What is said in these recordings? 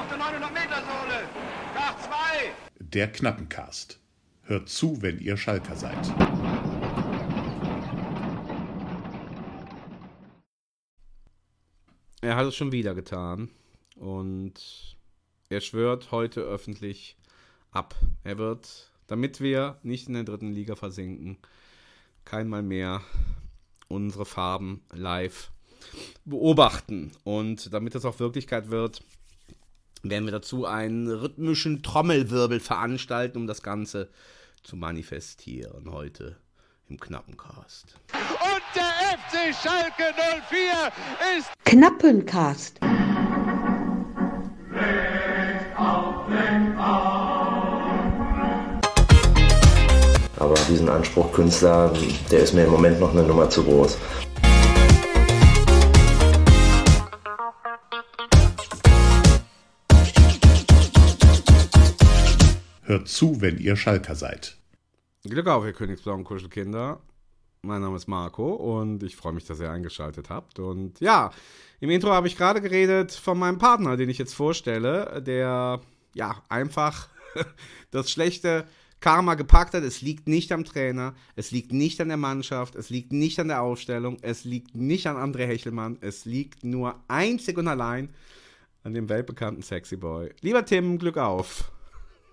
auf der 900-Meter-Sohle. Nach zwei. Der Knappencast. Hört zu, wenn ihr Schalker seid. Er hat es schon wieder getan. Und er schwört heute öffentlich ab. Er wird, damit wir nicht in der dritten Liga versinken, keinmal mehr unsere Farben live beobachten. Und damit das auch Wirklichkeit wird, werden wir dazu einen rhythmischen Trommelwirbel veranstalten, um das Ganze zu manifestieren heute im Knappencast. Und der FC Schalke 04 ist Knappencast. Aber diesen Anspruch Künstler, der ist mir im Moment noch eine Nummer zu groß. Hört zu, wenn ihr Schalker seid. Glück auf, ihr Königsblauen Kuschelkinder. Mein Name ist Marco und ich freue mich, dass ihr eingeschaltet habt. Und ja, im Intro habe ich gerade geredet von meinem Partner, den ich jetzt vorstelle, der ja einfach das schlechte Karma gepackt hat. Es liegt nicht am Trainer, es liegt nicht an der Mannschaft, es liegt nicht an der Aufstellung, es liegt nicht an André Hechelmann, es liegt nur einzig und allein an dem weltbekannten Sexy Boy. Lieber Tim, Glück auf.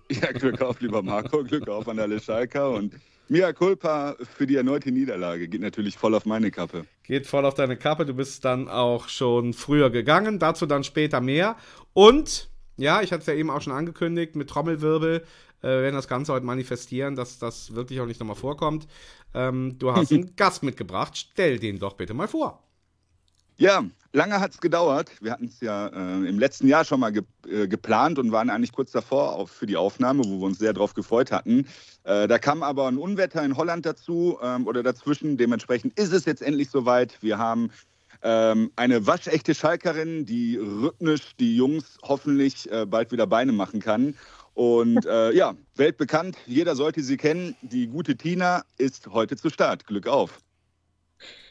Ja, Glück auf, lieber Marco, Glück auf an alle Schalker und Mia Culpa für die erneute Niederlage geht natürlich voll auf meine Kappe. Geht voll auf deine Kappe, du bist dann auch schon früher gegangen, dazu dann später mehr. Und, ja, ich hatte es ja eben auch schon angekündigt, mit Trommelwirbel äh, werden das Ganze heute manifestieren, dass das wirklich auch nicht nochmal vorkommt. Ähm, du hast einen Gast mitgebracht, stell den doch bitte mal vor. Ja, lange hat es gedauert. Wir hatten es ja äh, im letzten Jahr schon mal ge äh, geplant und waren eigentlich kurz davor auf, für die Aufnahme, wo wir uns sehr darauf gefreut hatten. Äh, da kam aber ein Unwetter in Holland dazu ähm, oder dazwischen. Dementsprechend ist es jetzt endlich soweit. Wir haben ähm, eine waschechte Schalkerin, die rhythmisch die Jungs hoffentlich äh, bald wieder Beine machen kann. Und äh, ja, weltbekannt, jeder sollte sie kennen. Die gute Tina ist heute zu Start. Glück auf.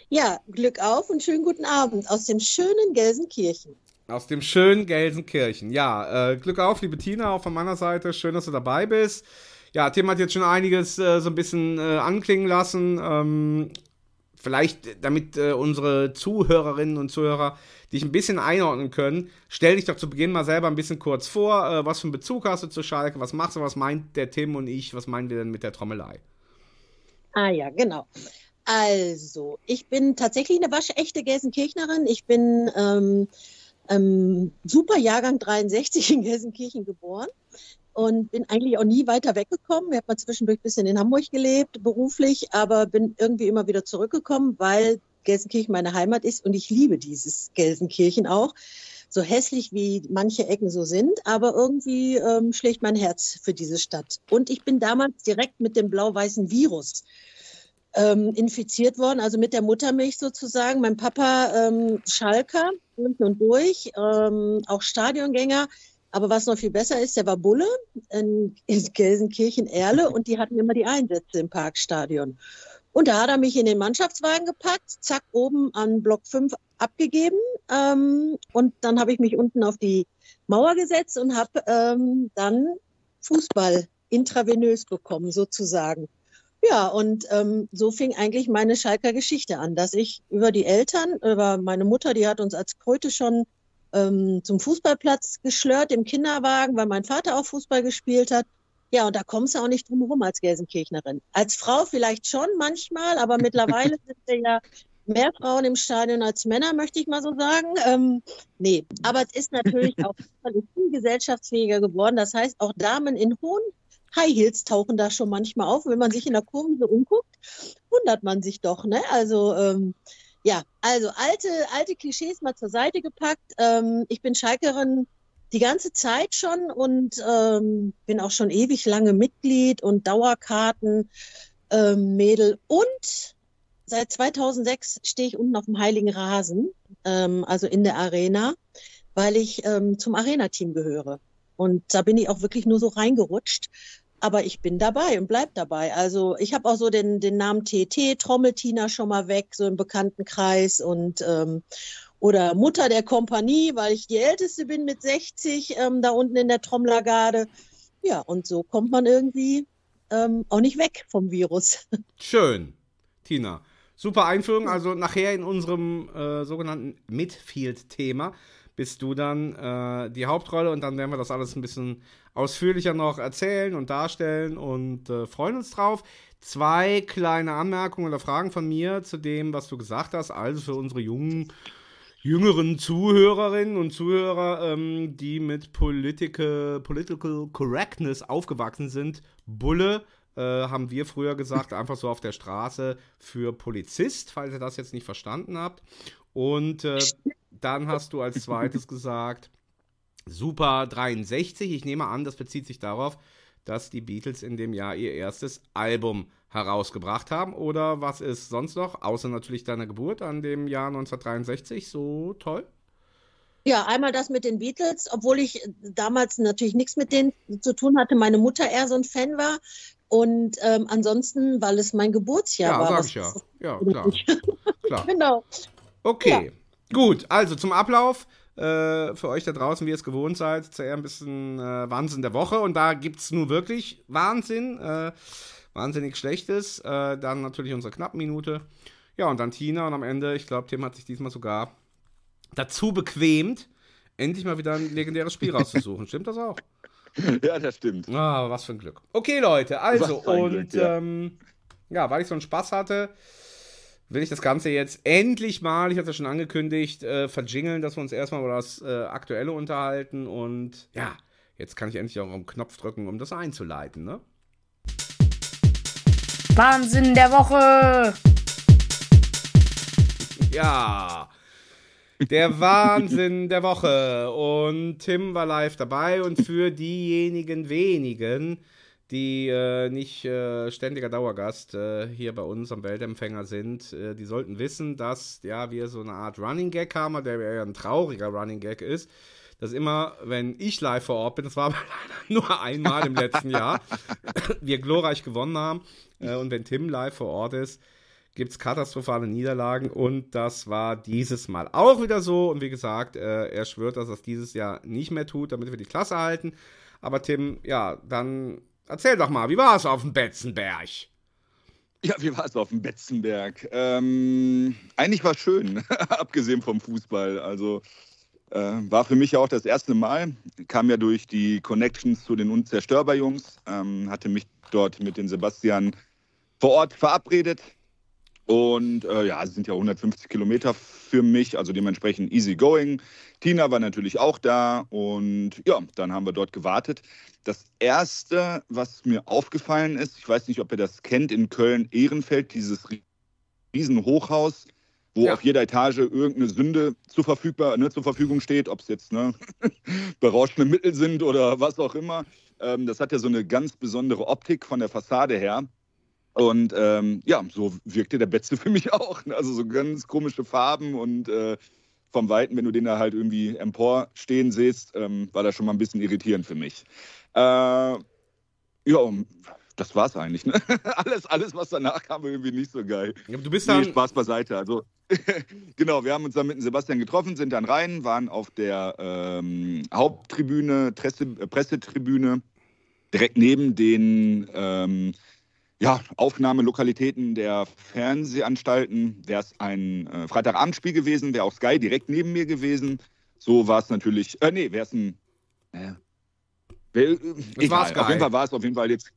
Ja, Glück auf und schönen guten Abend aus dem schönen Gelsenkirchen. Aus dem schönen Gelsenkirchen. Ja, äh, Glück auf, liebe Tina, auch von meiner Seite. Schön, dass du dabei bist. Ja, Tim hat jetzt schon einiges äh, so ein bisschen äh, anklingen lassen. Ähm, vielleicht, damit äh, unsere Zuhörerinnen und Zuhörer dich ein bisschen einordnen können, stell dich doch zu Beginn mal selber ein bisschen kurz vor. Äh, was für einen Bezug hast du zu Schalke? Was machst du? Was meint der Tim und ich? Was meinen wir denn mit der Trommelei? Ah ja, genau. Also, ich bin tatsächlich eine waschechte Gelsenkirchnerin. Ich bin ähm, ähm, super Jahrgang 63 in Gelsenkirchen geboren und bin eigentlich auch nie weiter weggekommen. Ich habe mal zwischendurch ein bisschen in Hamburg gelebt, beruflich, aber bin irgendwie immer wieder zurückgekommen, weil Gelsenkirchen meine Heimat ist und ich liebe dieses Gelsenkirchen auch. So hässlich wie manche Ecken so sind, aber irgendwie ähm, schlägt mein Herz für diese Stadt. Und ich bin damals direkt mit dem blau-weißen Virus ähm, infiziert worden, also mit der Muttermilch sozusagen. Mein Papa ähm, Schalker durch und durch, ähm, auch Stadiongänger. Aber was noch viel besser ist, der war Bulle in, in Gelsenkirchen-Erle und die hatten immer die Einsätze im Parkstadion. Und da hat er mich in den Mannschaftswagen gepackt, zack, oben an Block 5 abgegeben. Ähm, und dann habe ich mich unten auf die Mauer gesetzt und habe ähm, dann Fußball intravenös bekommen, sozusagen. Ja, und ähm, so fing eigentlich meine Schalker Geschichte an, dass ich über die Eltern, über meine Mutter, die hat uns als Kröte schon ähm, zum Fußballplatz geschlört im Kinderwagen, weil mein Vater auch Fußball gespielt hat. Ja, und da kommst du auch nicht drum herum als Gelsenkirchnerin. Als Frau vielleicht schon manchmal, aber mittlerweile sind ja mehr Frauen im Stadion als Männer, möchte ich mal so sagen. Ähm, nee, aber es ist natürlich auch viel gesellschaftsfähiger geworden. Das heißt, auch Damen in hohen High Heels tauchen da schon manchmal auf. wenn man sich in der Kurve so umguckt, wundert man sich doch. Ne? Also ähm, ja, also alte, alte Klischees mal zur Seite gepackt. Ähm, ich bin Schalkerin die ganze Zeit schon und ähm, bin auch schon ewig lange Mitglied und Dauerkarten ähm, und seit 2006 stehe ich unten auf dem Heiligen Rasen, ähm, also in der Arena, weil ich ähm, zum Arena-Team gehöre. Und da bin ich auch wirklich nur so reingerutscht aber ich bin dabei und bleib dabei. Also ich habe auch so den, den Namen TT, Trommeltina schon mal weg, so im Bekanntenkreis und ähm, oder Mutter der Kompanie, weil ich die Älteste bin mit 60, ähm, da unten in der Trommlergarde. Ja, und so kommt man irgendwie ähm, auch nicht weg vom Virus. Schön, Tina. Super Einführung. Also nachher in unserem äh, sogenannten Midfield-Thema bist du dann äh, die Hauptrolle und dann werden wir das alles ein bisschen ausführlicher noch erzählen und darstellen und äh, freuen uns drauf. Zwei kleine Anmerkungen oder Fragen von mir zu dem, was du gesagt hast. Also für unsere jungen, jüngeren Zuhörerinnen und Zuhörer, ähm, die mit Political, Political Correctness aufgewachsen sind. Bulle äh, haben wir früher gesagt, einfach so auf der Straße für Polizist, falls ihr das jetzt nicht verstanden habt. Und äh, dann hast du als zweites gesagt, Super 63. Ich nehme an, das bezieht sich darauf, dass die Beatles in dem Jahr ihr erstes Album herausgebracht haben. Oder was ist sonst noch, außer natürlich deiner Geburt an dem Jahr 1963, so toll? Ja, einmal das mit den Beatles, obwohl ich damals natürlich nichts mit denen zu tun hatte, meine Mutter eher so ein Fan war. Und ähm, ansonsten, weil es mein Geburtsjahr ja, war. Ja, sag ich ja. Ja, klar. klar. Genau. Okay, ja. gut. Also zum Ablauf. Äh, für euch da draußen, wie ihr es gewohnt seid, zuerst ein bisschen äh, Wahnsinn der Woche. Und da gibt es nur wirklich Wahnsinn. Äh, wahnsinnig Schlechtes. Äh, dann natürlich unsere Knappminute. Ja, und dann Tina. Und am Ende, ich glaube, Tim hat sich diesmal sogar dazu bequemt, endlich mal wieder ein legendäres Spiel rauszusuchen. Stimmt das auch? Ja, das stimmt. Ah, was für ein Glück. Okay, Leute, also, und Glück, ja. Ähm, ja, weil ich so einen Spaß hatte, will ich das Ganze jetzt endlich mal, ich hatte es schon angekündigt, äh, verjingeln, dass wir uns erstmal über das äh, Aktuelle unterhalten. Und ja, jetzt kann ich endlich auch einen Knopf drücken, um das einzuleiten, ne? Wahnsinn der Woche! Ja, der Wahnsinn der Woche. Und Tim war live dabei. Und für diejenigen wenigen, die äh, nicht äh, ständiger Dauergast äh, hier bei uns am Weltempfänger sind, äh, die sollten wissen, dass ja, wir so eine Art Running Gag haben, der ja ein trauriger Running Gag ist. Dass immer, wenn ich live vor Ort bin, das war aber leider nur einmal im letzten Jahr, wir glorreich gewonnen haben. Äh, und wenn Tim live vor Ort ist, gibt es katastrophale Niederlagen und das war dieses Mal auch wieder so. Und wie gesagt, äh, er schwört, dass er es dieses Jahr nicht mehr tut, damit wir die Klasse halten. Aber Tim, ja, dann erzähl doch mal, wie war es auf dem Betzenberg? Ja, wie war es auf dem Betzenberg? Ähm, eigentlich war es schön, abgesehen vom Fußball. Also äh, war für mich auch das erste Mal. Kam ja durch die Connections zu den Unzerstörbar-Jungs. Ähm, hatte mich dort mit den Sebastian vor Ort verabredet. Und äh, ja, es sind ja 150 Kilometer für mich, also dementsprechend easy going. Tina war natürlich auch da und ja, dann haben wir dort gewartet. Das erste, was mir aufgefallen ist, ich weiß nicht, ob ihr das kennt, in Köln-Ehrenfeld, dieses Riesenhochhaus, wo ja. auf jeder Etage irgendeine Sünde zur, verfügbar, ne, zur Verfügung steht, ob es jetzt ne, berauschende Mittel sind oder was auch immer. Ähm, das hat ja so eine ganz besondere Optik von der Fassade her. Und ähm, ja, so wirkte der Betze für mich auch. Ne? Also so ganz komische Farben und äh, vom Weiten, wenn du den da halt irgendwie emporstehen siehst, ähm, war das schon mal ein bisschen irritierend für mich. Äh, ja, das war's eigentlich. Ne? alles, alles, was danach kam, war irgendwie nicht so geil. Du bist dann... Nee, Spaß beiseite. Also, genau, wir haben uns dann mit dem Sebastian getroffen, sind dann rein, waren auf der ähm, Haupttribüne, Presse, äh, Pressetribüne, direkt neben den ähm, ja, Aufnahmelokalitäten der Fernsehanstalten. Wäre es ein äh, Freitagabendspiel gewesen, wäre auch Sky direkt neben mir gewesen. So war es natürlich. Äh, nee, wäre es ein. Äh, wär, äh, egal. Auf jeden Fall war es auf jeden Fall jetzt.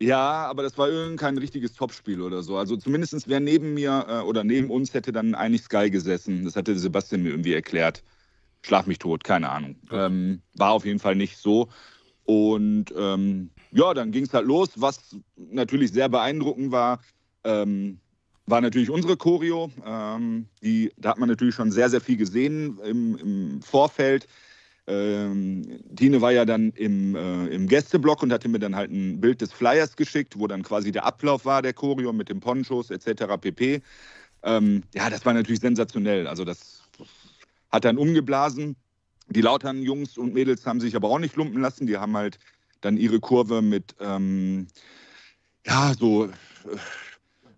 Ja, aber das war irgendein kein richtiges Topspiel oder so. Also zumindest wer neben mir äh, oder neben uns hätte dann eigentlich Sky gesessen. Das hatte Sebastian mir irgendwie erklärt. Schlag mich tot, keine Ahnung. Ähm, war auf jeden Fall nicht so. Und ähm, ja, dann ging es halt los. Was natürlich sehr beeindruckend war, ähm, war natürlich unsere Choreo. Ähm, die, da hat man natürlich schon sehr, sehr viel gesehen im, im Vorfeld. Ähm, Tine war ja dann im, äh, im Gästeblock und hatte mir dann halt ein Bild des Flyers geschickt, wo dann quasi der Ablauf war der Choreo mit den Ponchos etc. pp. Ähm, ja, das war natürlich sensationell. Also das hat dann umgeblasen. Die lauteren Jungs und Mädels haben sich aber auch nicht lumpen lassen. Die haben halt dann ihre Kurve mit, ähm, ja, so. Äh,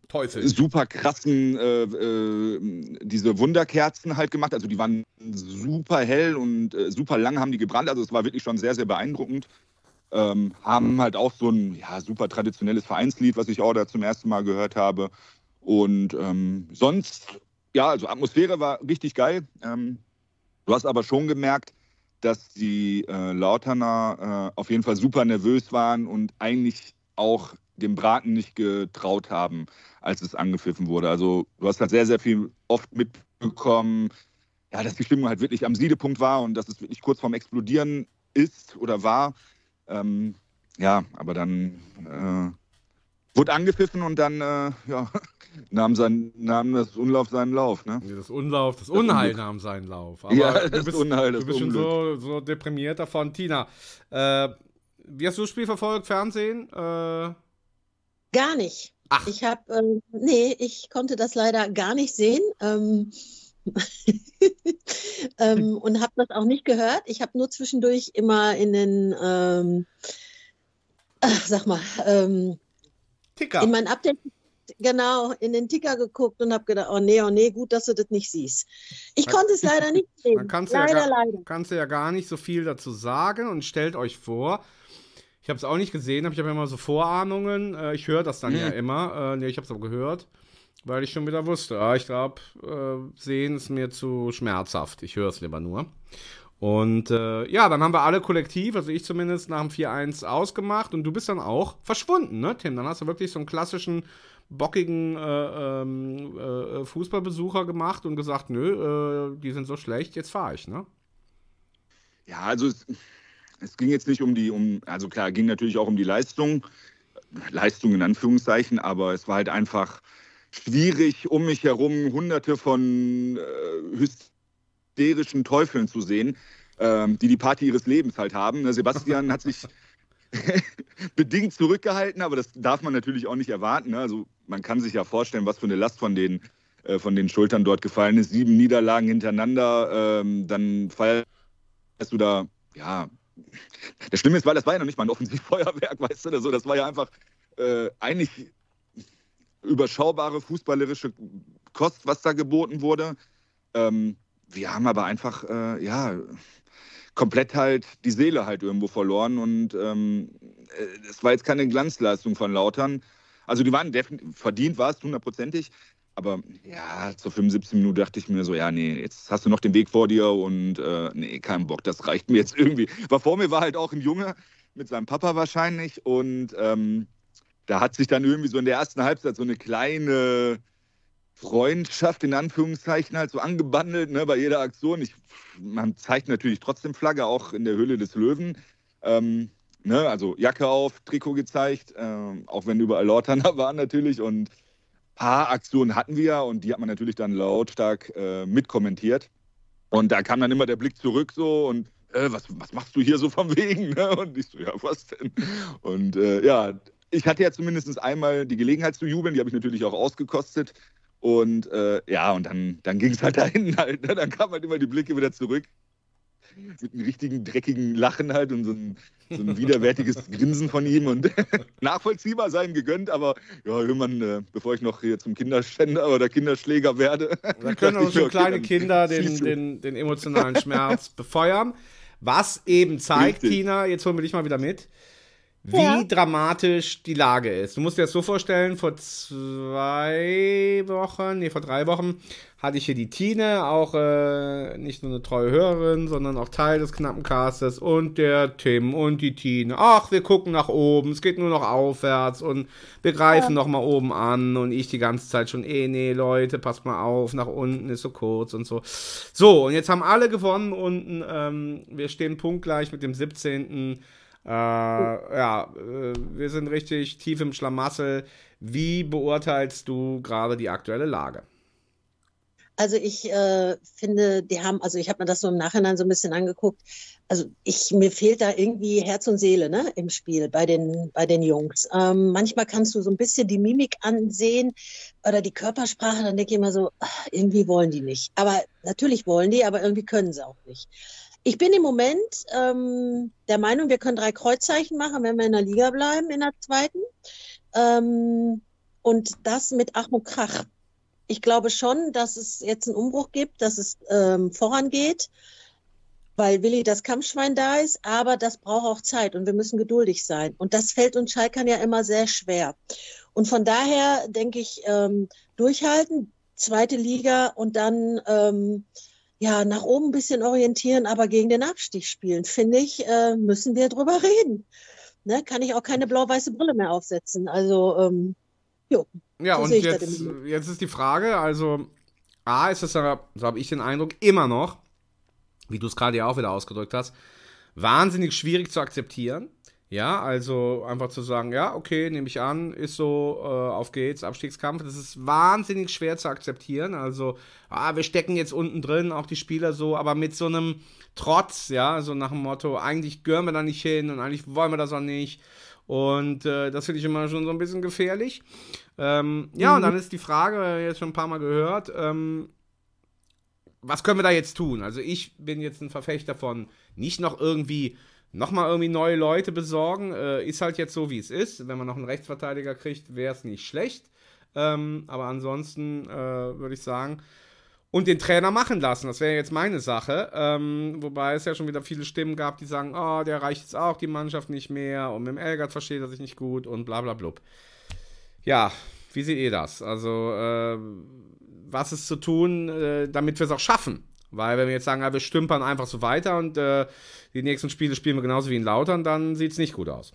Teufel. super krassen, äh, äh, diese Wunderkerzen halt gemacht. Also die waren super hell und äh, super lang haben die gebrannt. Also es war wirklich schon sehr, sehr beeindruckend. Ähm, haben halt auch so ein ja, super traditionelles Vereinslied, was ich auch da zum ersten Mal gehört habe. Und ähm, sonst, ja, also Atmosphäre war richtig geil. Ähm, du hast aber schon gemerkt, dass die äh, Lauterner äh, auf jeden Fall super nervös waren und eigentlich auch dem Braten nicht getraut haben, als es angepfiffen wurde. Also du hast halt sehr, sehr viel oft mitbekommen, ja, dass die Stimmung halt wirklich am Siedepunkt war und dass es wirklich kurz vorm Explodieren ist oder war. Ähm, ja, aber dann äh, wurde angepfiffen und dann äh, ja, nahm, sein, nahm das Unlauf seinen Lauf. Ne? Das Unlauf, das Unheil das nahm seinen Lauf. Aber ja, das du bist, Unheil, das du bist schon so, so, deprimiert davon. Tina, äh, wie hast du das Spiel verfolgt? Fernsehen? Äh, Gar nicht. Ach. Ich habe, ähm, nee, ich konnte das leider gar nicht sehen. Ähm, ähm, und habe das auch nicht gehört. Ich habe nur zwischendurch immer in den, ähm, ach, sag mal, ähm, Ticker. in mein Update, genau, in den Ticker geguckt und habe gedacht, oh nee, oh nee, gut, dass du das nicht siehst. Ich konnte es leider nicht sehen. Dann kannst leider, ja gar, leider. Kannst du ja gar nicht so viel dazu sagen und stellt euch vor, ich habe es auch nicht gesehen, ich habe immer so Vorahnungen. Äh, ich höre das dann mhm. ja immer. Äh, nee, ich habe es aber gehört, weil ich schon wieder wusste. Ah, ich glaube, äh, sehen ist mir zu schmerzhaft. Ich höre es lieber nur. Und äh, ja, dann haben wir alle kollektiv, also ich zumindest, nach dem 4-1 ausgemacht. Und du bist dann auch verschwunden, ne, Tim? Dann hast du wirklich so einen klassischen bockigen äh, ähm, äh, Fußballbesucher gemacht und gesagt, nö, die sind so schlecht, jetzt fahre ich, ne? Ja, also es ging jetzt nicht um die, um, also klar, ging natürlich auch um die Leistung, Leistung in Anführungszeichen, aber es war halt einfach schwierig, um mich herum hunderte von äh, hysterischen Teufeln zu sehen, äh, die die Party ihres Lebens halt haben. Ne, Sebastian hat sich bedingt zurückgehalten, aber das darf man natürlich auch nicht erwarten. Ne? Also man kann sich ja vorstellen, was für eine Last von den, äh, von den Schultern dort gefallen ist. Sieben Niederlagen hintereinander, ähm, dann feierst du da ja das Schlimme ist, weil das war ja noch nicht mal ein Offensivfeuerwerk, weißt du, oder so. Das war ja einfach äh, eigentlich überschaubare fußballerische Kost, was da geboten wurde. Ähm, wir haben aber einfach, äh, ja, komplett halt die Seele halt irgendwo verloren und ähm, es war jetzt keine Glanzleistung von Lautern. Also die waren definitiv, verdient war es hundertprozentig, aber ja, zur 75 Minuten dachte ich mir so, ja, nee, jetzt hast du noch den Weg vor dir und äh, nee, kein Bock, das reicht mir jetzt irgendwie. Weil vor mir war halt auch ein Junge mit seinem Papa wahrscheinlich und ähm, da hat sich dann irgendwie so in der ersten Halbzeit so eine kleine Freundschaft in Anführungszeichen halt so angebandelt ne, bei jeder Aktion. Ich, man zeigt natürlich trotzdem Flagge, auch in der Höhle des Löwen. Ähm, ne, also Jacke auf, Trikot gezeigt, äh, auch wenn überall Lortaner waren natürlich und paar Aktionen hatten wir und die hat man natürlich dann lautstark äh, mitkommentiert. Und da kam dann immer der Blick zurück so und äh, was, was machst du hier so vom Wegen? Ne? Und ich so, ja, was denn? Und äh, ja, ich hatte ja zumindest einmal die Gelegenheit zu jubeln, die habe ich natürlich auch ausgekostet. Und äh, ja, und dann, dann ging es halt dahin halt. Ne? Dann kamen halt immer die Blicke wieder zurück mit einem richtigen dreckigen Lachen halt und so ein, so ein widerwärtiges Grinsen von ihm und nachvollziehbar sein gegönnt, aber ja, irgendwann, äh, bevor ich noch hier zum Kinderschänder oder Kinderschläger werde. Da können auch schon kleine okay, Kinder den, den, den, emotionalen Schmerz befeuern. Was eben zeigt, Richtig. Tina, jetzt holen wir dich mal wieder mit, wie ja. dramatisch die Lage ist. Du musst dir das so vorstellen, vor zwei Wochen, nee, vor drei Wochen hatte ich hier die Tine, auch äh, nicht nur eine treue Hörerin, sondern auch Teil des knappen Castes und der Tim und die Tine. Ach, wir gucken nach oben, es geht nur noch aufwärts und wir greifen ja. noch mal oben an und ich die ganze Zeit schon, eh, nee, Leute, passt mal auf, nach unten ist so kurz und so. So, und jetzt haben alle gewonnen unten, ähm, wir stehen punktgleich mit dem 17., äh, ja, äh, wir sind richtig tief im Schlamassel. Wie beurteilst du gerade die aktuelle Lage? Also ich äh, finde, die haben, also ich habe mir das so im Nachhinein so ein bisschen angeguckt. Also ich mir fehlt da irgendwie Herz und Seele ne, im Spiel bei den bei den Jungs. Ähm, manchmal kannst du so ein bisschen die Mimik ansehen oder die Körpersprache. Dann denke ich immer so, ach, irgendwie wollen die nicht. Aber natürlich wollen die, aber irgendwie können sie auch nicht. Ich bin im Moment ähm, der Meinung, wir können drei Kreuzzeichen machen, wenn wir in der Liga bleiben, in der zweiten. Ähm, und das mit Ach Krach. Ich glaube schon, dass es jetzt einen Umbruch gibt, dass es ähm, vorangeht, weil Willi das Kampfschwein da ist, aber das braucht auch Zeit und wir müssen geduldig sein. Und das fällt uns Schalkern ja immer sehr schwer. Und von daher denke ich, ähm, durchhalten, zweite Liga und dann ähm, ja nach oben ein bisschen orientieren, aber gegen den Abstieg spielen, finde ich, äh, müssen wir drüber reden. Ne, kann ich auch keine blau-weiße Brille mehr aufsetzen. Also, ähm, jo. Ja, so und jetzt, jetzt ist die Frage, also A ist es so habe ich den Eindruck, immer noch, wie du es gerade ja auch wieder ausgedrückt hast, wahnsinnig schwierig zu akzeptieren. Ja, also einfach zu sagen, ja, okay, nehme ich an, ist so, äh, auf geht's, Abstiegskampf. Das ist wahnsinnig schwer zu akzeptieren. Also, ah, wir stecken jetzt unten drin, auch die Spieler so, aber mit so einem Trotz, ja, so nach dem Motto, eigentlich gehören wir da nicht hin und eigentlich wollen wir das auch nicht. Und äh, das finde ich immer schon so ein bisschen gefährlich. Ähm, ja, und dann ist die Frage, wir haben jetzt schon ein paar Mal gehört, ähm, was können wir da jetzt tun? Also ich bin jetzt ein Verfechter von nicht noch irgendwie nochmal irgendwie neue Leute besorgen. Äh, ist halt jetzt so, wie es ist. Wenn man noch einen Rechtsverteidiger kriegt, wäre es nicht schlecht. Ähm, aber ansonsten äh, würde ich sagen, und den Trainer machen lassen. Das wäre jetzt meine Sache. Ähm, wobei es ja schon wieder viele Stimmen gab, die sagen, oh, der reicht jetzt auch die Mannschaft nicht mehr und mit dem Elgert versteht er sich nicht gut und bla bla blub. Ja, wie seht ihr das? Also, äh, was ist zu tun, äh, damit wir es auch schaffen? Weil wenn wir jetzt sagen, ja, wir stümpern einfach so weiter und äh, die nächsten Spiele spielen wir genauso wie in Lautern, dann sieht es nicht gut aus.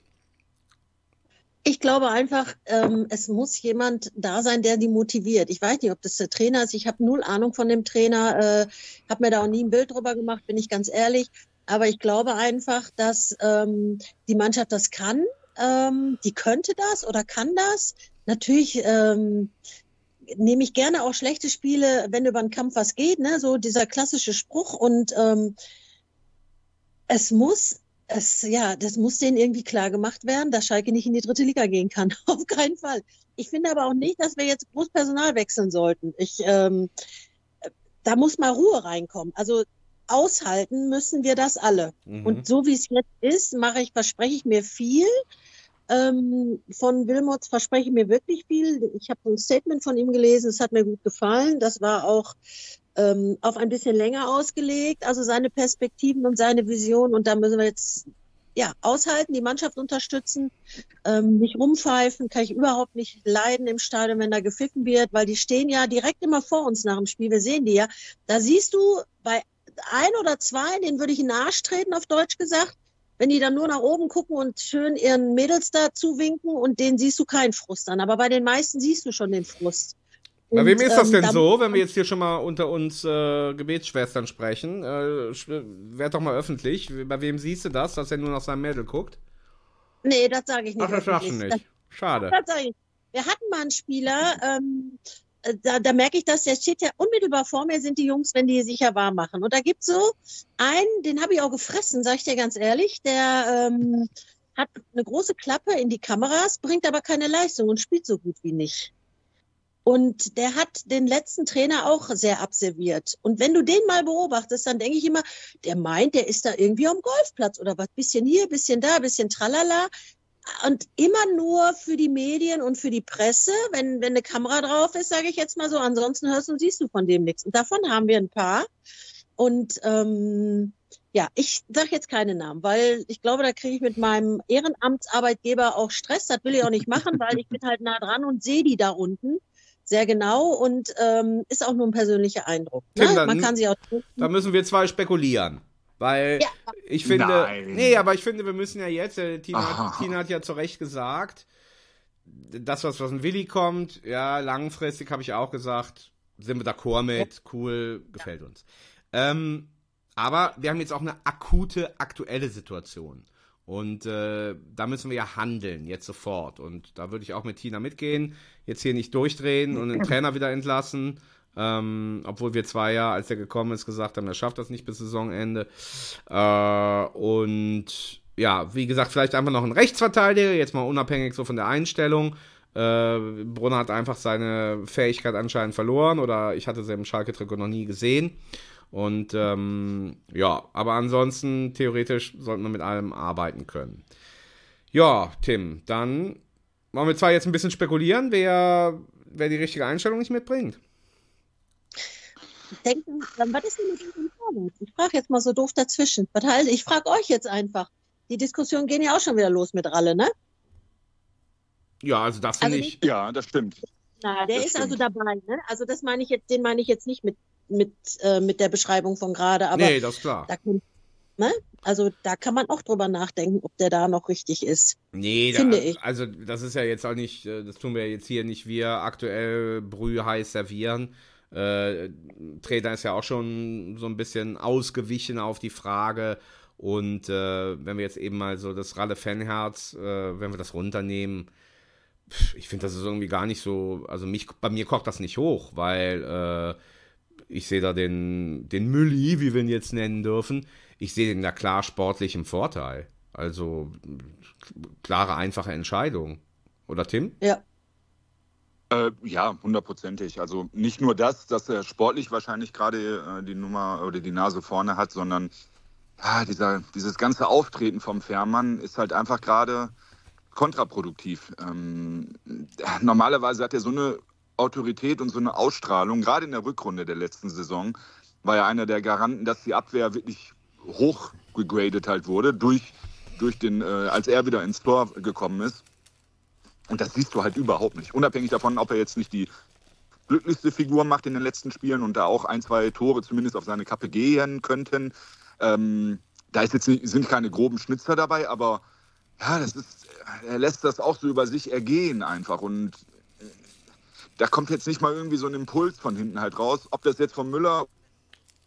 Ich glaube einfach, ähm, es muss jemand da sein, der die motiviert. Ich weiß nicht, ob das der Trainer ist. Ich habe null Ahnung von dem Trainer, äh, habe mir da auch nie ein Bild drüber gemacht, bin ich ganz ehrlich. Aber ich glaube einfach, dass ähm, die Mannschaft das kann. Ähm, die könnte das oder kann das. Natürlich ähm, nehme ich gerne auch schlechte Spiele, wenn über einen Kampf was geht, ne? so dieser klassische Spruch. Und ähm, es muss, es, ja, das muss denen irgendwie klar gemacht werden, dass Schalke nicht in die dritte Liga gehen kann. Auf keinen Fall. Ich finde aber auch nicht, dass wir jetzt groß Personal wechseln sollten. Ich, ähm, da muss mal Ruhe reinkommen. Also aushalten müssen wir das alle. Mhm. Und so wie es jetzt ist, mache ich, verspreche ich mir viel. Ähm, von Wilmots verspreche ich mir wirklich viel. Ich habe ein Statement von ihm gelesen, es hat mir gut gefallen. Das war auch ähm, auf ein bisschen länger ausgelegt, also seine Perspektiven und seine Vision. Und da müssen wir jetzt ja aushalten, die Mannschaft unterstützen, ähm, nicht rumpfeifen, kann ich überhaupt nicht leiden im Stadion, wenn da gepfiffen wird, weil die stehen ja direkt immer vor uns nach dem Spiel. Wir sehen die ja. Da siehst du bei ein oder zwei, denen würde ich in den Arsch treten, auf Deutsch gesagt wenn die dann nur nach oben gucken und schön ihren Mädels da zuwinken und denen siehst du keinen Frust an. Aber bei den meisten siehst du schon den Frust. Bei Und, wem ist das ähm, denn da- so, wenn wir jetzt hier schon mal unter uns äh, Gebetsschwestern sprechen? Äh, werd doch mal öffentlich. Bei wem siehst du das, dass er nur nach seinem Mädel guckt? Nee, das sage ich nicht. Ach, das sagst du nicht. Schade. Das, sag ich. Wir hatten mal einen Spieler, ähm, äh, da, da merke ich das, der steht ja unmittelbar vor mir, sind die Jungs, wenn die sich ja warm machen. Und da gibt's so einen, den habe ich auch gefressen, sage ich dir ganz ehrlich, der ähm, hat eine große Klappe in die Kameras, bringt aber keine Leistung und spielt so gut wie nicht. Und der hat den letzten Trainer auch sehr abserviert. Und wenn du den mal beobachtest, dann denke ich immer, der meint, der ist da irgendwie am Golfplatz oder was. Bisschen hier, bisschen da, bisschen tralala. Und immer nur für die Medien und für die Presse, wenn, wenn eine Kamera drauf ist, sage ich jetzt mal so. Ansonsten hörst und siehst du von dem nichts. Und davon haben wir ein paar. Und ähm, ja, ich sage jetzt keine Namen, weil ich glaube, da kriege ich mit meinem Ehrenamtsarbeitgeber auch Stress. Das will ich auch nicht machen, weil ich bin halt nah dran und sehe die da unten sehr genau und ähm, ist auch nur ein persönlicher Eindruck. Ne? Tim, dann- Man kann sie auch Da müssen wir zwei spekulieren. Weil Ja. ich finde. Nein. Nee, aber ich finde, wir müssen ja jetzt. Äh, Tina. Tina hat ja zu Recht gesagt, das, was von Willi kommt, ja, langfristig habe ich auch gesagt, sind wir d'accord mit, cool, gefällt uns. Ähm, aber wir haben jetzt auch eine akute, aktuelle Situation. Und äh, da müssen wir ja handeln, jetzt sofort. Und da würde ich auch mit Tina mitgehen, jetzt hier nicht durchdrehen und den Trainer wieder entlassen. Ähm, obwohl wir zwei ja, als er gekommen ist, gesagt haben, er schafft das nicht bis Saisonende. Äh, und ja, wie gesagt, vielleicht einfach noch ein Rechtsverteidiger, jetzt mal unabhängig so von der Einstellung. Äh, Brunner hat einfach seine Fähigkeit anscheinend verloren oder ich hatte sie im Schalke-Trikot noch nie gesehen. Und ähm, ja, aber ansonsten theoretisch sollten wir mit allem arbeiten können. Ja, Tim, dann wollen wir zwar jetzt ein bisschen spekulieren, wer, wer die richtige Einstellung nicht mitbringt. Denken, was ist denn mit dem Vorwärts? Ich frage jetzt mal so doof dazwischen. Was halt, ich frage euch jetzt einfach. Die Diskussionen gehen ja auch schon wieder los mit Ralle, ne? Ja, also das finde Also ich. Ja, das stimmt. Na, der Das ist also stimmt. dabei, ne? Also das meine ich jetzt, den meine ich jetzt nicht mit, mit, äh, mit der Beschreibung von gerade, aber nee, das ist klar. da kann, ne? Also da kann man auch drüber nachdenken, ob der da noch richtig ist. Nee, Finde da, ich. also das ist ja jetzt auch nicht, äh, das tun wir jetzt hier nicht wir aktuell Brühe heiß servieren. Äh, Trainer ist ja auch schon so ein bisschen ausgewichen auf die Frage. Und äh, wenn wir jetzt eben mal so das Ralle Fanherz, äh, wenn wir das runternehmen, ich finde, das ist irgendwie gar nicht so, also mich, bei mir kocht das nicht hoch, weil äh, ich sehe da den, den Mülli, wie wir ihn jetzt nennen dürfen, ich sehe den da klar sportlich im Vorteil. Also klare, einfache Entscheidung. Oder Tim? Ja. Äh, ja, hundertprozentig. Also nicht nur das, dass er sportlich wahrscheinlich gerade äh, die Nummer oder die Nase vorne hat, sondern ja, dieser, dieses ganze Auftreten vom Fährmann ist halt einfach gerade kontraproduktiv. Ähm, normalerweise hat er so eine Autorität und so eine Ausstrahlung, gerade in der Rückrunde der letzten Saison, war er einer der Garanten, dass die Abwehr wirklich hoch gegradet halt wurde, durch, durch den, äh, als er wieder ins Tor gekommen ist. Und das siehst du halt überhaupt nicht. Unabhängig davon, ob er jetzt nicht die glücklichste Figur macht in den letzten Spielen und da auch ein, zwei Tore zumindest auf seine Kappe gehen könnten. Ähm, da ist jetzt nicht, sind keine groben Schnitzer dabei, aber ja, das ist, er lässt das auch so über sich ergehen einfach. Und äh, da kommt jetzt nicht mal irgendwie so ein Impuls von hinten halt raus. Ob das jetzt von Müller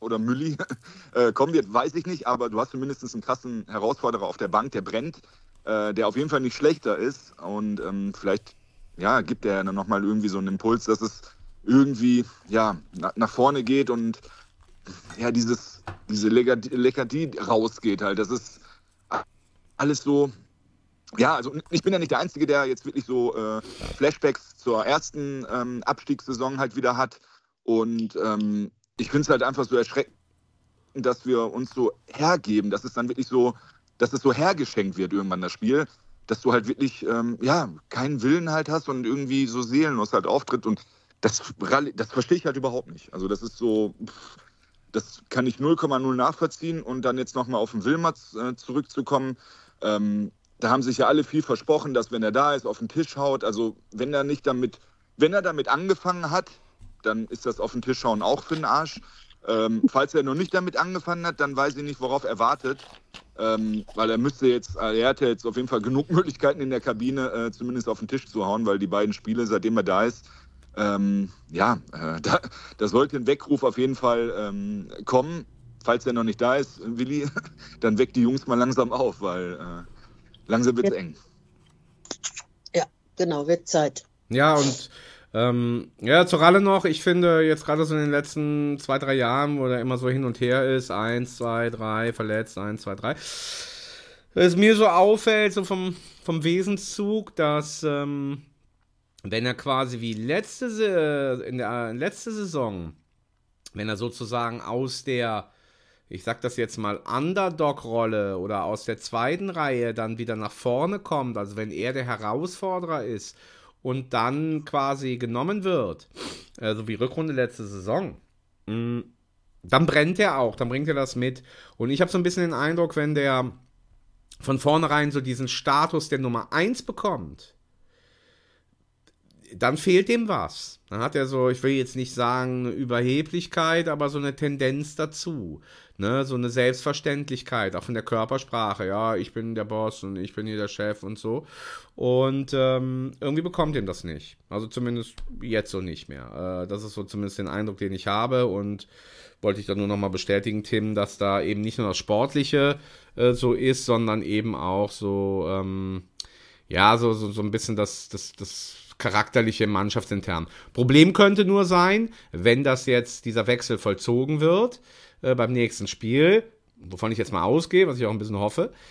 oder Mülli äh, kommen wird, weiß ich nicht, aber du hast zumindest einen krassen Herausforderer auf der Bank, der brennt, äh, der auf jeden Fall nicht schlechter ist. Und ähm, vielleicht ja, gibt er dann nochmal irgendwie so einen Impuls, dass es irgendwie ja, na, nach vorne geht und ja, dieses, diese Lethargie rausgeht halt. Das ist alles so. Ja, also ich bin ja nicht der Einzige, der jetzt wirklich so äh, Flashbacks zur ersten ähm, Abstiegssaison halt wieder hat. Und ähm, ich finde es halt einfach so erschreckend, dass wir uns so hergeben, dass es dann wirklich so, dass es so hergeschenkt wird irgendwann das Spiel, dass du halt wirklich, ähm, ja, keinen Willen halt hast und irgendwie so seelenlos halt auftritt und das, das verstehe ich halt überhaupt nicht. Also das ist so, das kann ich 0,0 nachvollziehen und dann jetzt nochmal auf den Wilmers äh, zurückzukommen. Ähm, da haben sich ja alle viel versprochen, dass wenn er da ist, auf den Tisch haut. Also wenn er nicht damit, wenn er damit angefangen hat, dann ist das auf den Tisch hauen auch für den Arsch. Ähm, falls er noch nicht damit angefangen hat, dann weiß ich nicht, worauf er wartet. Ähm, weil er müsste jetzt, äh, er hatte jetzt auf jeden Fall genug Möglichkeiten in der Kabine, äh, zumindest auf den Tisch zu hauen, weil die beiden Spiele, seitdem er da ist, ähm, ja, äh, da, da sollte ein Weckruf auf jeden Fall ähm, kommen. Falls er noch nicht da ist, Willi, dann weckt die Jungs mal langsam auf, weil äh, langsam wird es Ja. eng. Ja, genau, wird Zeit. Ja, und ähm, ja, zur Ralle noch, ich finde jetzt gerade so in den letzten zwei, drei Jahren, wo der immer so hin und her ist, eins, zwei, drei, verletzt, eins, zwei, drei, es mir so auffällt, so vom, vom Wesenszug, dass ähm, wenn er quasi wie letzte, Se- in der letzte Saison, wenn er sozusagen aus der, ich sag das jetzt mal, Underdog-Rolle oder aus der zweiten Reihe dann wieder nach vorne kommt, also wenn er der Herausforderer ist und dann quasi genommen wird, also wie Rückrunde letzte Saison, mh, dann brennt er auch, dann bringt er das mit. Und ich habe so ein bisschen den Eindruck, wenn der von vornherein so diesen Status der Nummer 1 bekommt, dann fehlt dem was. Dann hat er so, ich will jetzt nicht sagen Überheblichkeit, aber so eine Tendenz dazu. Ne? So eine Selbstverständlichkeit, auch von der Körpersprache. Ja, ich bin der Boss und ich bin hier der Chef und so. Und ähm, irgendwie bekommt ihm das nicht. Also zumindest jetzt so nicht mehr. Äh, das ist so zumindest den Eindruck, den ich habe. Und wollte ich dann nur nochmal bestätigen, Tim, dass da eben nicht nur das Sportliche äh, so ist, sondern eben auch so, ähm, ja, so, so, so ein bisschen das, das, das charakterliche mannschaftsintern. Problem könnte nur sein, wenn das jetzt dieser Wechsel vollzogen wird äh, beim nächsten Spiel, wovon ich jetzt mal ausgehe, was ich auch ein bisschen hoffe.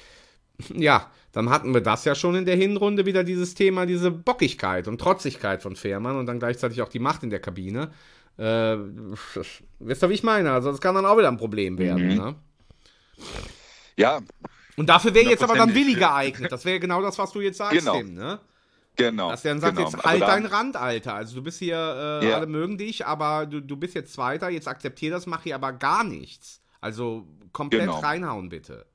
Ja, dann hatten wir das ja schon in der Hinrunde wieder dieses Thema, diese Bockigkeit und Trotzigkeit von Fährmann und dann gleichzeitig auch die Macht in der Kabine. Äh, wisst ihr, wie ich meine? Also, das kann dann auch wieder ein Problem werden. Mhm. Ne? Ja, Und dafür wäre jetzt aber dann Willi 100%. geeignet. Das wäre genau das, was du jetzt sagst, Genau. Tim, ne? Genau. Dass der dann sagt, genau. jetzt halt deinen Rand, Alter. Also du bist hier, äh, Ja. alle mögen dich, aber du, du bist jetzt Zweiter, jetzt akzeptier das, mach hier aber gar nichts. Also komplett Genau. reinhauen, bitte.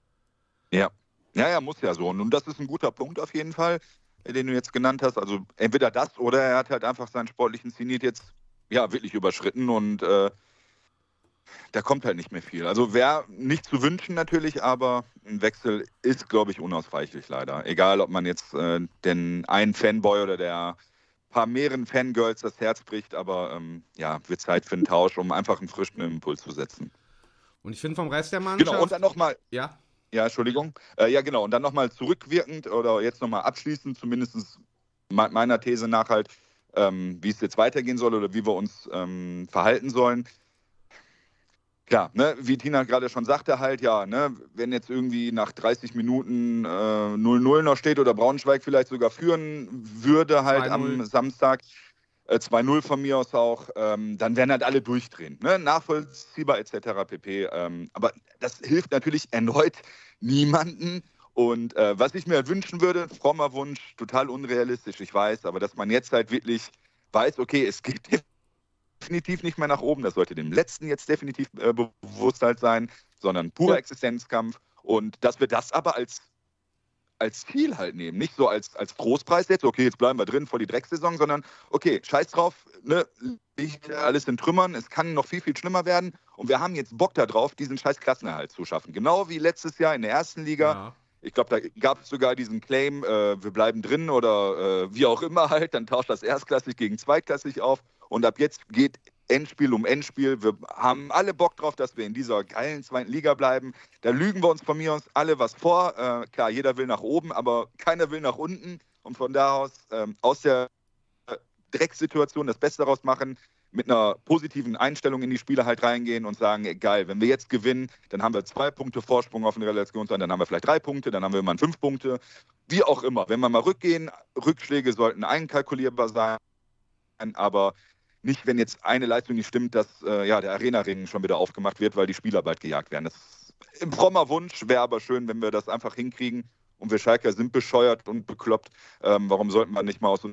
Ja. ja, ja, muss ja so. Und das ist ein guter Punkt auf jeden Fall, den du jetzt genannt hast. Also entweder das oder er hat halt einfach seinen sportlichen Zenit jetzt ja wirklich überschritten und äh, da kommt halt nicht mehr viel. Also wäre nicht zu wünschen natürlich, aber ein Wechsel ist, glaube ich, unausweichlich leider. Egal, ob man jetzt äh, den einen Fanboy oder der paar mehreren Fangirls das Herz bricht, aber ähm, ja, wird Zeit für einen Tausch, um einfach einen frischen Impuls zu setzen. Und ich finde vom Rest der Mannschaft. Genau, und dann nochmal, ja, ja, Entschuldigung. Äh, ja, genau. Und dann nochmal zurückwirkend oder jetzt nochmal abschließend, zumindest me meiner These nach halt, ähm, wie es jetzt weitergehen soll oder wie wir uns ähm, verhalten sollen. Klar, ne, wie Tina gerade schon sagte, halt, ja, ne, wenn jetzt irgendwie nach 30 Minuten äh, 0-0 noch steht oder Braunschweig vielleicht sogar führen würde, halt 2-0. am Samstag, äh, 2-0 von mir aus auch, ähm, dann werden halt alle durchdrehen. Ne? Nachvollziehbar etc. pp. Ähm, aber das hilft natürlich erneut niemanden. Und äh, was ich mir halt wünschen würde, frommer Wunsch, total unrealistisch, ich weiß, aber dass man jetzt halt wirklich weiß, okay, es geht definitiv nicht mehr nach oben, das sollte dem Letzten jetzt definitiv äh, bewusst halt sein, sondern purer Ja. Existenzkampf und dass wir das aber als als Ziel halt nehmen. Nicht so als, als Großpreis jetzt, okay, jetzt bleiben wir drin vor die Drecksaison, sondern okay, scheiß drauf, ne, liegt alles in Trümmern, es kann noch viel, viel schlimmer werden und wir haben jetzt Bock darauf, diesen scheiß Klassenerhalt zu schaffen. Genau wie letztes Jahr in der ersten Liga. ja. Ich glaube, da gab es sogar diesen Claim, äh, wir bleiben drin oder äh, wie auch immer halt, dann tauscht das erstklassig gegen zweitklassig auf und ab jetzt geht Endspiel um Endspiel. Wir haben alle Bock drauf, dass wir in dieser geilen zweiten Liga bleiben. Da lügen wir uns von mir aus alle was vor. Äh, klar, jeder will nach oben, aber keiner will nach unten. Und von da aus, ähm, aus der äh, Drecksituation das Beste daraus machen, mit einer positiven Einstellung in die Spiele halt reingehen und sagen, ey, geil, wenn wir jetzt gewinnen, dann haben wir zwei Punkte Vorsprung auf den Relationsrang, dann haben wir vielleicht drei Punkte, dann haben wir immer fünf Punkte, wie auch immer. Wenn wir mal rückgehen, Rückschläge sollten einkalkulierbar sein, aber nicht, wenn jetzt eine Leistung nicht stimmt, dass äh, ja, der Arena-Ring schon wieder aufgemacht wird, weil die Spieler bald gejagt werden. Das ist ein frommer Wunsch, wäre aber schön, wenn wir das einfach hinkriegen. Und wir Schalker sind bescheuert und bekloppt. Ähm, warum sollten wir nicht mal aus so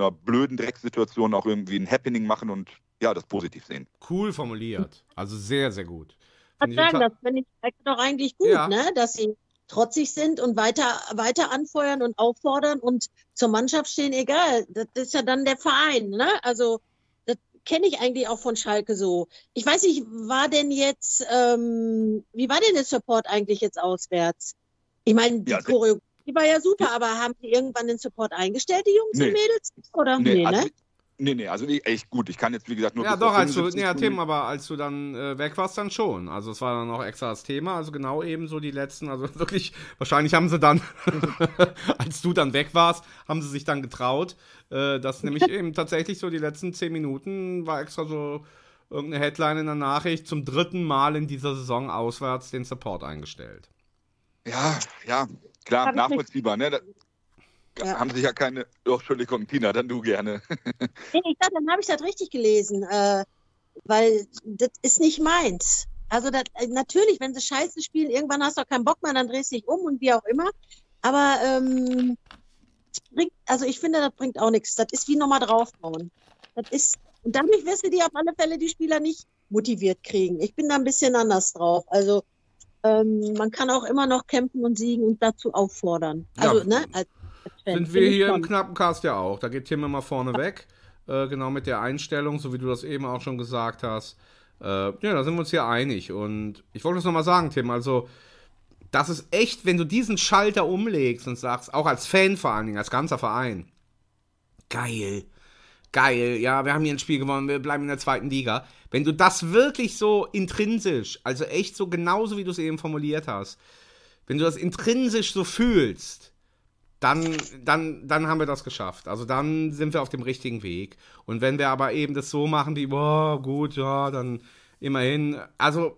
einer blöden Drecksituation auch irgendwie ein Happening machen und ja, das positiv sehen? Cool formuliert. Also sehr, sehr gut. Ich Find sagen, total- das finde ich doch eigentlich gut, Ja. ne? dass sie trotzig sind und weiter, weiter anfeuern und auffordern und zur Mannschaft stehen, egal. Das ist ja dann der Verein. Ne? Also das kenne ich eigentlich auch von Schalke so. Ich weiß nicht, war denn jetzt, ähm, wie war denn der Support eigentlich jetzt auswärts? Ich meine, die Ja, se- Choreografie war ja super, aber haben die irgendwann den Support eingestellt, die Jungs Nee. und Mädels? Oder? Nee, also, ne? nee, nee, also ich- echt gut. Ich kann jetzt, wie gesagt, nur Ja, doch, als du, 75 ja, Tim, aber als du dann äh, weg warst, dann schon. Also es war dann auch extra das Thema, also genau eben so die letzten, also wirklich, wahrscheinlich haben sie dann, als du dann weg warst, haben sie sich dann getraut, äh, dass nämlich eben tatsächlich so die letzten zehn Minuten war extra so irgendeine Headline in der Nachricht, zum dritten Mal in dieser Saison auswärts den Support eingestellt. Ja, ja, klar, Hab nachvollziehbar. Ne? Da Ja. haben sich ja keine. Oh, Entschuldigung, Tina, dann du gerne. Nee, ich dachte, dann habe ich das richtig gelesen, äh, weil das ist nicht meins. Also das, äh, natürlich, wenn sie Scheiße spielen, irgendwann hast du auch keinen Bock mehr, dann drehst du dich um und wie auch immer. Aber ähm, bringt, also ich finde, das bringt auch nichts. Das ist wie nochmal draufbauen. Das ist, und dadurch wirst du die auf alle Fälle die Spieler nicht motiviert kriegen. Ich bin da ein bisschen anders drauf. Also ähm, man kann auch immer noch kämpfen und siegen und dazu auffordern. Ja. Also, ne, als, als Fan, Sind wir hier im schon. knappen Cast ja auch. Da geht Tim immer vorne weg. Äh, genau mit der Einstellung, so wie du das eben auch schon gesagt hast. Äh, ja, da sind wir uns hier einig. Und ich wollte es nochmal sagen, Tim, also das ist echt, wenn du diesen Schalter umlegst und sagst, auch als Fan vor allen Dingen, als ganzer Verein, geil, geil, ja, wir haben hier ein Spiel gewonnen, wir bleiben in der zweiten Liga. Wenn du das wirklich so intrinsisch, also echt so genauso wie du es eben formuliert hast, wenn du das intrinsisch so fühlst, dann, dann, dann haben wir das geschafft. Also dann sind wir auf dem richtigen Weg. Und wenn wir aber eben das so machen wie, boah, gut, ja, dann immerhin, also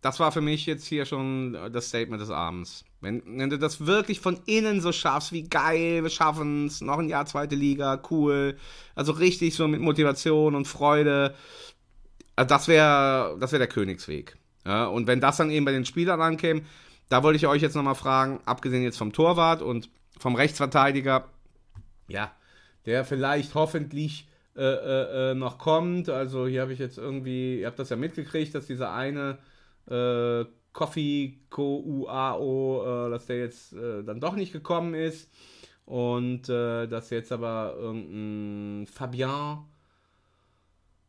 das war für mich jetzt hier schon das Statement des Abends. Wenn, wenn du das wirklich von innen so schaffst, wie geil, wir schaffen es, noch ein Jahr zweite Liga, cool. Also richtig so mit Motivation und Freude. Also das wäre das wär der Königsweg. Ja, und wenn das dann eben bei den Spielern ankäme, da wollte ich euch jetzt nochmal fragen, abgesehen jetzt vom Torwart und vom Rechtsverteidiger, ja, der vielleicht hoffentlich äh, äh, äh noch kommt. Also hier habe ich jetzt irgendwie, ihr habt das ja mitgekriegt, dass dieser eine äh, Coffee Co UAO, äh, dass der jetzt äh, dann doch nicht gekommen ist. Und äh, dass jetzt aber irgendein Fabien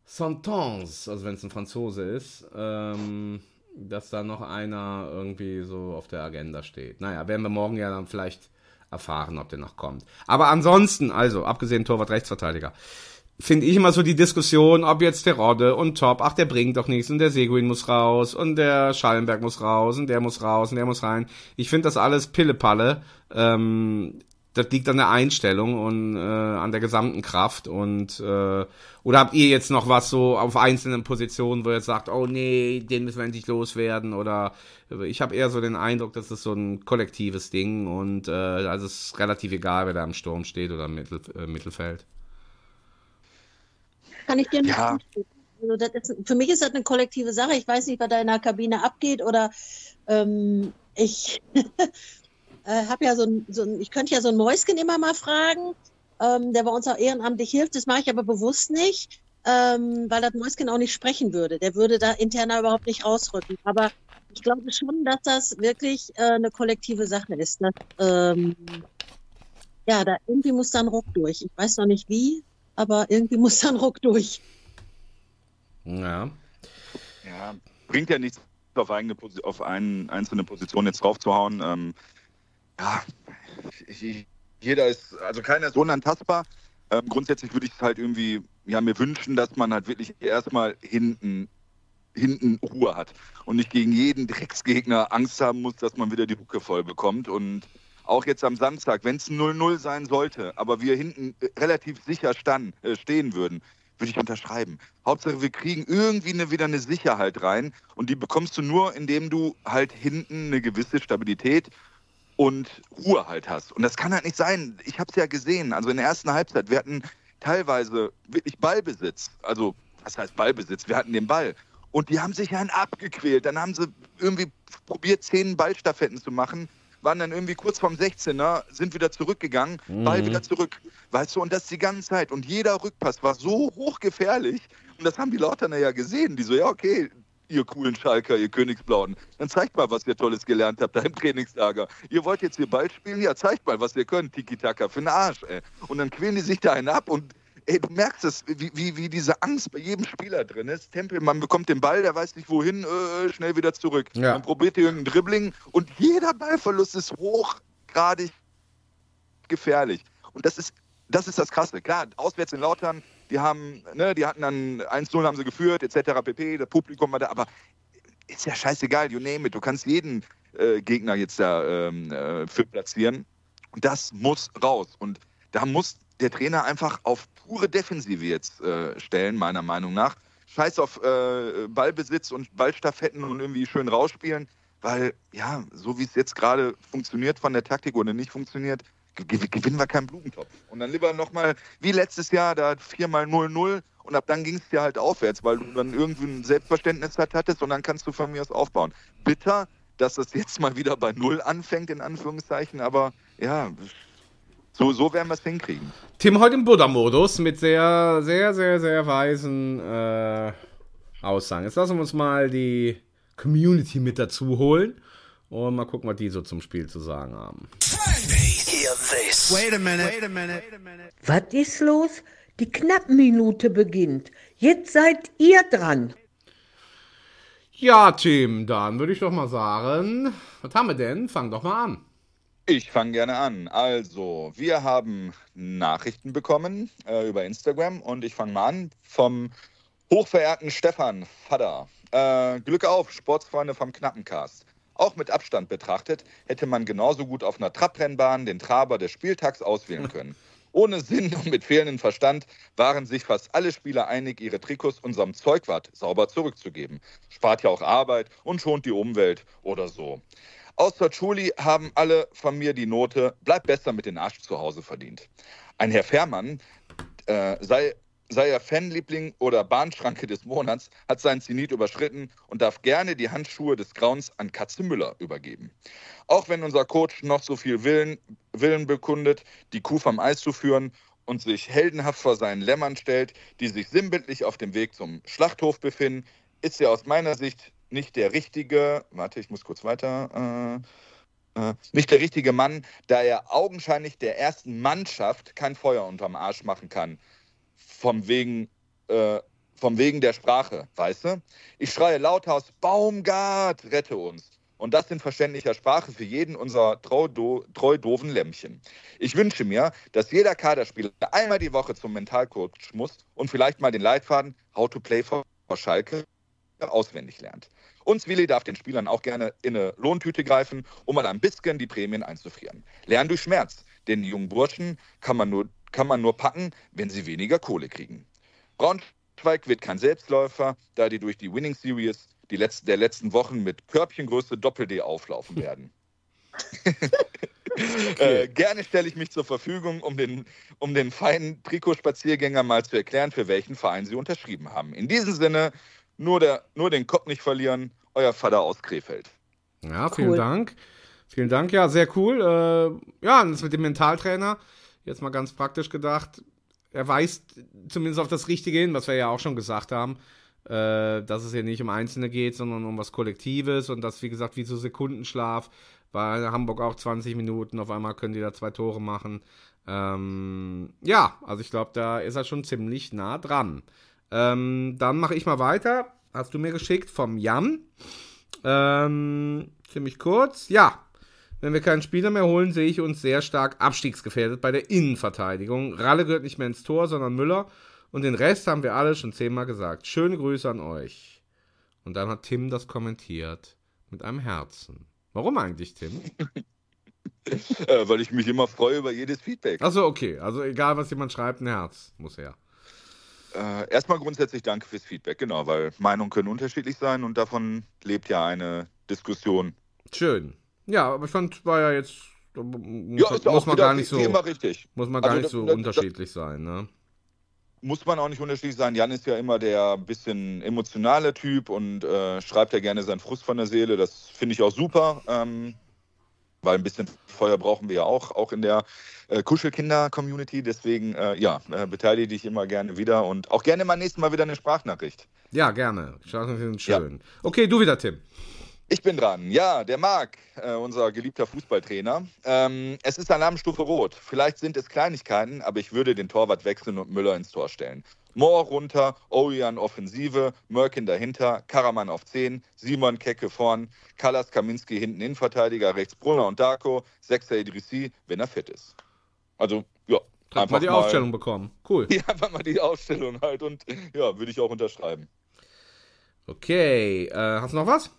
Santons, also wenn es ein Franzose ist, ähm, dass da noch einer irgendwie so auf der Agenda steht. Naja, werden wir morgen ja dann vielleicht erfahren, ob der noch kommt. Aber ansonsten, also, abgesehen Torwart Rechtsverteidiger, finde ich immer so die Diskussion, ob jetzt der Rodde und Top, ach, der bringt doch nichts und der Seguin muss raus und der Schallenberg muss raus und der muss raus und der muss rein. Ich finde das alles Pillepalle. Ähm, das liegt an der Einstellung und äh, an der gesamten Kraft und äh, oder habt ihr jetzt noch was so auf einzelnen Positionen, wo ihr jetzt sagt, oh nee, den müssen wir endlich loswerden oder ich habe eher so den Eindruck, dass es so ein kollektives Ding und äh, also es ist relativ egal, wer da im Sturm steht oder im Mittel, äh, Mittelfeld. Kann ich dir nicht ja. also das ist, Für mich ist das eine kollektive Sache. Ich weiß nicht, was da in der Kabine abgeht oder ähm, ich äh, habe ja so ein, so ein, ich könnte ja so ein Mäuschen immer mal fragen, ähm, der bei uns auch ehrenamtlich hilft. Das mache ich aber bewusst nicht, ähm, weil das Mäuschen auch nicht sprechen würde. Der würde da interner überhaupt nicht rausrücken. Aber ich glaube schon, dass das wirklich äh, eine kollektive Sache ist. Dass, ähm, ja, da irgendwie muss da ein Ruck durch. Ich weiß noch nicht wie, aber irgendwie muss da ein Ruck durch. Ja. Ja, bringt ja nichts auf, eigene, auf einen, einzelne Position jetzt draufzuhauen. Ähm, ja, ich, jeder ist, also keiner ist unantastbar. Ähm, grundsätzlich würde ich es halt irgendwie, ja, mir wünschen, dass man halt wirklich erstmal hinten, hinten Ruhe hat und nicht gegen jeden Drecksgegner Angst haben muss, dass man wieder die Hucke voll bekommt. Und auch jetzt am Samstag, wenn es 0-0 sein sollte, aber wir hinten äh, relativ sicher stand, äh, stehen würden, würde ich unterschreiben. Hauptsache, wir kriegen irgendwie eine, wieder eine Sicherheit rein und die bekommst du nur, indem du halt hinten eine gewisse Stabilität und Ruhe halt hast. Und das kann halt nicht sein. Ich habe es ja gesehen. Also in der ersten Halbzeit, wir hatten teilweise wirklich Ballbesitz. Also, was heißt Ballbesitz? Wir hatten den Ball. Und die haben sich einen abgequält. Dann haben sie irgendwie probiert, zehn Ballstaffetten zu machen. Waren dann irgendwie kurz vorm 16er, sind wieder zurückgegangen, mhm. Ball wieder zurück. Weißt du, und das die ganze Zeit. Und jeder Rückpass war so hochgefährlich. Und das haben die Lauterner ja gesehen. Die so, ja, okay, ihr coolen Schalker, ihr Königsblauen. Dann zeigt mal, was ihr Tolles gelernt habt da im Trainingslager. Ihr wollt jetzt hier Ball spielen? Ja, zeigt mal, was ihr könnt, Tiki-Taka, für den Arsch, ey. Und dann quälen die sich da einen ab und ey, du merkst es, wie, wie, wie diese Angst bei jedem Spieler drin ist. Tempel, man bekommt den Ball, der weiß nicht wohin, äh, schnell wieder zurück. Ja. Man probiert hier irgendein Dribbling und jeder Ballverlust ist hochgradig gefährlich. Und das ist, das ist das Krasse. Klar, auswärts in Lautern die haben, ne, die hatten dann 1-0 haben sie geführt, etc. pp. Das Publikum war da, aber ist ja scheißegal, you name it. Du kannst jeden äh, Gegner jetzt da ähm, äh, für platzieren. Und das muss raus. Und da muss der Trainer einfach auf pure Defensive jetzt äh, stellen, meiner Meinung nach. Scheiß auf äh, Ballbesitz und Ballstaffetten und irgendwie schön rausspielen, weil ja, so wie es jetzt gerade funktioniert von der Taktik oder nicht funktioniert, gewinnen wir keinen Blumentopf. Und dann lieber nochmal, wie letztes Jahr, da viermal 0-0 und ab dann ging es dir halt aufwärts, weil du dann irgendwie ein Selbstverständnis halt hattest und dann kannst du von mir aus aufbauen. Bitter, dass das jetzt mal wieder bei Null anfängt, in Anführungszeichen, aber ja, so, so werden wir es hinkriegen. Tim heute im Buddha-Modus mit sehr, sehr, sehr, sehr weisen äh, Aussagen. Jetzt lassen wir uns mal die Community mit dazu holen und mal gucken, was die so zum Spiel zu sagen haben. Wait a minute. Wait a minute. Was ist los? Die Knappminute beginnt. Jetzt seid ihr dran. Ja, Tim, dann würde ich doch mal sagen, was haben wir denn? Fang doch mal an. Ich fange gerne an. Also, wir haben Nachrichten bekommen äh, über Instagram und ich fange mal an vom hochverehrten Stefan Vater. Äh, Glück auf, Sportsfreunde vom Knappencast. Auch mit Abstand betrachtet hätte man genauso gut auf einer Trabrennbahn den Traber des Spieltags auswählen können. Ohne Sinn und mit fehlendem Verstand waren sich fast alle Spieler einig, ihre Trikots unserem Zeugwart sauber zurückzugeben. Spart ja auch Arbeit und schont die Umwelt oder so. Außer Schuli haben alle von mir die Note, bleib besser mit den Arsch zu Hause verdient. Ein Herr Fährmann, äh, sei, sei er Fanliebling oder Bahnschranke des Monats, hat seinen Zenit überschritten und darf gerne die Handschuhe des Grauens an Katze Müller übergeben. Auch wenn unser Coach noch so viel Willen, Willen bekundet, die Kuh vom Eis zu führen und sich heldenhaft vor seinen Lämmern stellt, die sich sinnbildlich auf dem Weg zum Schlachthof befinden, ist er aus meiner Sicht nicht der richtige, warte, ich muss kurz weiter, äh, äh, nicht der richtige Mann, da er augenscheinlich der ersten Mannschaft kein Feuer unterm Arsch machen kann. Vom wegen, äh, vom wegen der Sprache, weißt du? Ich schreie lauthals, Baumgart, rette uns. Und das in verständlicher Sprache für jeden unserer treu, do, doofen Lämmchen. Ich wünsche mir, dass jeder Kaderspieler einmal die Woche zum Mentalcoach muss und vielleicht mal den Leitfaden How to Play for Schalke auswendig lernt. Und Zwilli darf den Spielern auch gerne in eine Lohntüte greifen, um mal ein bisschen die Prämien einzufrieren. Lernen durch Schmerz, denn die jungen Burschen kann man nur, kann man nur packen, wenn sie weniger Kohle kriegen. Braunschweig wird kein Selbstläufer, da die durch die Winning Series die letzten, der letzten Wochen mit Körbchengröße Doppel-D auflaufen werden. Okay. äh, gerne stelle ich mich zur Verfügung, um den, um den feinen Trikotspaziergänger mal zu erklären, für welchen Verein sie unterschrieben haben. In diesem Sinne, nur, der, nur den Kopf nicht verlieren. Euer Vater aus Krefeld. Ja, vielen cool. Dank. Vielen Dank, ja, sehr cool. Äh, ja, das mit dem Mentaltrainer, jetzt mal ganz praktisch gedacht, er weist zumindest auf das Richtige hin, was wir ja auch schon gesagt haben, äh, dass es ja nicht um Einzelne geht, sondern um was Kollektives und das, wie gesagt, wie so Sekundenschlaf. Bei Hamburg auch 20 Minuten, auf einmal können die da zwei Tore machen. Ähm, ja, also ich glaube, da ist er schon ziemlich nah dran. Ähm, dann mache ich mal weiter. Hast du mir geschickt vom Jan. Ähm, ziemlich kurz. Ja, wenn wir keinen Spieler mehr holen, sehe ich uns sehr stark abstiegsgefährdet bei der Innenverteidigung. Ralle gehört nicht mehr ins Tor, sondern Müller. Und den Rest haben wir alle schon zehnmal gesagt. Schöne Grüße an euch. Und dann hat Tim das kommentiert mit einem Herzen. Warum eigentlich, Tim? äh, weil ich mich immer freue über jedes Feedback. Achso, okay. Also egal, was jemand schreibt, ein Herz muss her. Äh, erstmal grundsätzlich danke fürs Feedback, genau, weil Meinungen können unterschiedlich sein und davon lebt ja eine Diskussion. Schön. Ja, aber ich fand, war ja jetzt. Muss, ja, muss man gar nicht so. Muss man gar also, nicht so da, unterschiedlich da, sein, ne? Muss man auch nicht unterschiedlich sein. Jan ist ja immer der bisschen emotionale Typ und äh, schreibt ja gerne seinen Frust von der Seele. Das finde ich auch super. Ähm, weil ein bisschen Feuer brauchen wir ja auch, auch in der äh, Kuschelkinder-Community. Deswegen, äh, ja, äh, beteilige dich immer gerne wieder und auch gerne mal nächstes Mal wieder eine Sprachnachricht. Ja, gerne. Sprachnachrichten sind schön. Ja. Okay, du wieder, Tim. Ich bin dran. Ja, der Marc, äh, unser geliebter Fußballtrainer. Ähm, es ist Alarmstufe Rot. Vielleicht sind es Kleinigkeiten, aber ich würde den Torwart wechseln und Müller ins Tor stellen. Mohr runter, Ojan Offensive, Mörkin dahinter, Karaman auf 10, Simon Kecke vorn, Kalas Kaminski hinten Innenverteidiger, rechts Brunner und Darko, Sechser Idrissi, wenn er fit ist. Also, ja. Einfach mal die mal, Aufstellung bekommen. Cool. Ja, einfach mal die Aufstellung halt und ja, würde ich auch unterschreiben. Okay, äh, hast du noch was?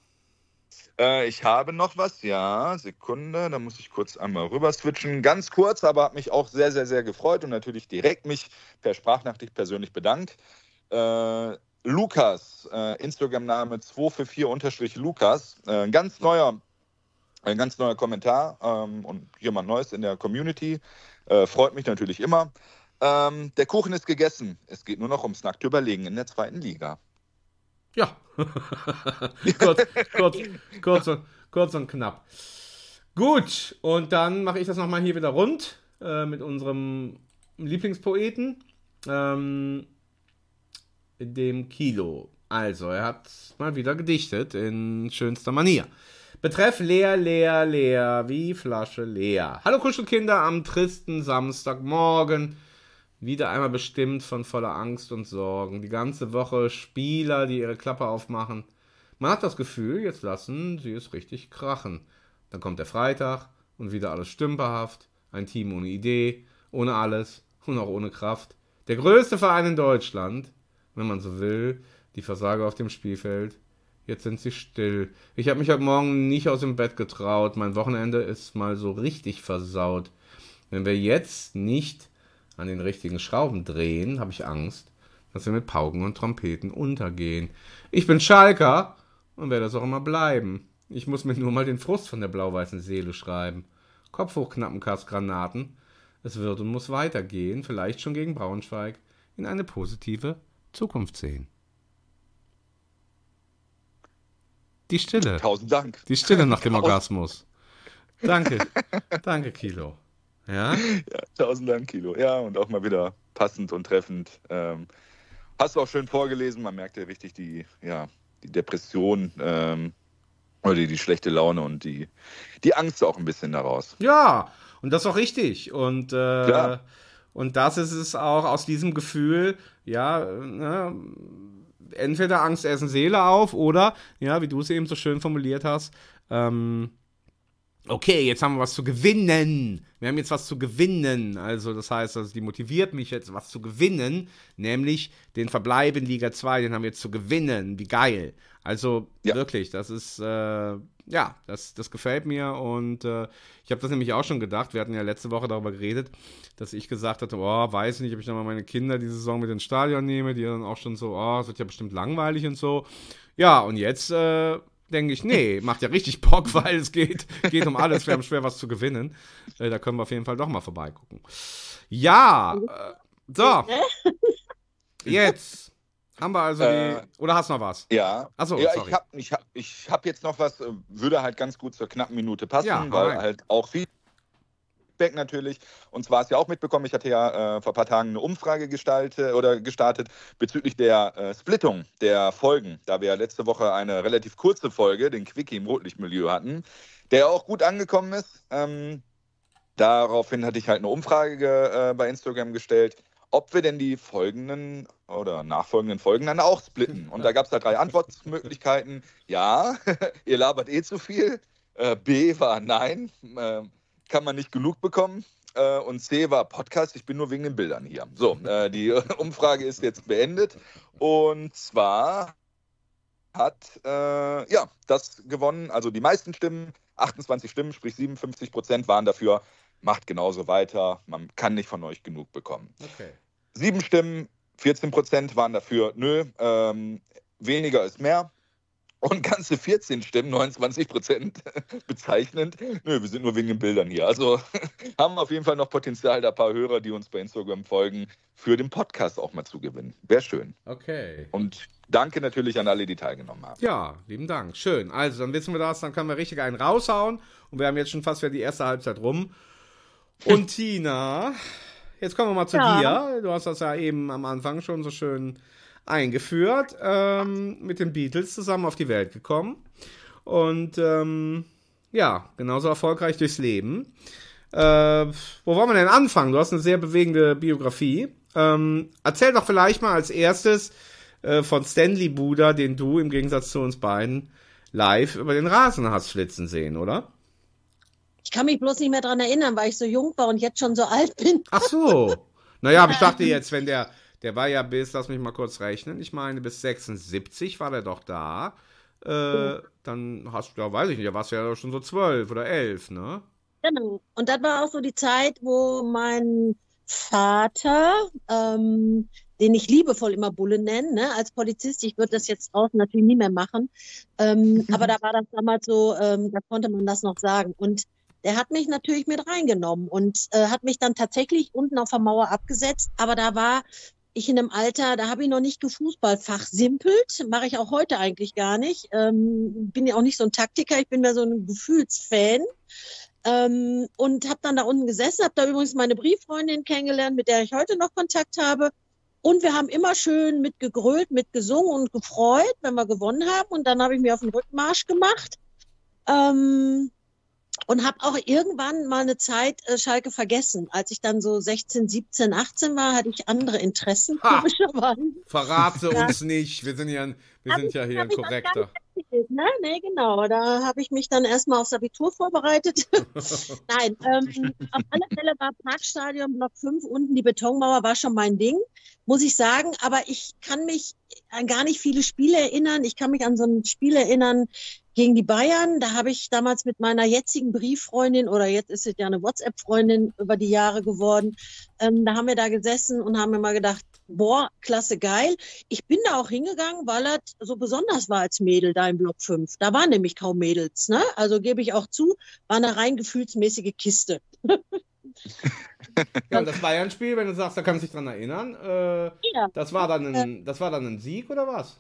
Äh, ich habe noch was, ja, Sekunde, da muss ich kurz einmal rüber switchen. Ganz kurz, aber habe mich auch sehr, sehr, sehr gefreut und natürlich direkt mich per Sprachnachricht persönlich bedankt. Äh, Lukas, äh, Instagram-Name 244-Lukas, äh, ein ganz neuer, ein ganz neuer Kommentar ähm, und jemand Neues in der Community. Äh, freut mich natürlich immer. Ähm, der Kuchen ist gegessen. Es geht nur noch ums nackte Überlegen in der zweiten Liga. Ja. kurz, kurz, kurz, und, kurz und knapp. Gut, und dann mache ich das nochmal hier wieder rund äh, mit unserem Lieblingspoeten, ähm, dem Kilo. Also, er hat mal wieder gedichtet in schönster Manier. Betreff leer, leer, leer, wie Flasche leer. Hallo Kuschelkinder am tristen Samstagmorgen wieder einmal bestimmt von voller Angst und Sorgen. Die ganze Woche Spieler, die ihre Klappe aufmachen. Man hat das Gefühl, jetzt lassen sie es richtig krachen. Dann kommt der Freitag und wieder alles stümperhaft. Ein Team ohne Idee, ohne alles und auch ohne Kraft. Der größte Verein in Deutschland, wenn man so will, die Versager auf dem Spielfeld. Jetzt sind sie still. Ich habe mich heute Morgen nicht aus dem Bett getraut. Mein Wochenende ist mal so richtig versaut. Wenn wir jetzt nicht an den richtigen Schrauben drehen, habe ich Angst, dass wir mit Pauken und Trompeten untergehen. Ich bin Schalker und werde das auch immer bleiben. Ich muss mir nur mal den Frust von der blau-weißen Seele schreiben. Kopf hoch, Knappenkastgranaten. Es wird und muss weitergehen, vielleicht schon gegen Braunschweig, in eine positive Zukunft sehen. Die Stille. Tausend Dank. Die Stille nach dem Orgasmus. Danke. Danke, Kilo. Ja? ja? Tausend Dank, Kilo. Ja, und auch mal wieder passend und treffend. Ähm, hast du auch schön vorgelesen. Man merkt ja richtig die, ja, die Depression ähm, oder die, die, schlechte Laune und die, die Angst auch ein bisschen daraus. Ja, und das ist auch richtig. Und, äh, und das ist es auch aus diesem Gefühl, ja, ne, entweder Angst essen Seele auf oder, ja, wie du es eben so schön formuliert hast, ähm, okay, jetzt haben wir was zu gewinnen. Wir haben jetzt was zu gewinnen. Also, das heißt, also die motiviert mich jetzt, was zu gewinnen, nämlich den Verbleib in Liga 2, den haben wir jetzt zu gewinnen. Wie geil. Also, ja. wirklich, das ist, äh, ja, das, das gefällt mir und äh, ich habe das nämlich auch schon gedacht. Wir hatten ja letzte Woche darüber geredet, dass ich gesagt hatte, oh, weiß nicht, ob ich nochmal meine Kinder diese Saison mit ins Stadion nehme, die dann auch schon so, oh, es wird ja bestimmt langweilig und so. Ja, und jetzt äh, denke ich, nee, macht ja richtig Bock, weil es geht, geht um alles. Wir haben schwer was zu gewinnen. Äh, da können wir auf jeden Fall doch mal vorbeigucken. Ja, äh, so. Jetzt haben wir also äh, die. Oder hast du noch was? Ja. Achso, ja, sorry. ich habe ich hab, ich hab jetzt noch was, äh, würde halt ganz gut zur knappen Minute passen, ja, weil rein. halt auch viel Feedback natürlich. Und zwar hast du ja auch mitbekommen, ich hatte ja äh, vor ein paar Tagen eine Umfrage gestaltet oder gestartet bezüglich der äh, Splittung der Folgen, da wir ja letzte Woche eine relativ kurze Folge, den Quickie im Rotlichtmilieu hatten, der auch gut angekommen ist. Ähm, daraufhin hatte ich halt eine Umfrage äh, bei Instagram gestellt, ob wir denn die folgenden oder nachfolgenden Folgen dann auch splitten. Und da gab es da drei Antwortmöglichkeiten. Ja, ihr labert eh zu viel. Äh, B war nein. Äh, kann man nicht genug bekommen. Äh, und C war Podcast. Ich bin nur wegen den Bildern hier. So, äh, die Umfrage ist jetzt beendet. Und zwar hat äh, ja das gewonnen. Also die meisten Stimmen, 28 Stimmen, sprich 57 Prozent waren dafür. Macht genauso weiter. Man kann nicht von euch genug bekommen. Okay. Sieben Stimmen, 14 Prozent waren dafür. Nö, ähm, weniger ist mehr. Und ganze 14 Stimmen, 29 Prozent, bezeichnend. Nö, wir sind nur wegen den Bildern hier. Also haben auf jeden Fall noch Potenzial, da ein paar Hörer, die uns bei Instagram folgen, für den Podcast auch mal zu gewinnen. Wäre schön. Okay. Und danke natürlich an alle, die teilgenommen haben. Ja, lieben Dank. Schön. Also, dann wissen wir das, dann können wir richtig einen raushauen. Und wir haben jetzt schon fast wieder die erste Halbzeit rum. Und Tina, jetzt kommen wir mal zu ja. dir. Du hast das ja eben am Anfang schon so schön eingeführt, ähm, mit den Beatles zusammen auf die Welt gekommen. Und ähm, ja, genauso erfolgreich durchs Leben. Äh, wo wollen wir denn anfangen? Du hast eine sehr bewegende Biografie. Ähm, erzähl doch vielleicht mal als erstes äh, von Stanley Buda, den du im Gegensatz zu uns beiden live über den Rasen hast flitzen sehen, oder? Ich kann mich bloß nicht mehr daran erinnern, weil ich so jung war und jetzt schon so alt bin. Ach so. Naja, aber ich dachte jetzt, wenn der der war ja bis, lass mich mal kurz rechnen, ich meine, bis 76 war der doch da. Äh, ja. Dann hast du, ja, weiß ich nicht, da warst du ja schon so zwölf oder elf, ne? Genau. Und das war auch so die Zeit, wo mein Vater, ähm, den ich liebevoll immer Bulle nenne, ne, als Polizist, ich würde das jetzt draußen natürlich nie mehr machen, ähm, aber da war das damals so, ähm, da konnte man das noch sagen. Und der hat mich natürlich mit reingenommen und äh, hat mich dann tatsächlich unten auf der Mauer abgesetzt, aber da war ich in einem Alter, da habe ich noch nicht gefußballfach simpelt, mache ich auch heute eigentlich gar nicht. Ähm, bin ja auch nicht so ein Taktiker, ich bin mehr so ein Gefühlsfan. Ähm, und habe dann da unten gesessen, habe da übrigens meine Brieffreundin kennengelernt, mit der ich heute noch Kontakt habe. Und wir haben immer schön mit gegrölt, mit gesungen und gefreut, wenn wir gewonnen haben. Und dann habe ich mir auf den Rückmarsch gemacht. Ähm, und habe auch irgendwann mal eine Zeit äh, Schalke vergessen. Als ich dann so 16, 17, 18 war, hatte ich andere Interessen, ha. Verrate ja. uns nicht, wir sind ja, wir sind ja hier ein korrekter. Ne? Nee, genau. Da habe ich mich dann erstmal aufs Abitur vorbereitet. Nein, ähm, auf alle Fälle war Parkstadion Block 5 unten, die Betonmauer war schon mein Ding, muss ich sagen. Aber ich kann mich an gar nicht viele Spiele erinnern. Ich kann mich an so ein Spiel erinnern gegen die Bayern. Da habe ich damals mit meiner jetzigen Brieffreundin oder jetzt ist es ja eine WhatsApp-Freundin über die Jahre geworden. Ähm, da haben wir da gesessen und haben mir mal gedacht, boah, klasse geil. Ich bin da auch hingegangen, weil das so besonders war als Mädel da im Block 5. Da waren nämlich kaum Mädels, ne? Also gebe ich auch zu, war eine rein gefühlsmäßige Kiste. ja, das Bayern-Spiel, wenn du sagst, da kannst du dich dran erinnern, äh, ja. das, war dann ein, das war dann ein Sieg oder was?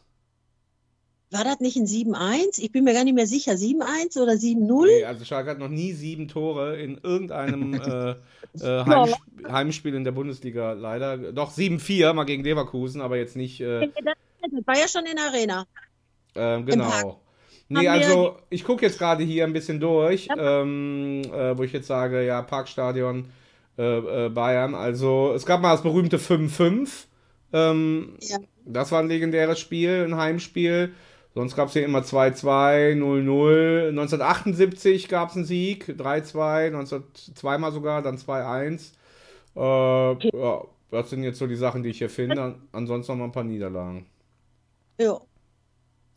War das nicht ein 7-1? Ich bin mir gar nicht mehr sicher. 7-1 oder 7-0? Nee, also Schalke hat noch nie sieben Tore in irgendeinem äh, äh, Heimsp Heimspiel in der Bundesliga leider. Doch 7-4 mal gegen Leverkusen, aber jetzt nicht. Äh, das war ja schon in der Arena. Ähm, genau. Nee, also ich gucke jetzt gerade hier ein bisschen durch, ähm, äh, wo ich jetzt sage, ja, Parkstadion äh, äh, Bayern. Also es gab mal das berühmte 5-5. Ähm, ja. Das war ein legendäres Spiel, ein Heimspiel. Sonst gab es ja immer 2-2, 0-0. 1978 gab es einen Sieg, 3-2, 1902 mal sogar, dann 2-1. Äh, ja, das sind jetzt so die Sachen, die ich hier finde. Ansonsten noch mal ein paar Niederlagen. Ja.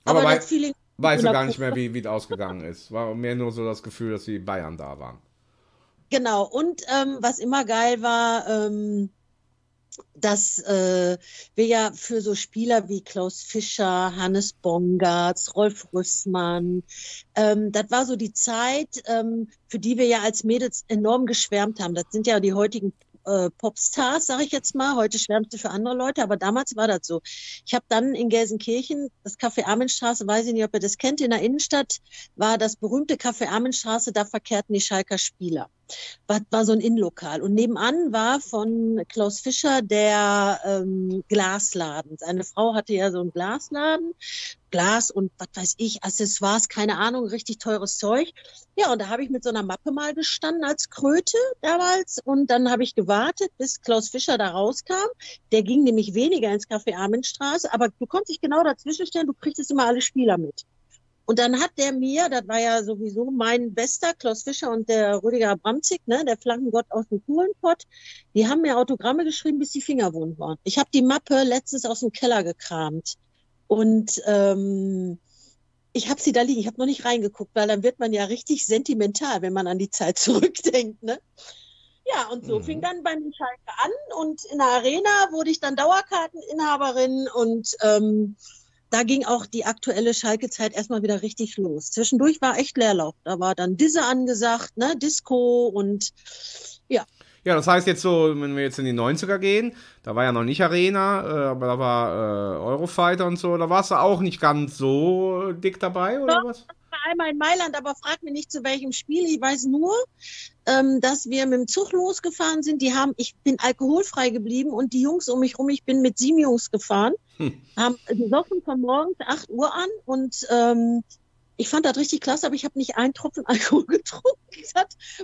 Aber, Aber das Feeling weißt du gar nicht mehr, wie es ausgegangen ist. War mehr nur so das Gefühl, dass die Bayern da waren. Genau. Und ähm, was immer geil war, ähm, dass äh, wir ja für so Spieler wie Klaus Fischer, Hannes Bongartz, Rolf Rüssmann, ähm, das war so die Zeit, ähm, für die wir ja als Mädels enorm geschwärmt haben. Das sind ja die heutigen äh, Popstars, sage ich jetzt mal. Heute schwärmt sie für andere Leute, aber damals war das so. Ich habe dann in Gelsenkirchen, das Café Armenstraße, weiß ich nicht, ob ihr das kennt, in der Innenstadt war das berühmte Café Armenstraße, da verkehrten die Schalker Spieler war, war so ein Innenlokal. Und nebenan war von Klaus Fischer der ähm, Glasladen. Seine Frau hatte ja so einen Glasladen, Glas und was weiß ich, Accessoires, keine Ahnung, richtig teures Zeug. Ja, und da habe ich mit so einer Mappe mal gestanden als Kröte damals. Und dann habe ich gewartet, bis Klaus Fischer da rauskam. Der ging nämlich weniger ins Café Armenstraße, aber du konntest dich genau dazwischen stellen, du kriegst immer alle Spieler mit. Und dann hat der mir, das war ja sowieso mein bester, Klaus Fischer und der Rüdiger Bramzig, ne, der Flankengott aus dem Kuhlenpott, die haben mir Autogramme geschrieben, bis die Finger wund waren. Ich habe die Mappe letztens aus dem Keller gekramt. Und ähm, ich habe sie da liegen, ich habe noch nicht reingeguckt, weil dann wird man ja richtig sentimental, wenn man an die Zeit zurückdenkt. Ne? Ja, und so mhm. fing dann bei mir Schalke an und in der Arena wurde ich dann Dauerkarteninhaberin und ähm, da ging auch die aktuelle Schalke-Zeit erstmal wieder richtig los. Zwischendurch war echt Leerlauf. Da war dann Disse angesagt, ne, Disco und ja. Ja, das heißt jetzt so, wenn wir jetzt in die 90er gehen, da war ja noch nicht Arena, äh, aber da war äh, Eurofighter und so, da warst du auch nicht ganz so dick dabei, oder ja, was? einmal in Mailand, aber frag mich nicht zu welchem Spiel. Ich weiß nur, ähm, dass wir mit dem Zug losgefahren sind. Die haben, ich bin alkoholfrei geblieben und die Jungs um mich rum, ich bin mit sieben Jungs gefahren, hm. haben gesoffen von morgens 8 Uhr an und ähm, ich fand das richtig klasse, aber ich habe nicht einen Tropfen Alkohol getrunken.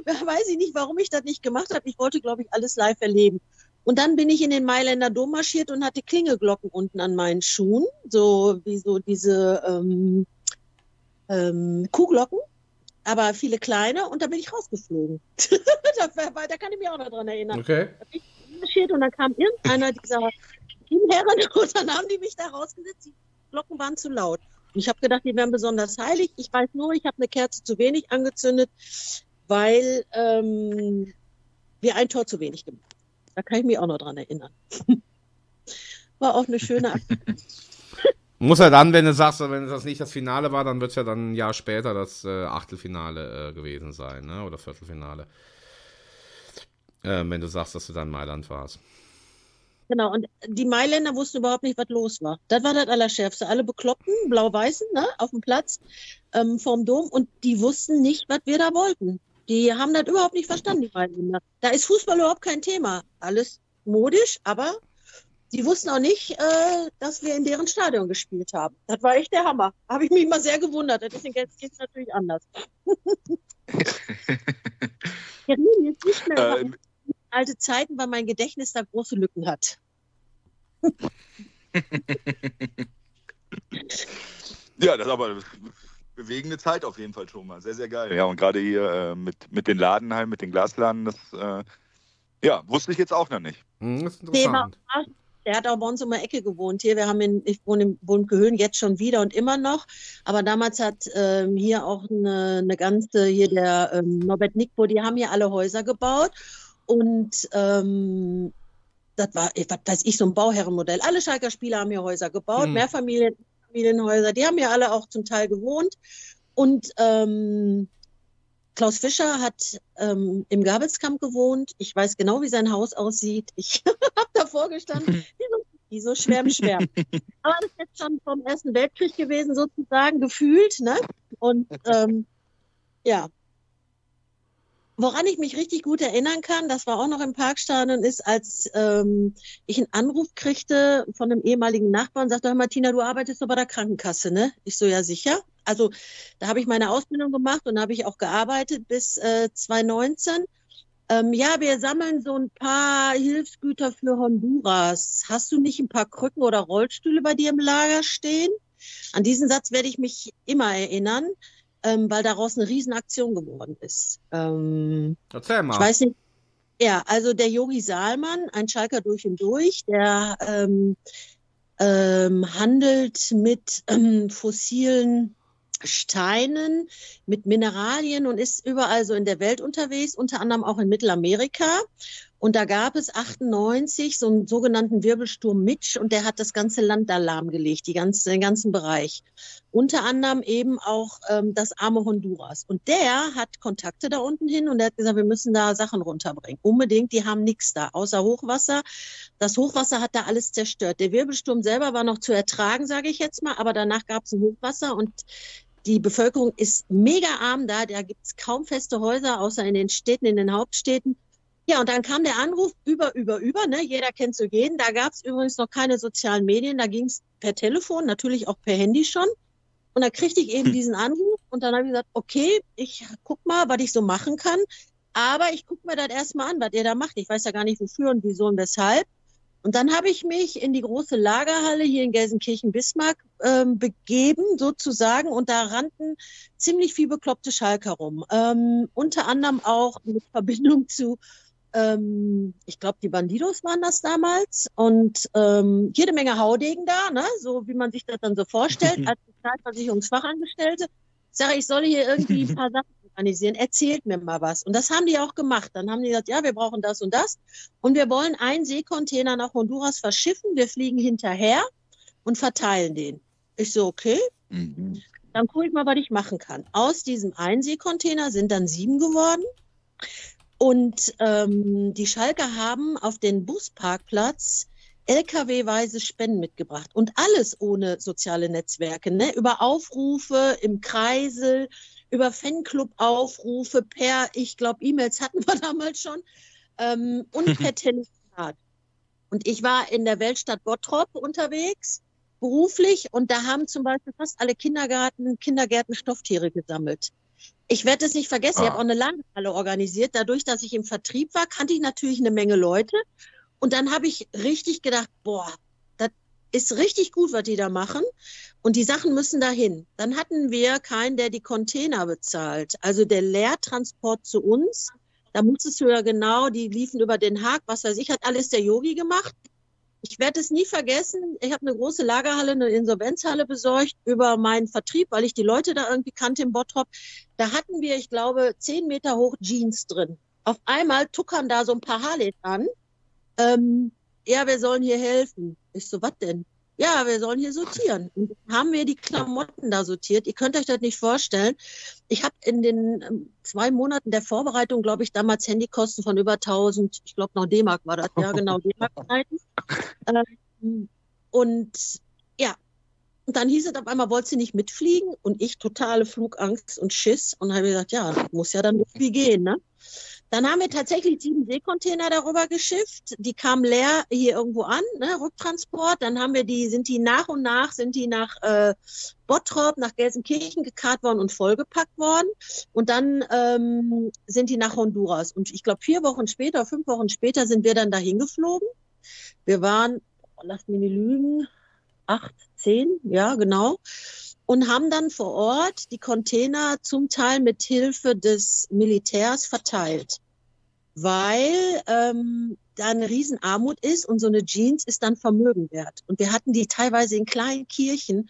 Das weiß ich nicht, warum ich das nicht gemacht habe. Ich wollte, glaube ich, alles live erleben. Und dann bin ich in den Mailänder Dom marschiert und hatte Klingelglocken unten an meinen Schuhen, so wie so diese ähm, ähm, Kuhglocken, aber viele kleine und da bin ich rausgeflogen. da, da, kann ich mich auch noch dran erinnern. Okay. Da bin ich und dann kam irgendeiner dieser Teamherren und dann haben die mich da rausgesetzt. Die Glocken waren zu laut. Ich habe gedacht, die wären besonders heilig. Ich weiß nur, ich habe eine Kerze zu wenig angezündet, weil ähm, wir ein Tor zu wenig gemacht haben. Da kann ich mich auch noch dran erinnern. War auch eine schöne Aktion. Muss ja dann, wenn du sagst, wenn das nicht das Finale war, dann wird es ja dann ein Jahr später das äh, Achtelfinale äh, gewesen sein, ne? Oder Viertelfinale. Äh, wenn du sagst, dass du dann in Mailand warst. Genau, und die Mailänder wussten überhaupt nicht, was los war. Das war das Allerschärfste. Alle Bekloppten, Blau-Weißen, ne, auf dem Platz ähm, vorm Dom und die wussten nicht, was wir da wollten. Die haben das überhaupt nicht verstanden, die Mailänder. Da ist Fußball überhaupt kein Thema. Alles modisch, aber die wussten auch nicht, äh, dass wir in deren Stadion gespielt haben. Das war echt der Hammer. Habe ich mich immer sehr gewundert. Das ist in Gelsenkirchen natürlich anders. rede jetzt nicht mehr ähm, alte Zeiten, weil mein Gedächtnis da große Lücken hat. ja, das ist aber eine bewegende Zeit auf jeden Fall schon mal. Sehr, sehr geil. Ja, und gerade hier äh, mit, mit den Ladenhallen, mit den Glasladen, das äh, ja, wusste ich jetzt auch noch nicht. Hm, das ist interessant. Der hat auch bei uns um die Ecke gewohnt. Hier, wir haben in, ich wohne in Bundgehöhen jetzt schon wieder und immer noch. Aber damals hat ähm, hier auch eine, eine ganze, hier der ähm, Norbert Nickbo, die haben hier alle Häuser gebaut. Und ähm, das war, was weiß ich, so ein Bauherrenmodell. Alle Schalker Spieler haben hier Häuser gebaut, Hm. Mehrfamilienhäuser, die haben hier alle auch zum Teil gewohnt. Und ähm, Klaus Fischer hat ähm, im Gabelskamp gewohnt. Ich weiß genau, wie sein Haus aussieht. Ich habe davor gestanden, wie so schwärm, schwärm. Aber das ist jetzt schon vom Ersten Weltkrieg gewesen, sozusagen, gefühlt. Ne? Und ähm, ja, Woran ich mich richtig gut erinnern kann, das war auch noch im Parkstadion, ist, als ähm, ich einen Anruf kriegte von einem ehemaligen Nachbarn, sagte, hör mal, Tina, du arbeitest doch bei der Krankenkasse, ne? Ich so, ja, sicher. Also da habe ich meine Ausbildung gemacht und habe ich auch gearbeitet bis äh, 2019. Ähm, ja, wir sammeln so ein paar Hilfsgüter für Honduras. Hast du nicht ein paar Krücken oder Rollstühle bei dir im Lager stehen? An diesen Satz werde ich mich immer erinnern ähm, weil daraus eine Riesenaktion geworden ist. Ähm, Erzähl mal. ich weiß nicht. Ja, also der Yogi Saalmann, ein Schalker durch und durch, der ähm, ähm, handelt mit ähm, fossilen Steinen, mit Mineralien und ist überall so in der Welt unterwegs, unter anderem auch in Mittelamerika. Und da gab es 98 so einen sogenannten Wirbelsturm Mitch und der hat das ganze Land da lahmgelegt, die ganze, den ganzen Bereich. Unter anderem eben auch ähm, das arme Honduras. Und der hat Kontakte da unten hin und der hat gesagt, wir müssen da Sachen runterbringen. Unbedingt, die haben nichts da, außer Hochwasser. Das Hochwasser hat da alles zerstört. Der Wirbelsturm selber war noch zu ertragen, sage ich jetzt mal, aber danach gab es ein Hochwasser und die Bevölkerung ist mega arm da. Da gibt es kaum feste Häuser, außer in den Städten, in den Hauptstädten. Ja, und dann kam der Anruf über, über, über. Ne? Jeder kennt so jeden. Da gab es übrigens noch keine sozialen Medien. Da ging es per Telefon, natürlich auch per Handy schon. Und da kriegte ich eben diesen Anruf und dann habe ich gesagt, okay, ich guck mal, was ich so machen kann. Aber ich guck mir das erstmal an, was ihr da macht. Ich weiß ja gar nicht, wofür und wieso und weshalb. Und dann habe ich mich in die große Lagerhalle hier in Gelsenkirchen-Bismarck ähm, begeben, sozusagen. Und da rannten ziemlich viel bekloppte Schalker rum. Ähm, unter anderem auch mit Verbindung zu, ähm, ich glaube, die Bandidos waren das damals. Und ähm, jede Menge Haudegen da, ne? so wie man sich das dann so vorstellt, als Sozialversicherungsfachangestellte. Ich sage, ich soll hier irgendwie ein paar Sachen organisieren. Erzählt mir mal was. Und das haben die auch gemacht. Dann haben die gesagt, ja, wir brauchen das und das. Und wir wollen einen Seekontainer nach Honduras verschiffen. Wir fliegen hinterher und verteilen den. Ich so, okay. Mhm. Dann gucke ich mal, was ich machen kann. Aus diesem einen Seekontainer sind dann sieben geworden. Und ähm, die Schalker haben auf den Busparkplatz LKW-weise Spenden mitgebracht. Und alles ohne soziale Netzwerke, ne? Über Aufrufe im Kreisel, über Fanclub-Aufrufe, per, ich glaube, E-Mails hatten wir damals schon, ähm, und per Telefonat. Und ich war in der Weltstadt Bottrop unterwegs, beruflich, und da haben zum Beispiel fast alle Kindergarten, Kindergärten Stofftiere gesammelt. Ich werde es nicht vergessen, ich Ah. habe auch eine Lagerhalle organisiert. Dadurch, dass ich im Vertrieb war, kannte ich natürlich eine Menge Leute. Und dann habe ich richtig gedacht, boah, das ist richtig gut, was die da machen. Und die Sachen müssen dahin. Dann hatten wir keinen, der die Container bezahlt. Also der Leertransport zu uns, da musstest du ja genau, die liefen über den Haag, was weiß ich, hat alles der Yogi gemacht. Ich werde es nie vergessen. Ich habe eine große Lagerhalle, eine Insolvenzhalle besorgt über meinen Vertrieb, weil ich die Leute da irgendwie kannte im Bottrop. Da hatten wir, ich glaube, zehn Meter hoch Jeans drin. Auf einmal tuckern da so ein paar Harleys an. Ähm, ja, wir sollen hier helfen. Ich so, was denn? Ja, wir sollen hier sortieren. Und haben wir die Klamotten da sortiert. Ihr könnt euch das nicht vorstellen. Ich habe in den ähm, zwei Monaten der Vorbereitung, glaube ich, damals Handykosten von über 1000, ich glaube noch D-Mark war das, ja genau, D-Mark-Zeiten. Ähm, und ja, und dann hieß es auf einmal, wollt sie nicht mitfliegen? Und ich totale Flugangst und Schiss und habe gesagt, ja, muss ja dann irgendwie gehen, ne? Dann haben wir tatsächlich sieben Seekontainer darüber geschifft. Die kamen leer hier irgendwo an, ne, Rücktransport. Dann haben wir die, sind die nach und nach, sind die nach äh, Bottrop, nach Gelsenkirchen gekarrt worden und vollgepackt worden. Und dann ähm, sind die nach Honduras. Und ich glaube, vier Wochen später, fünf Wochen später sind wir dann dahin geflogen. Wir waren, oh, lass mich nicht lügen, acht, zehn, ja, genau und haben dann vor Ort die Container zum Teil mit Hilfe des Militärs verteilt, weil ähm, da eine Riesenarmut ist und so eine Jeans ist dann Vermögen wert. Und wir hatten die teilweise in kleinen Kirchen.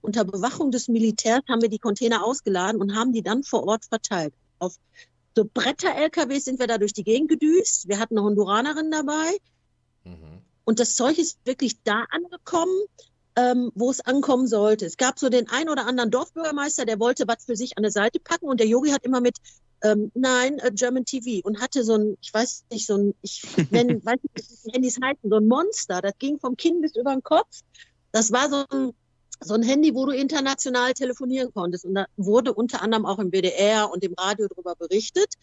Unter Bewachung des Militärs haben wir die Container ausgeladen und haben die dann vor Ort verteilt. Auf so Bretter-LKWs sind wir da durch die Gegend gedüst. Wir hatten eine Honduranerin dabei. Mhm. Und das Zeug ist wirklich da angekommen, ähm, wo es ankommen sollte. Es gab so den ein oder anderen Dorfbürgermeister, der wollte was für sich an der Seite packen und der Yogi hat immer mit ähm, nein, äh, German TV und hatte so ein, ich weiß nicht, so ein, ich nenn, weiß nicht, wie die Handys heißen, so ein Monster. Das ging vom Kinn bis über den Kopf. Das war so ein, so ein Handy, wo du international telefonieren konntest. Und da wurde unter anderem auch im WDR und im Radio darüber berichtet.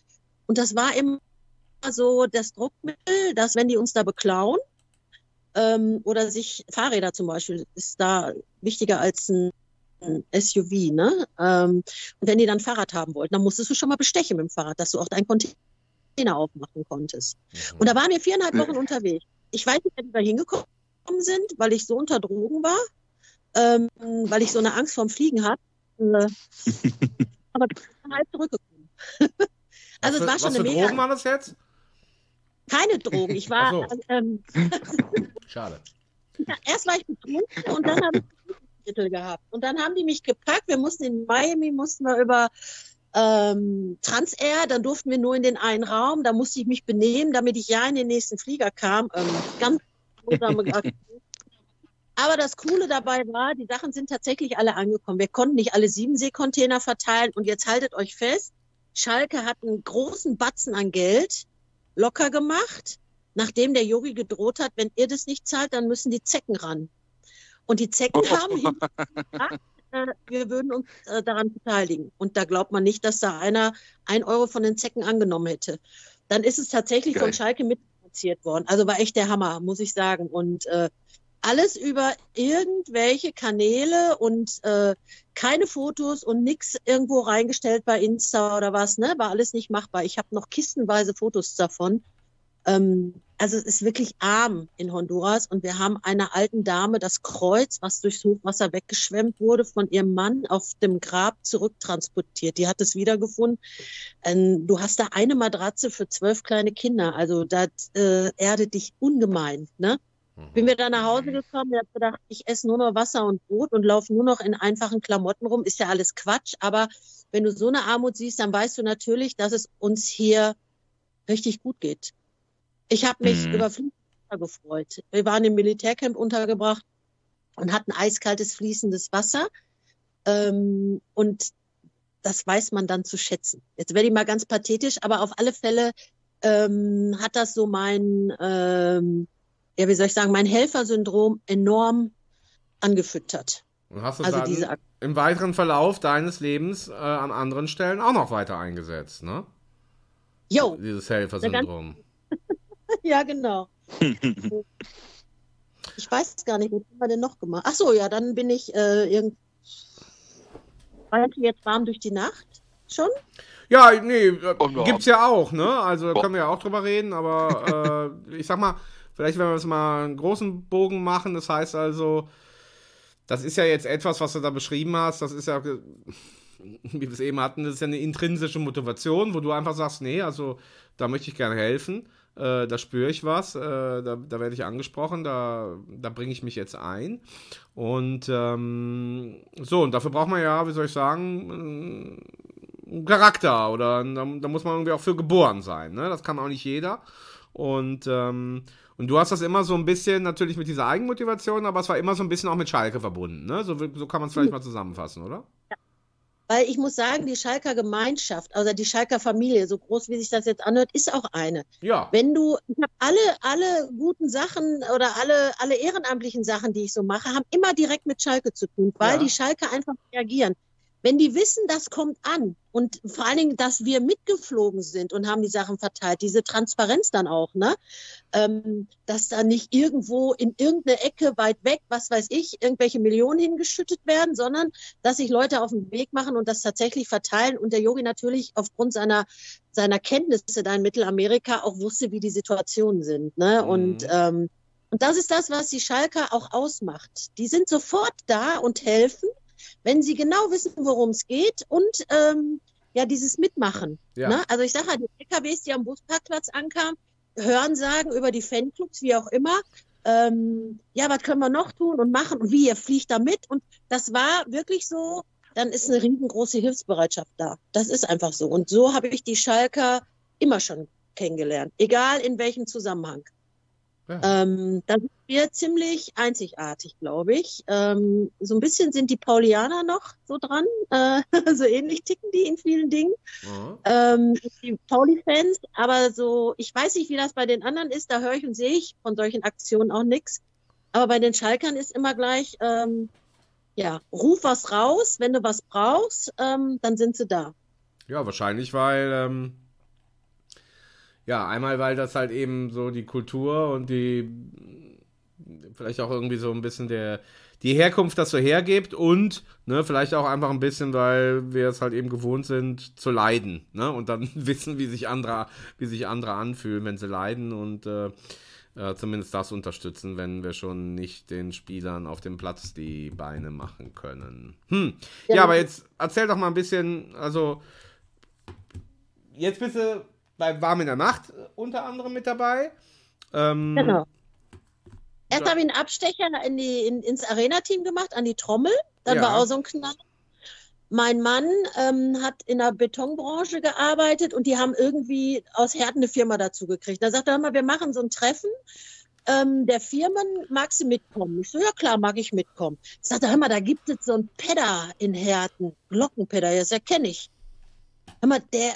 Und das war immer so das Druckmittel, dass wenn die uns da beklauen, ähm, oder sich Fahrräder zum Beispiel, ist da wichtiger als ein SUV, ne? Ähm, und wenn die dann Fahrrad haben wollten, dann musstest du schon mal bestechen mit dem Fahrrad, dass du auch deinen Container aufmachen konntest. Mhm. Und da waren wir viereinhalb Wochen unterwegs. Ich weiß nicht, wie wir hingekommen sind, weil ich so unter Drogen war, ähm, weil ich so eine Angst vorm Fliegen hatte. Aber ich bin halb zurückgekommen. also es war schon was eine für mega. Drogen war das jetzt? Keine Drogen. Ich war. So. Ähm, Schade. Ja, erst war ich betrunken und dann habe ich Drittel gehabt. Und dann haben die mich gepackt. Wir mussten in Miami, mussten wir über ähm, Transair, dann durften wir nur in den einen Raum. Da musste ich mich benehmen, damit ich ja in den nächsten Flieger kam. Ähm, ganz Aber das Coole dabei war, die Sachen sind tatsächlich alle angekommen. Wir konnten nicht alle sieben Seekontainer verteilen. Und jetzt haltet euch fest, Schalke hat einen großen Batzen an Geld locker gemacht, nachdem der Yogi gedroht hat, wenn ihr das nicht zahlt, dann müssen die Zecken ran. Und die Zecken haben gesagt, äh, wir würden uns äh, daran beteiligen. Und da glaubt man nicht, dass da einer ein Euro von den Zecken angenommen hätte. Dann ist es tatsächlich Geil. von Schalke mitfinanziert worden. Also war echt der Hammer, muss ich sagen. Und äh, alles über irgendwelche Kanäle und äh, keine Fotos und nichts irgendwo reingestellt bei Insta oder was, ne? War alles nicht machbar. Ich habe noch kistenweise Fotos davon. Ähm, also es ist wirklich arm in Honduras und wir haben einer alten Dame das Kreuz, was durchs Hochwasser weggeschwemmt wurde, von ihrem Mann auf dem Grab zurücktransportiert. Die hat es wiedergefunden. Ähm, du hast da eine Matratze für zwölf kleine Kinder. Also das äh, erdet dich ungemein, ne? Bin wir dann nach Hause gekommen, ich habe gedacht, ich esse nur noch Wasser und Brot und laufe nur noch in einfachen Klamotten rum. Ist ja alles Quatsch, aber wenn du so eine Armut siehst, dann weißt du natürlich, dass es uns hier richtig gut geht. Ich habe mich mhm. über Fließwasser gefreut. Wir waren im Militärcamp untergebracht und hatten eiskaltes, fließendes Wasser. Ähm, und das weiß man dann zu schätzen. Jetzt werde ich mal ganz pathetisch, aber auf alle Fälle ähm, hat das so mein ähm, ja, wie soll ich sagen, mein Helfersyndrom enorm angefüttert. Und hast du also dann diese im weiteren Verlauf deines Lebens äh, an anderen Stellen auch noch weiter eingesetzt, ne? Jo. Dieses Helfersyndrom. ja, genau. ich weiß gar nicht, was haben wir denn noch gemacht? Ach so, ja, dann bin ich äh, irgendwie. jetzt warm durch die Nacht schon? Ja, nee, äh, gibt's ja auch, ne? Also können wir ja auch drüber reden, aber äh, ich sag mal, Vielleicht, wenn wir es mal einen großen Bogen machen, das heißt also, das ist ja jetzt etwas, was du da beschrieben hast, das ist ja, wie wir es eben hatten, das ist ja eine intrinsische Motivation, wo du einfach sagst, nee, also da möchte ich gerne helfen, äh, da spüre ich was, äh, da, da werde ich angesprochen, da, da bringe ich mich jetzt ein. Und ähm, so, und dafür braucht man ja, wie soll ich sagen, einen Charakter oder da, da muss man irgendwie auch für geboren sein. Ne? Das kann auch nicht jeder. Und ähm, und du hast das immer so ein bisschen natürlich mit dieser Eigenmotivation, aber es war immer so ein bisschen auch mit Schalke verbunden. Ne? So, so kann man es vielleicht mal zusammenfassen, oder? Ja. Weil ich muss sagen, die Schalker Gemeinschaft, also die Schalker Familie, so groß wie sich das jetzt anhört, ist auch eine. Ja. Wenn du, ich habe alle, alle guten Sachen oder alle, alle ehrenamtlichen Sachen, die ich so mache, haben immer direkt mit Schalke zu tun, weil ja. die Schalker einfach reagieren. Wenn die wissen, das kommt an und vor allen Dingen, dass wir mitgeflogen sind und haben die Sachen verteilt, diese Transparenz dann auch, ne? Ähm, dass da nicht irgendwo in irgendeine Ecke weit weg, was weiß ich, irgendwelche Millionen hingeschüttet werden, sondern dass sich Leute auf den Weg machen und das tatsächlich verteilen und der Yogi natürlich aufgrund seiner seiner Kenntnisse da in Mittelamerika auch wusste, wie die Situationen sind, ne? Mhm. Und ähm, und das ist das, was die Schalker auch ausmacht. Die sind sofort da und helfen wenn sie genau wissen, worum es geht und ähm, ja, dieses Mitmachen. Ja. Ne? Also ich sage halt, die LKWs, die am Busparkplatz ankamen, Hörensagen über die Fanclubs, wie auch immer. Ähm, ja, was können wir noch tun und machen und wie, ihr fliegt da mit? Und das war wirklich so, dann ist eine riesengroße Hilfsbereitschaft da. Das ist einfach so. Und so habe ich die Schalker immer schon kennengelernt, egal in welchem Zusammenhang. Ja. Ähm, da sind wir ziemlich einzigartig, glaube ich. Ähm, so ein bisschen sind die Paulianer noch so dran. Äh, so ähnlich ticken die in vielen Dingen. Mhm. Ähm, die Pauli-Fans, aber so, ich weiß nicht, wie das bei den anderen ist. Da höre ich und sehe ich von solchen Aktionen auch nichts. Aber bei den Schalkern ist immer gleich, ähm, ja, ruf was raus. Wenn du was brauchst, ähm, dann sind sie da. Ja, wahrscheinlich, weil ähm, ja, einmal, weil das halt eben so die Kultur und die vielleicht auch irgendwie so ein bisschen der die Herkunft das so hergibt und ne, vielleicht auch einfach ein bisschen, weil wir es halt eben gewohnt sind zu leiden, ne? Und dann wissen, wie sich andere, wie sich andere anfühlen, wenn sie leiden und äh, äh, zumindest das unterstützen, wenn wir schon nicht den Spielern auf dem Platz die Beine machen können. Hm. Ja, ja aber jetzt erzähl doch mal ein bisschen, also jetzt bist du bei Warm in der Nacht äh, unter anderem mit dabei. Ähm, genau. Erst habe ich einen Abstecher in die, in, ins Arena-Team gemacht, an die Trommel. Dann ja. war auch so ein Knall. Mein Mann ähm, hat in der Betonbranche gearbeitet und die haben irgendwie aus Herten eine Firma dazu gekriegt. Da sagte er mal, wir machen so ein Treffen ähm, der Firmen, magst du mitkommen? Ich so, ja klar, mag ich mitkommen. Ich sagte, hör mal, da gibt es so einen Pedder in Herten, Glockenpedder, das erkenne ich. Hör mal, der,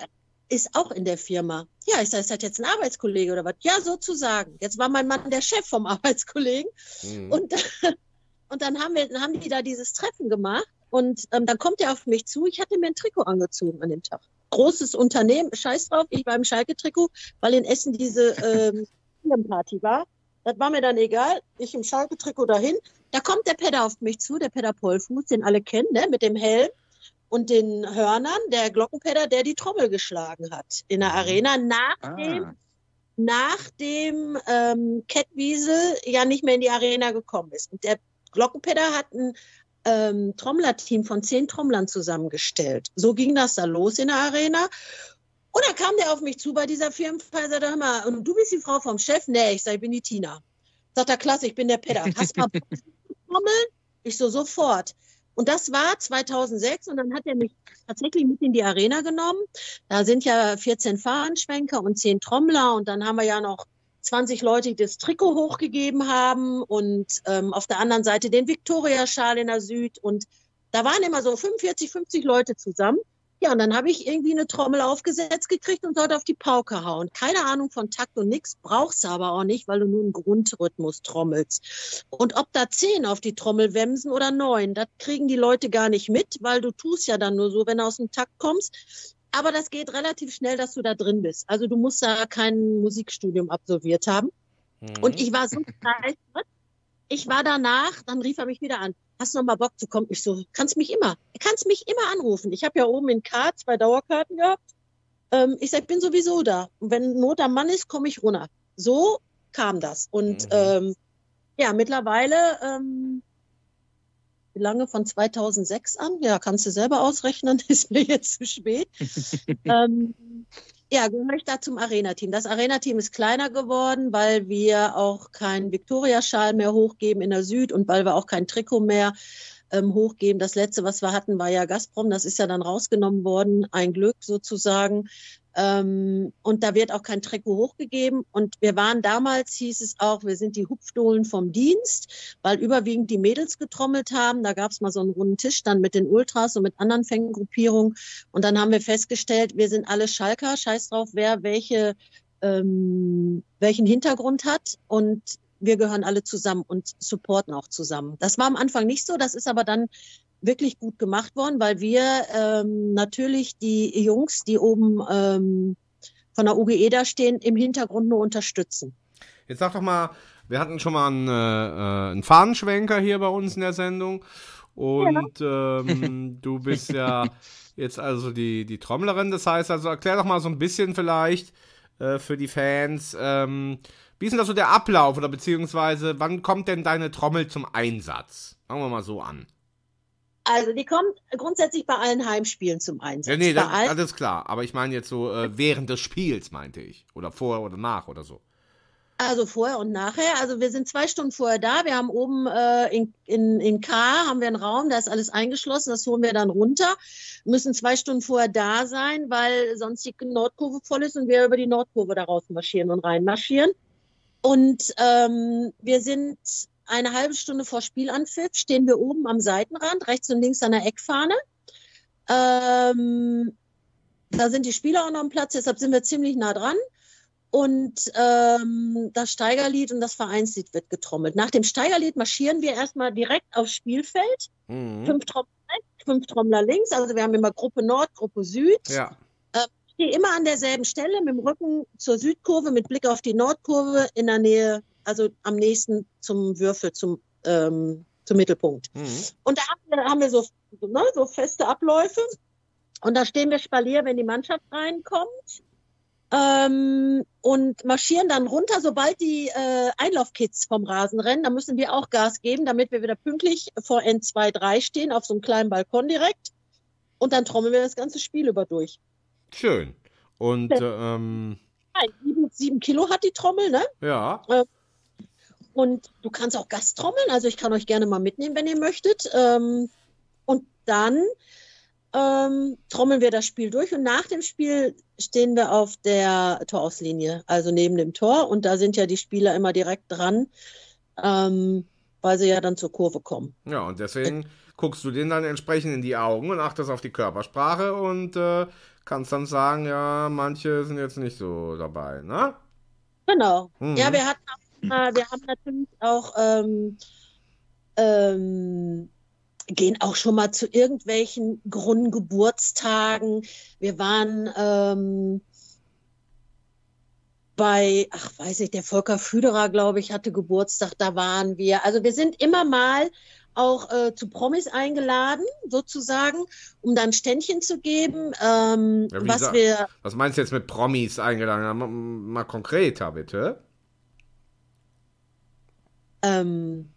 ist auch in der Firma. Ja, ich sage, ist das jetzt ein Arbeitskollege oder was? Ja, sozusagen. Jetzt war mein Mann der Chef vom Arbeitskollegen. Mhm. Und, und dann haben wir, dann haben die da dieses Treffen gemacht. Und ähm, dann kommt er auf mich zu. Ich hatte mir ein Trikot angezogen an dem Tag. Großes Unternehmen, scheiß drauf, ich war im Schalke-Trikot, weil in Essen diese ähm, Firmenparty war. Das war mir dann egal. Ich im Schalke-Trikot dahin. Da kommt der Pedder auf mich zu, der Pedder Polfuß, den alle kennen, ne, mit dem Helm und den Hörnern, der Glockenpäder, der die Trommel geschlagen hat in der mhm. Arena, nachdem, ah. nachdem ähm, Kettwiesel ja nicht mehr in die Arena gekommen ist. Und der Glockenpäder hat ein ähm, Trommlerteam von zehn Trommlern zusammengestellt. So ging das da los in der Arena. Und dann kam der auf mich zu bei dieser Firmenfeier, sagte, mal, und du bist die Frau vom Chef? Nee, ich sage, ich bin die Tina. Sagt er, klasse, ich bin der Pedder. Hast du mal Trommeln? Ich so, sofort. Und das war 2006 und dann hat er mich tatsächlich mit in die Arena genommen. Da sind ja 14 Fahrenschwenker und 10 Trommler und dann haben wir ja noch 20 Leute, die das Trikot hochgegeben haben und ähm, auf der anderen Seite den Victoria-Schal in der Süd und da waren immer so 45, 50 Leute zusammen. Ja, und dann habe ich irgendwie eine Trommel aufgesetzt gekriegt und sollte auf die Pauke hauen. Keine Ahnung von Takt und nix, brauchst du aber auch nicht, weil du nur einen Grundrhythmus trommelst. Und ob da zehn auf die Trommel wemsen oder neun, das kriegen die Leute gar nicht mit, weil du tust ja dann nur so, wenn du aus dem Takt kommst. Aber das geht relativ schnell, dass du da drin bist. Also du musst da kein Musikstudium absolviert haben. Mhm. Und ich war so begeistert. Ich war danach, dann rief er mich wieder an hast du noch mal Bock zu kommen? Ich so, kannst mich immer, kannst mich immer anrufen. Ich habe ja oben in K zwei Dauerkarten gehabt. Ähm, ich sag, ich bin sowieso da. Und wenn Not am Mann ist, komme ich runter. So kam das. Und mhm. ähm, ja, mittlerweile, ähm, wie lange von 2006 an? Ja, kannst du selber ausrechnen, ist mir jetzt zu spät. ähm, ja, gehöre ich da zum Arena-Team. Das Arena-Team ist kleiner geworden, weil wir auch keinen Victoria-Schal mehr hochgeben in der Süd und weil wir auch kein Trikot mehr ähm, hochgeben. Das letzte, was wir hatten, war ja Gazprom. Das ist ja dann rausgenommen worden. Ein Glück sozusagen. Ähm, und da wird auch kein Trikot hochgegeben. Und wir waren damals, hieß es auch, wir sind die Hupfdohlen vom Dienst, weil überwiegend die Mädels getrommelt haben. Da gab es mal so einen runden Tisch dann mit den Ultras und mit anderen Fangruppierungen. Und dann haben wir festgestellt, wir sind alle Schalker, scheiß drauf, wer welche, ähm, welchen Hintergrund hat. Und wir gehören alle zusammen und supporten auch zusammen. Das war am Anfang nicht so, das ist aber dann wirklich gut gemacht worden, weil wir ähm, natürlich die Jungs, die oben ähm, von der UGE da stehen, im Hintergrund nur unterstützen. Jetzt sag doch mal, wir hatten schon mal einen, äh, äh einen Fahnenschwenker hier bei uns in der Sendung und ja. ähm, du bist ja jetzt also die, die Trommlerin. Das heißt, also erklär doch mal so ein bisschen vielleicht äh, für die Fans, ähm, wie ist denn das so der Ablauf oder beziehungsweise wann kommt denn deine Trommel zum Einsatz? Fangen wir mal so an. Also die kommt grundsätzlich bei allen Heimspielen zum Einsatz. Ja, nee, das, das ist klar. Aber ich meine jetzt so äh, während des Spiels, meinte ich. Oder vor oder nach oder so. Also vorher und nachher. Also wir sind zwei Stunden vorher da. Wir haben oben äh, in, in, in K haben wir einen Raum, da ist alles eingeschlossen. Das holen wir dann runter. Müssen zwei Stunden vorher da sein, weil sonst die Nordkurve voll ist und wir über die Nordkurve da raus marschieren und reinmarschieren. Und ähm, wir sind eine halbe Stunde vor Spielanpfiff, stehen wir oben am Seitenrand, rechts und links an der Eckfahne. Ähm, da sind die Spieler auch noch am Platz, deshalb sind wir ziemlich nah dran. Und ähm, das Steigerlied und das Vereinslied wird getrommelt. Nach dem Steigerlied marschieren wir erstmal direkt aufs Spielfeld. Mhm. Fünf Trommler rechts, fünf Trommler links. Also wir haben immer Gruppe Nord, Gruppe Süd. Ja. Stehe immer an derselben Stelle mit dem Rücken zur Südkurve, mit Blick auf die Nordkurve in der Nähe, also am nächsten zum Würfel, zum, ähm, zum Mittelpunkt. Mhm. Und da haben wir, haben wir so, ne, so feste Abläufe. Und da stehen wir Spalier, wenn die Mannschaft reinkommt. Ähm, und marschieren dann runter, sobald die äh, Einlaufkids vom Rasen rennen. Da müssen wir auch Gas geben, damit wir wieder pünktlich vor N2, 3 stehen, auf so einem kleinen Balkon direkt. Und dann trommeln wir das ganze Spiel über durch. Schön. Und ähm, sieben, sieben Kilo hat die Trommel, ne? ja, Und du kannst auch Gast trommeln, also ich kann euch gerne mal mitnehmen, wenn ihr möchtet. Ähm, und dann ähm, trommeln wir das Spiel durch und nach dem Spiel stehen wir auf der Torauslinie, also neben dem Tor. Und da sind ja die Spieler immer direkt dran, ähm, weil sie ja dann zur Kurve kommen. ja, und deswegen guckst du denen dann entsprechend in die Augen und achtest auf die Körpersprache und äh, kannst dann sagen, ja, manche sind jetzt nicht so dabei, ne? Genau. Mhm. Ja, wir hatten auch, mal- wir haben natürlich auch ähm, ähm, gehen auch schon mal zu irgendwelchen Grundgeburtstagen. Wir waren ähm, bei, ach weiß ich, der Volker Füderer, glaube ich, hatte Geburtstag, da waren wir. Also wir sind immer mal auch äh, zu Promis eingeladen, sozusagen, um dann Ständchen zu geben, ähm, Ja, was sa- wir Was meinst du jetzt mit Promis eingeladen? Mal, mal konkreter, bitte. Ähm,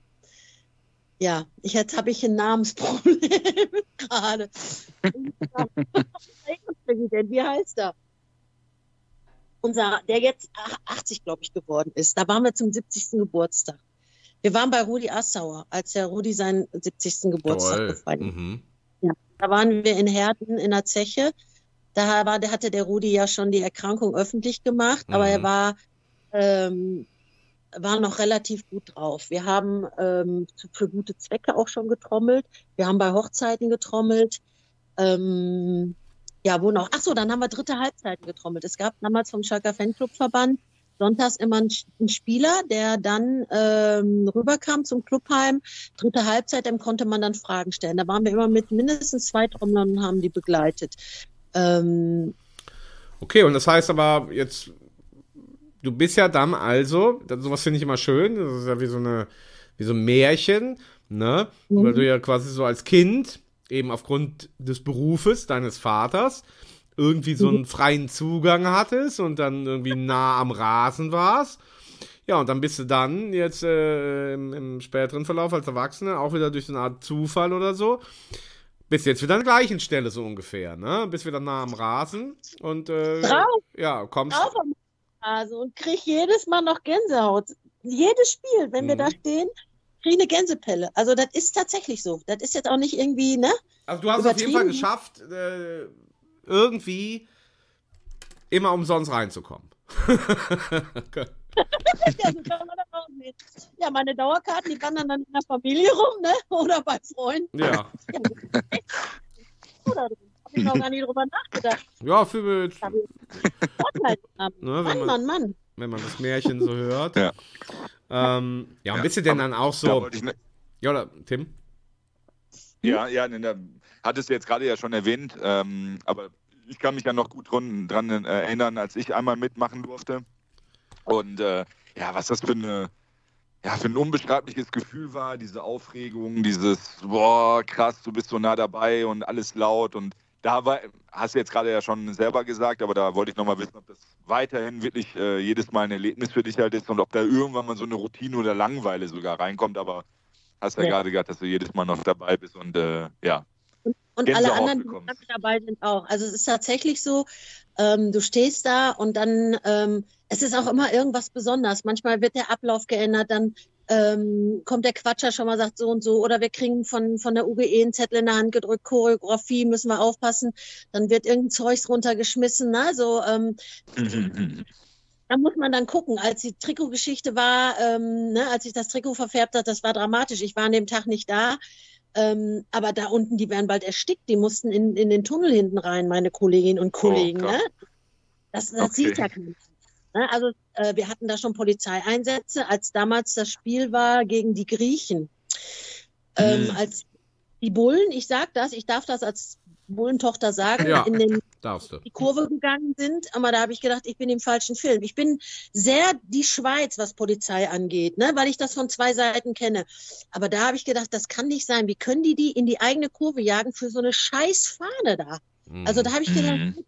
ja, ich, jetzt habe ich ein Namensproblem gerade. Wie heißt er? Unser, der jetzt 80, glaube ich, geworden ist. Da waren wir zum 70. Geburtstag. Wir waren bei Rudi Assauer, als der Rudi seinen 70. Geburtstag Toll. gefeiert hat. Mhm. Da waren wir in Herten in der Zeche. Da war, hatte der Rudi ja schon die Erkrankung öffentlich gemacht, aber er Mhm. war, ähm, war noch relativ gut drauf. Wir haben ähm, für gute Zwecke auch schon getrommelt. Wir haben bei Hochzeiten getrommelt. Ähm, ja, wo noch? Ach so, dann haben wir dritte Halbzeiten getrommelt. Es gab damals vom Schalker Fanclubverband sonntags immer einen, einen Spieler, der dann ähm, rüberkam zum Clubheim. Dritte Halbzeit, dem konnte man dann Fragen stellen. Da waren wir immer mit mindestens zwei Trommlern und haben die begleitet. Ähm, Okay, und das heißt aber jetzt, du bist ja dann also, sowas finde ich immer schön, das ist ja wie so eine, wie so ein Märchen, ne? Mhm. Weil du ja quasi so als Kind, eben aufgrund des Berufes deines Vaters, irgendwie so einen freien Zugang hattest und dann irgendwie nah am Rasen warst. Ja, und dann bist du dann jetzt äh, im, im späteren Verlauf als Erwachsener auch wieder durch so eine Art Zufall oder so, bist jetzt wieder an der gleichen Stelle so ungefähr, ne? Bist wieder nah am Rasen und äh, Drauf. ja, kommst. drauf am Rasen und krieg jedes Mal noch Gänsehaut. Jedes Spiel, wenn wir Mhm. da stehen, krieg ich eine Gänsepelle. Also das ist tatsächlich so. Das ist jetzt auch nicht irgendwie, ne? Also du hast es auf jeden Fall geschafft, äh, irgendwie immer umsonst reinzukommen. Ja, so kann man das auch sehen. Ja, meine Dauerkarten, die wandern dann in der Familie rum, ne? Oder bei Freunden. ja. Ja, Oder. Hab ich noch gar nicht drüber nachgedacht. Ja, für, haben. ne, wenn, Mann, man, Mann, Mann. wenn man das Märchen so hört. Ja. Ähm, ja, und Ja, bist du denn dann auch so. ne, Ja, oder Tim? Ja, ja, ne, da hattest du jetzt gerade ja schon erwähnt, ähm, aber ich kann mich ja noch gut dran, dran äh, erinnern, als ich einmal mitmachen durfte. Und äh, ja, was das für eine ja, für ein unbeschreibliches Gefühl war, diese Aufregung, dieses, boah, krass, du bist so nah dabei und alles laut und da war, hast du jetzt gerade ja schon selber gesagt, aber da wollte ich nochmal wissen, ob das weiterhin wirklich äh, jedes Mal ein Erlebnis für dich halt ist und ob da irgendwann mal so eine Routine oder Langeweile sogar reinkommt, aber hast ja, Ja. gerade gesagt, dass du jedes Mal noch dabei bist und äh, ja, Und, und alle anderen, die dabei sind, auch. Also es ist tatsächlich so, ähm, du stehst da und dann, ähm, es ist auch immer irgendwas Besonderes. Manchmal wird der Ablauf geändert, dann ähm, kommt der Quatscher schon mal, sagt so und so, oder wir kriegen von, von der UGE einen Zettel in der Hand gedrückt, Choreografie, müssen wir aufpassen, dann wird irgendein Zeugs runtergeschmissen, ne? so, ähm, da muss man dann gucken. Als die Trikotgeschichte war, ähm, ne, als ich das Trikot verfärbt hat, das war dramatisch. Ich war an dem Tag nicht da. Ähm, aber da unten, die werden bald erstickt. Die mussten in, in den Tunnel hinten rein, meine Kolleginnen und Kollegen. Oh, ne? Das, das okay. sieht ja keiner. Ne? Also äh, wir hatten da schon Polizeieinsätze, als damals das Spiel war gegen die Griechen. Ähm, hm. Als die Bullen, ich sag das, ich darf das als Bullentochter sagen, ja, in den darfst du. die Kurve gegangen sind, aber da habe ich gedacht, ich bin im falschen Film. Ich bin sehr die Schweiz, was Polizei angeht, ne, weil ich das von zwei Seiten kenne. Aber da habe ich gedacht, das kann nicht sein. Wie können die die in die eigene Kurve jagen für so eine Scheißfahne da? Mhm. Also da habe ich gedacht, mhm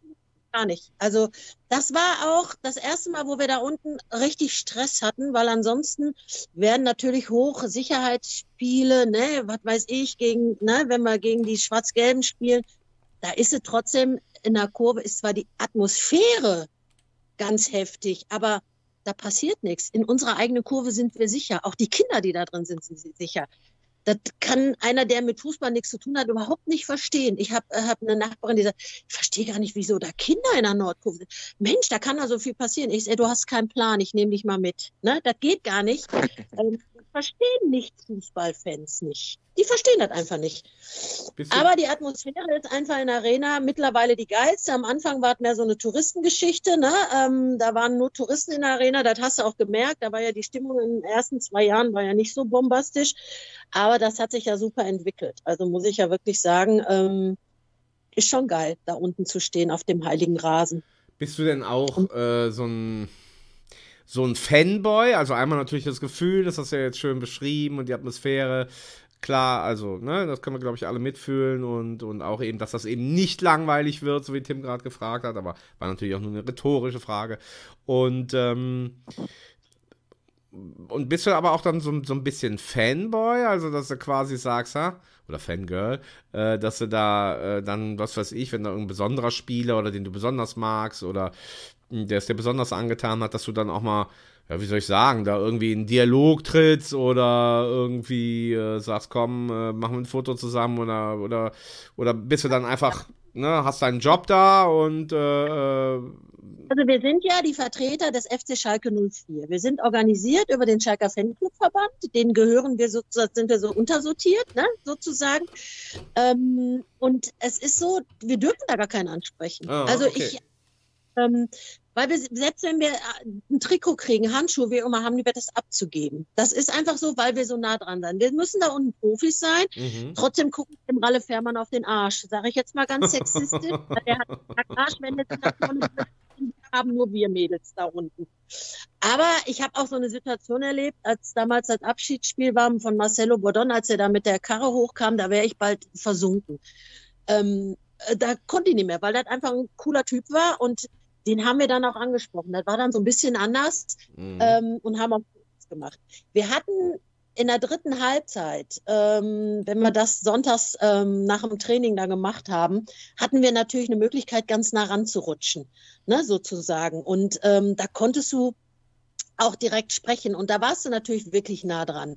gar nicht. Also das war auch das erste Mal, wo wir da unten richtig Stress hatten, weil ansonsten werden natürlich hohe Sicherheitsspiele, ne, was weiß ich, gegen, ne, wenn wir gegen die Schwarz-Gelben spielen, da ist es trotzdem in der Kurve, ist zwar die Atmosphäre ganz heftig, aber da passiert nichts. In unserer eigenen Kurve sind wir sicher. Auch die Kinder, die da drin sind, sind sicher. Das kann einer, der mit Fußball nichts zu tun hat, überhaupt nicht verstehen. Ich habe hab eine Nachbarin, die sagt, ich verstehe gar nicht, wieso da Kinder in der Nordkurve sind. Mensch, da kann da so viel passieren. Ich sage, du hast keinen Plan, ich nehme dich mal mit. Ne? Das geht gar nicht. verstehen nicht Fußballfans nicht. Die verstehen das einfach nicht. Aber die Atmosphäre ist einfach in der Arena mittlerweile die geilste. Am Anfang war es mehr so eine Touristengeschichte. Ne? Ähm, da waren nur Touristen in der Arena, das hast du auch gemerkt. Da war ja die Stimmung in den ersten zwei Jahren war ja nicht so bombastisch. Aber das hat sich ja super entwickelt. Also muss ich ja wirklich sagen, ähm, ist schon geil, da unten zu stehen auf dem heiligen Rasen. Bist du denn auch äh, so ein so ein Fanboy. Also einmal natürlich das Gefühl, das hast du ja jetzt schön beschrieben und die Atmosphäre. Klar, also, ne, das können wir, glaube ich, alle mitfühlen und, und auch eben, dass das eben nicht langweilig wird, so wie Tim gerade gefragt hat, aber war natürlich auch nur eine rhetorische Frage. Und, ähm, und bist du aber auch dann so, so ein bisschen Fanboy, also dass du quasi sagst, ha, oder Fangirl, äh, dass du da äh, dann, was weiß ich, wenn da irgendein besonderer Spieler oder den du besonders magst oder der es dir besonders angetan hat, dass du dann auch mal, ja, wie soll ich sagen, da irgendwie in Dialog trittst oder irgendwie äh, sagst, komm, äh, machen wir ein Foto zusammen oder, oder, oder bist du dann einfach, ne, hast deinen Job da und äh, äh also wir sind ja die Vertreter des FC Schalke 04. Wir sind organisiert über den Schalker Fanclubverband, den gehören wir sozusagen, sind wir so untersortiert, ne, sozusagen. Ähm, und es ist so, wir dürfen da gar keinen ansprechen. Oh, also okay. ich ähm, weil wir, selbst wenn wir äh, ein Trikot kriegen, Handschuhe, wie immer, haben wir das abzugeben. Das ist einfach so, weil wir so nah dran sind. Wir müssen da unten Profis sein. Mhm. Trotzdem gucken wir dem Ralle Fährmann auf den Arsch. Sage ich jetzt mal ganz sexistisch. der hat einen Arsch, wenn das haben nur wir Mädels da unten. Aber ich habe auch so eine Situation erlebt, als damals das Abschiedsspiel war von Marcelo Bordon, als er da mit der Karre hochkam, da wäre ich bald versunken. Ähm, äh, da konnte ich nicht mehr, weil das einfach ein cooler Typ war und den haben wir dann auch angesprochen. Das war dann so ein bisschen anders mhm. ähm, und haben auch gemacht. Wir hatten in der dritten Halbzeit, ähm, wenn wir das sonntags ähm, nach dem Training da gemacht haben, hatten wir natürlich eine Möglichkeit, ganz nah ranzurutschen, ne, sozusagen. Und ähm, da konntest du auch direkt sprechen. Und da warst du natürlich wirklich nah dran.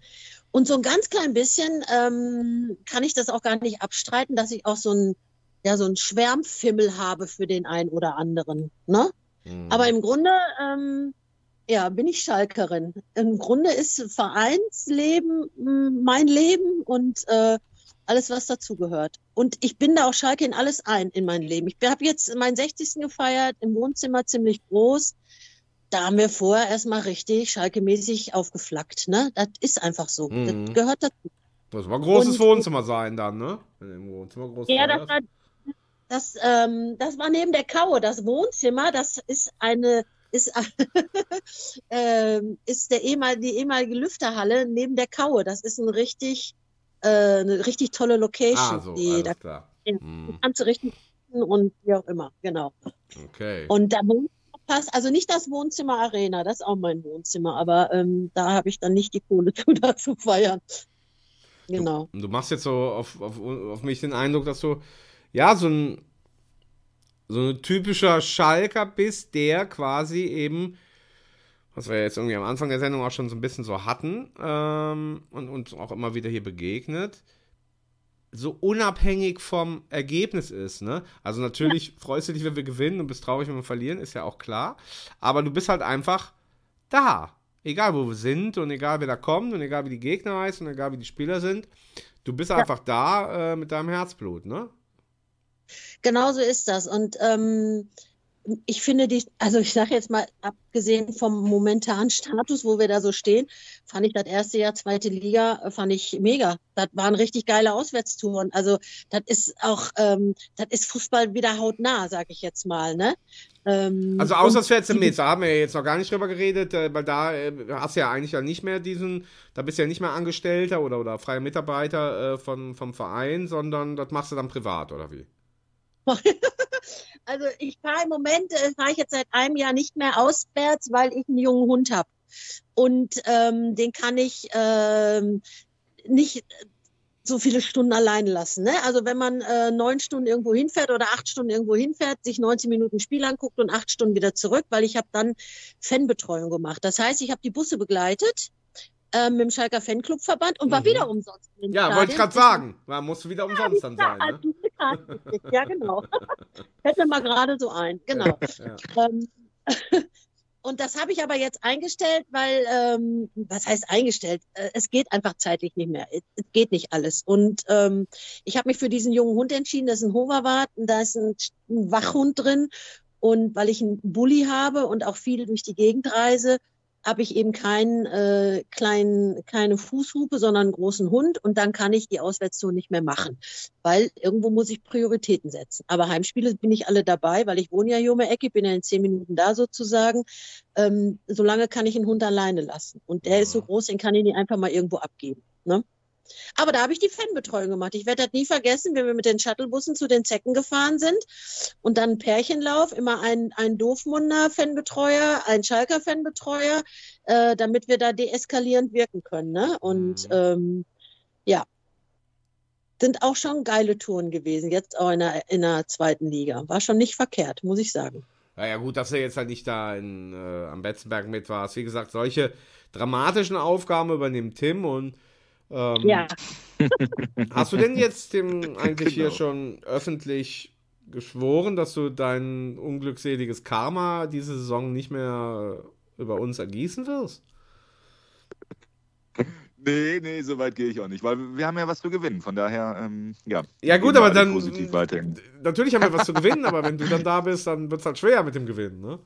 Und so ein ganz klein bisschen ähm, kann ich das auch gar nicht abstreiten, dass ich auch so ein ja so ein Schwärmfimmel habe für den einen oder anderen. Ne? Mhm. Aber im Grunde, ähm, ja, bin ich Schalkerin. Im Grunde ist Vereinsleben hm, mein Leben und äh, alles, was dazugehört. Und ich bin da auch Schalke in alles ein in mein Leben. Ich habe jetzt meinen 60. gefeiert, im Wohnzimmer ziemlich groß. Da haben wir vorher erstmal richtig Schalke-mäßig aufgeflackt. Ne? Das ist einfach so. Mhm. Das gehört dazu. Das war ein großes und, Wohnzimmer sein dann, ne? Im Wohnzimmer groß ja, das war das, ähm, das war neben der Kaue, das Wohnzimmer, das ist eine, ist, äh, ist der ehemal, die ehemalige Lüfterhalle neben der Kaue. Das ist ein richtig, äh, eine richtig tolle Location. Ah, so, die, da, klar. Hm. Kannst du richtig und wie auch immer, genau. Okay. Und da passt, also nicht das Wohnzimmer Arena, das ist auch mein Wohnzimmer, aber ähm, da habe ich dann nicht die Kohle zu, da zu feiern. Genau. Du, du machst jetzt so auf, auf, auf mich den Eindruck, dass du ja so ein so ein typischer Schalker bist, der quasi eben, was wir jetzt irgendwie am Anfang der Sendung auch schon so ein bisschen so hatten ähm, und uns auch immer wieder hier begegnet, so unabhängig vom Ergebnis ist, ne? Also natürlich freust du dich, wenn wir gewinnen und bist traurig, wenn wir verlieren, ist ja auch klar. Aber du bist halt einfach da. Egal wo wir sind und egal wer da kommt und egal wie die Gegner heißen und egal wie die Spieler sind. Du bist ja. einfach da äh, mit deinem Herzblut, ne? Genau so ist das. Und ähm, ich finde die, also ich sage jetzt mal, abgesehen vom momentanen Status, wo wir da so stehen, fand ich das erste Jahr zweite Liga, äh, fand ich mega. Das waren richtig geile Auswärtstouren. Also das ist auch, ähm, das ist Fußball wieder hautnah, sage ich jetzt mal. Ne? Ähm, also auswärts mit, da haben wir ja jetzt noch gar nicht drüber geredet, äh, weil da äh, hast du ja eigentlich ja nicht mehr diesen, da bist du ja nicht mehr Angestellter oder, oder freier Mitarbeiter äh, von, vom Verein, sondern das machst du dann privat, oder wie? also ich fahre im Moment, äh, fahre ich jetzt seit einem Jahr nicht mehr auswärts, weil ich einen jungen Hund habe. Und ähm, den kann ich ähm, nicht so viele Stunden allein lassen. Ne? Also wenn man äh, neun Stunden irgendwo hinfährt oder acht Stunden irgendwo hinfährt, sich 90 Minuten Spiel anguckt und acht Stunden wieder zurück, weil ich habe dann Fanbetreuung gemacht. Das heißt, ich habe die Busse begleitet äh, mit dem Schalker Fanclubverband und war mhm. wieder umsonst. Ja, wollte ich gerade sagen. Man muss wieder umsonst ja, dann sein. Ne? ja, genau. Hätte mal gerade so ein. Genau. Ja. Ähm, und das habe ich aber jetzt eingestellt, weil, ähm, was heißt eingestellt? Äh, es geht einfach zeitlich nicht mehr. Es geht nicht alles. Und ähm, ich habe mich für diesen jungen Hund entschieden. Das ist ein Hoverwart, da ist ein, ein Wachhund drin. Und weil ich einen Bulli habe und auch viel durch die Gegend reise, habe ich eben keinen äh, kleinen, keine Fußhupe, sondern einen großen Hund und dann kann ich die Auswärtstour nicht mehr machen, weil irgendwo muss ich Prioritäten setzen. Aber Heimspiele bin ich alle dabei, weil ich wohne ja hier um die Ecke, bin ja in zehn Minuten da sozusagen. Ähm, solange kann ich einen Hund alleine lassen und der ist so groß, den kann ich nicht einfach mal irgendwo abgeben. Ne? Aber da habe ich die Fanbetreuung gemacht. Ich werde das nie vergessen, wenn wir mit den Shuttlebussen zu den Zecken gefahren sind und dann Pärchenlauf, immer ein, ein Doofmunder Fanbetreuer, ein Schalker Fanbetreuer, äh, damit wir da deeskalierend wirken können. Ne? Und mhm. ähm, ja, sind auch schon geile Touren gewesen, jetzt auch in der, in der zweiten Liga. War schon nicht verkehrt, muss ich sagen. Naja, gut, dass er jetzt halt nicht da in, äh, am Betzenberg mit warst. Wie gesagt, solche dramatischen Aufgaben übernimmt Tim und ähm, ja. hast du denn jetzt dem eigentlich genau. hier schon öffentlich geschworen, dass du dein unglückseliges Karma diese Saison nicht mehr über uns ergießen wirst? Nee, nee, so weit gehe ich auch nicht, weil wir haben ja was zu gewinnen. Von daher, ähm, ja. Ja, gut, aber dann. Natürlich haben wir was zu gewinnen, aber wenn du dann da bist, dann wird es halt schwer mit dem Gewinnen, ne?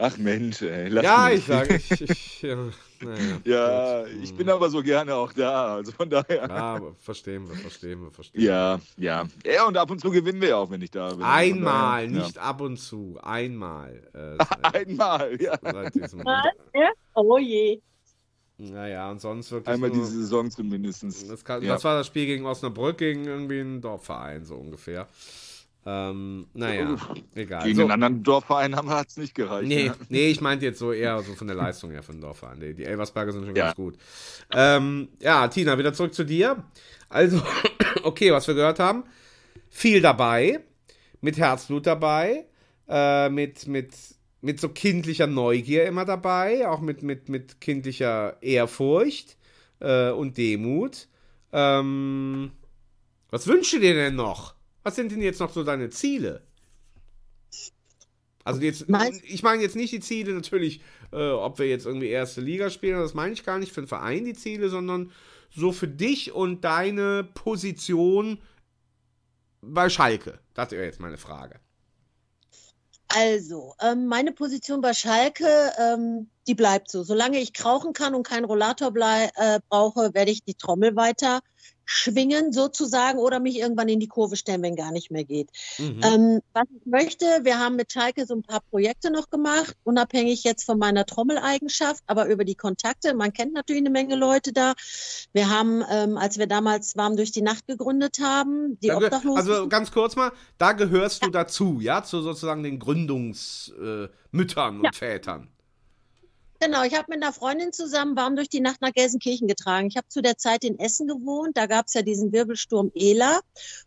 Ach Mensch, ey. ja, mich. ich sage, ich, ich ja, naja, ja ich bin aber so gerne auch da. Also von daher. Ja, verstehen wir, verstehen wir, verstehen Ja, ja. Ja, und ab und zu gewinnen wir ja auch, wenn ich da bin. Einmal, daher, nicht ja. ab und zu. Einmal. Äh, Einmal, ja. ja. Oh je. Naja, und sonst wirklich. Einmal nur, diese Saison zumindest. Das, kann, ja. das, war das Spiel gegen Osnabrück, gegen irgendwie einen Dorfverein, so ungefähr. Ähm, naja, egal. Gegen so. einen anderen Dorfverein hat es nicht gereicht. Nee, ja. nee ich meinte jetzt so eher so von der Leistung her von den Dorfverein. Die, die Elversberger sind schon ja. ganz gut. Ähm, ja, Tina, wieder zurück zu dir. Also, okay, was wir gehört haben. Viel dabei, mit Herzblut dabei, äh, mit, mit, mit so kindlicher Neugier immer dabei, auch mit, mit, mit kindlicher Ehrfurcht äh, und Demut. Ähm, was wünschst du dir denn noch? Was sind denn jetzt noch so deine Ziele? Also jetzt, ich meine jetzt nicht die Ziele natürlich, äh, ob wir jetzt irgendwie erste Liga spielen, das meine ich gar nicht für den Verein die Ziele, sondern so für dich und deine Position bei Schalke. Das wäre jetzt meine Frage. Also, ähm, meine Position bei Schalke, ähm, die bleibt so. Solange ich krauchen kann und keinen Rollator äh, brauche, werde ich die Trommel weiter schwingen sozusagen oder mich irgendwann in die Kurve stellen, wenn gar nicht mehr geht. Mhm. Ähm, was ich möchte, wir haben mit Schalke so ein paar Projekte noch gemacht, unabhängig jetzt von meiner Trommeleigenschaft, aber über die Kontakte. Man kennt natürlich eine Menge Leute da. Wir haben, ähm, als wir damals warm durch die Nacht gegründet haben, die Obdachlosen. Also ganz kurz mal, da gehörst ja. du dazu, ja, zu sozusagen den Gründungsmüttern äh, ja. und Vätern. Genau, ich habe mit einer Freundin zusammen warm durch die Nacht nach Gelsenkirchen getragen. Ich habe zu der Zeit in Essen gewohnt. Da gab es ja diesen Wirbelsturm Ela.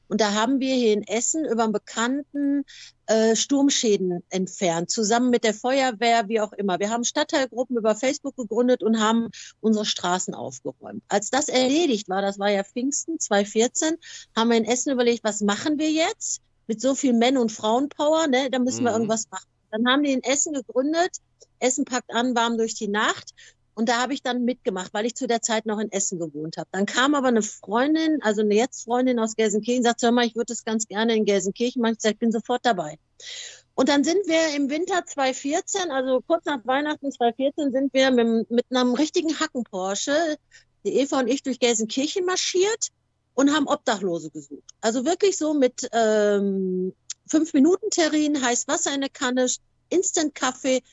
Und da haben wir hier in Essen über einen bekannten äh, Sturmschäden entfernt, zusammen mit der Feuerwehr, wie auch immer. Wir haben Stadtteilgruppen über Facebook gegründet und haben unsere Straßen aufgeräumt. Als das erledigt war, das war ja Pfingsten 2014, haben wir in Essen überlegt, was machen wir jetzt? Mit so viel Männ- und Frauenpower, ne? Da müssen wir Mhm. irgendwas machen. Dann haben die in Essen gegründet. Essen packt an, warm durch die Nacht. Und da habe ich dann mitgemacht, weil ich zu der Zeit noch in Essen gewohnt habe. Dann kam aber eine Freundin, also eine Jetzt-Freundin aus Gelsenkirchen, sagt, hör mal, ich würde es ganz gerne in Gelsenkirchen machen. Ich sag, ich bin sofort dabei. Und dann sind wir im Winter 2014, also kurz nach Weihnachten 2014, sind wir mit, mit einem richtigen Hacken-Porsche, die Eva und ich, durch Gelsenkirchen marschiert und haben Obdachlose gesucht. Also wirklich so mit ähm, fünf Minuten Terrin, heiß Wasser in der Kanne, Instant-Kaffee.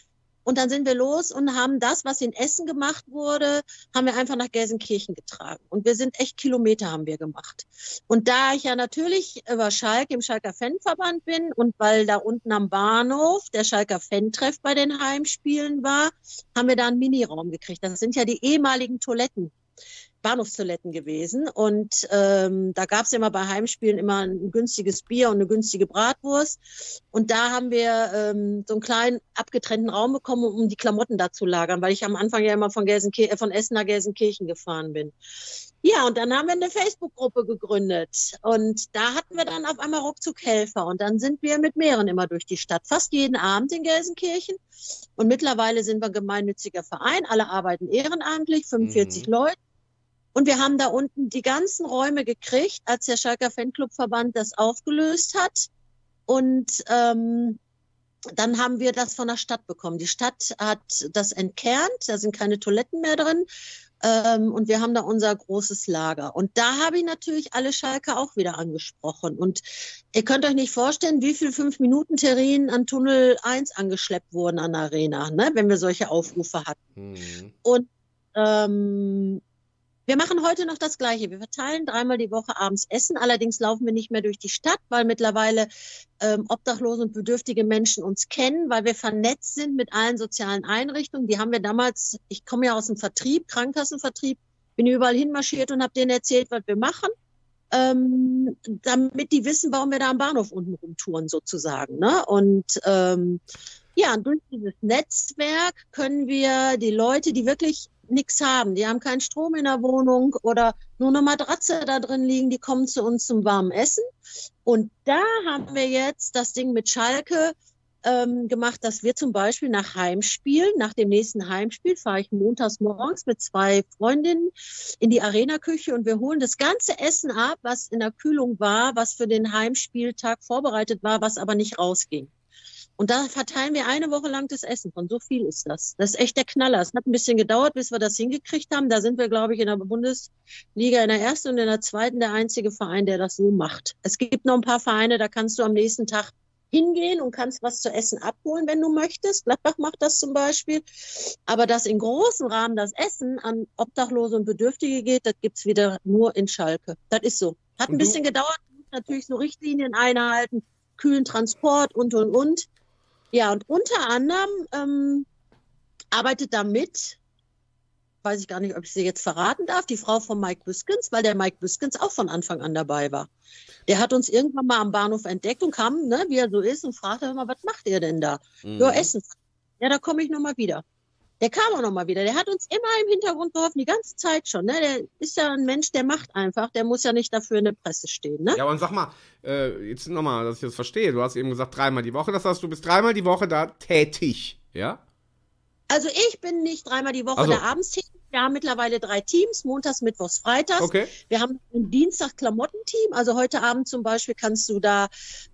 Und dann sind wir los und haben das, was in Essen gemacht wurde, haben wir einfach nach Gelsenkirchen getragen. Und wir sind echt Kilometer haben wir gemacht. Und da ich ja natürlich über Schalke im Schalker Fanverband bin und weil da unten am Bahnhof der Schalker Fan-Treff bei den Heimspielen war, haben wir da einen Miniraum gekriegt. Das sind ja die ehemaligen Toiletten. Bahnhofstoiletten gewesen. Und ähm, da gab es immer bei Heimspielen immer ein günstiges Bier und eine günstige Bratwurst. Und da haben wir ähm, so einen kleinen abgetrennten Raum bekommen, um die Klamotten da zu lagern, weil ich am Anfang ja immer von, Gelsenkir äh, von Essen nach Gelsenkirchen gefahren bin. Ja, und dann haben wir eine Facebook-Gruppe gegründet. Und da hatten wir dann auf einmal ruckzuck Helfer. Und dann sind wir mit mehreren immer durch die Stadt, fast jeden Abend in Gelsenkirchen. Und mittlerweile sind wir ein gemeinnütziger Verein. Alle arbeiten ehrenamtlich, 45 Mhm. Leute. Und wir haben da unten die ganzen Räume gekriegt, als der Schalker Fanclubverband das aufgelöst hat. Und ähm, dann haben wir das von der Stadt bekommen. Die Stadt hat das entkernt, da sind keine Toiletten mehr drin. Ähm, und wir haben da unser großes Lager. Und da habe ich natürlich alle Schalker auch wieder angesprochen. Und ihr könnt euch nicht vorstellen, wie viel Fünf-Minuten-Terrin an Tunnel 1 angeschleppt wurden an der Arena, ne, wenn wir solche Aufrufe hatten. Mhm. Und ähm, wir machen heute noch das Gleiche. Wir verteilen dreimal die Woche abends Essen. Allerdings laufen wir nicht mehr durch die Stadt, weil mittlerweile ähm, obdachlose und bedürftige Menschen uns kennen, weil wir vernetzt sind mit allen sozialen Einrichtungen. Die haben wir damals, ich komme ja aus dem Vertrieb, Krankenkassenvertrieb, bin überall hinmarschiert und habe denen erzählt, was wir machen. Ähm, damit die wissen, warum wir da am Bahnhof unten rumtouren sozusagen. Ne? Und ähm, ja, durch dieses Netzwerk können wir die Leute, die wirklich nichts haben, die haben keinen Strom in der Wohnung oder nur eine Matratze da drin liegen, die kommen zu uns zum warmen Essen. Und da haben wir jetzt das Ding mit Schalke ähm, gemacht, dass wir zum Beispiel nach Heimspiel, nach dem nächsten Heimspiel, fahre ich montags morgens mit zwei Freundinnen in die Arena-Küche und wir holen das ganze Essen ab, was in der Kühlung war, was für den Heimspieltag vorbereitet war, was aber nicht rausging. Und da verteilen wir eine Woche lang das Essen. Von so viel ist das. Das ist echt der Knaller. Es hat ein bisschen gedauert, bis wir das hingekriegt haben. Da sind wir, glaube ich, in der Bundesliga in der ersten und in der zweiten der einzige Verein, der das so macht. Es gibt noch ein paar Vereine, da kannst du am nächsten Tag hingehen und kannst was zu essen abholen, wenn du möchtest. Gladbach macht das zum Beispiel. Aber dass in großem Rahmen das Essen an Obdachlose und Bedürftige geht, das gibt's wieder nur in Schalke. Das ist so. Hat ein bisschen gedauert, natürlich so Richtlinien einhalten, kühlen Transport und, und, und. Ja, und unter anderem ähm, arbeitet da mit, weiß ich gar nicht, ob ich sie jetzt verraten darf, die Frau von Mike Büskens, weil der Mike Büskens auch von Anfang an dabei war. Der hat uns irgendwann mal am Bahnhof entdeckt und kam, ne, wie er so ist, und fragte immer, was macht ihr denn da? Mhm. Ja, Essen. Ja, da komme ich nochmal wieder. Der kam auch nochmal wieder. Der hat uns immer im Hintergrund geholfen, die ganze Zeit schon. Ne? Der ist ja ein Mensch, der macht einfach. Der muss ja nicht dafür in der Presse stehen. Ne? Ja, und sag mal, äh, jetzt nochmal, dass ich das verstehe. Du hast eben gesagt, dreimal die Woche. Das heißt, du bist dreimal die Woche da tätig. Ja? Also ich bin nicht dreimal die Woche Also- da abends tätig. Wir haben mittlerweile drei Teams, montags, mittwochs, freitags. Okay. Wir haben ein Dienstag-Klamottenteam. Also heute Abend zum Beispiel kannst du da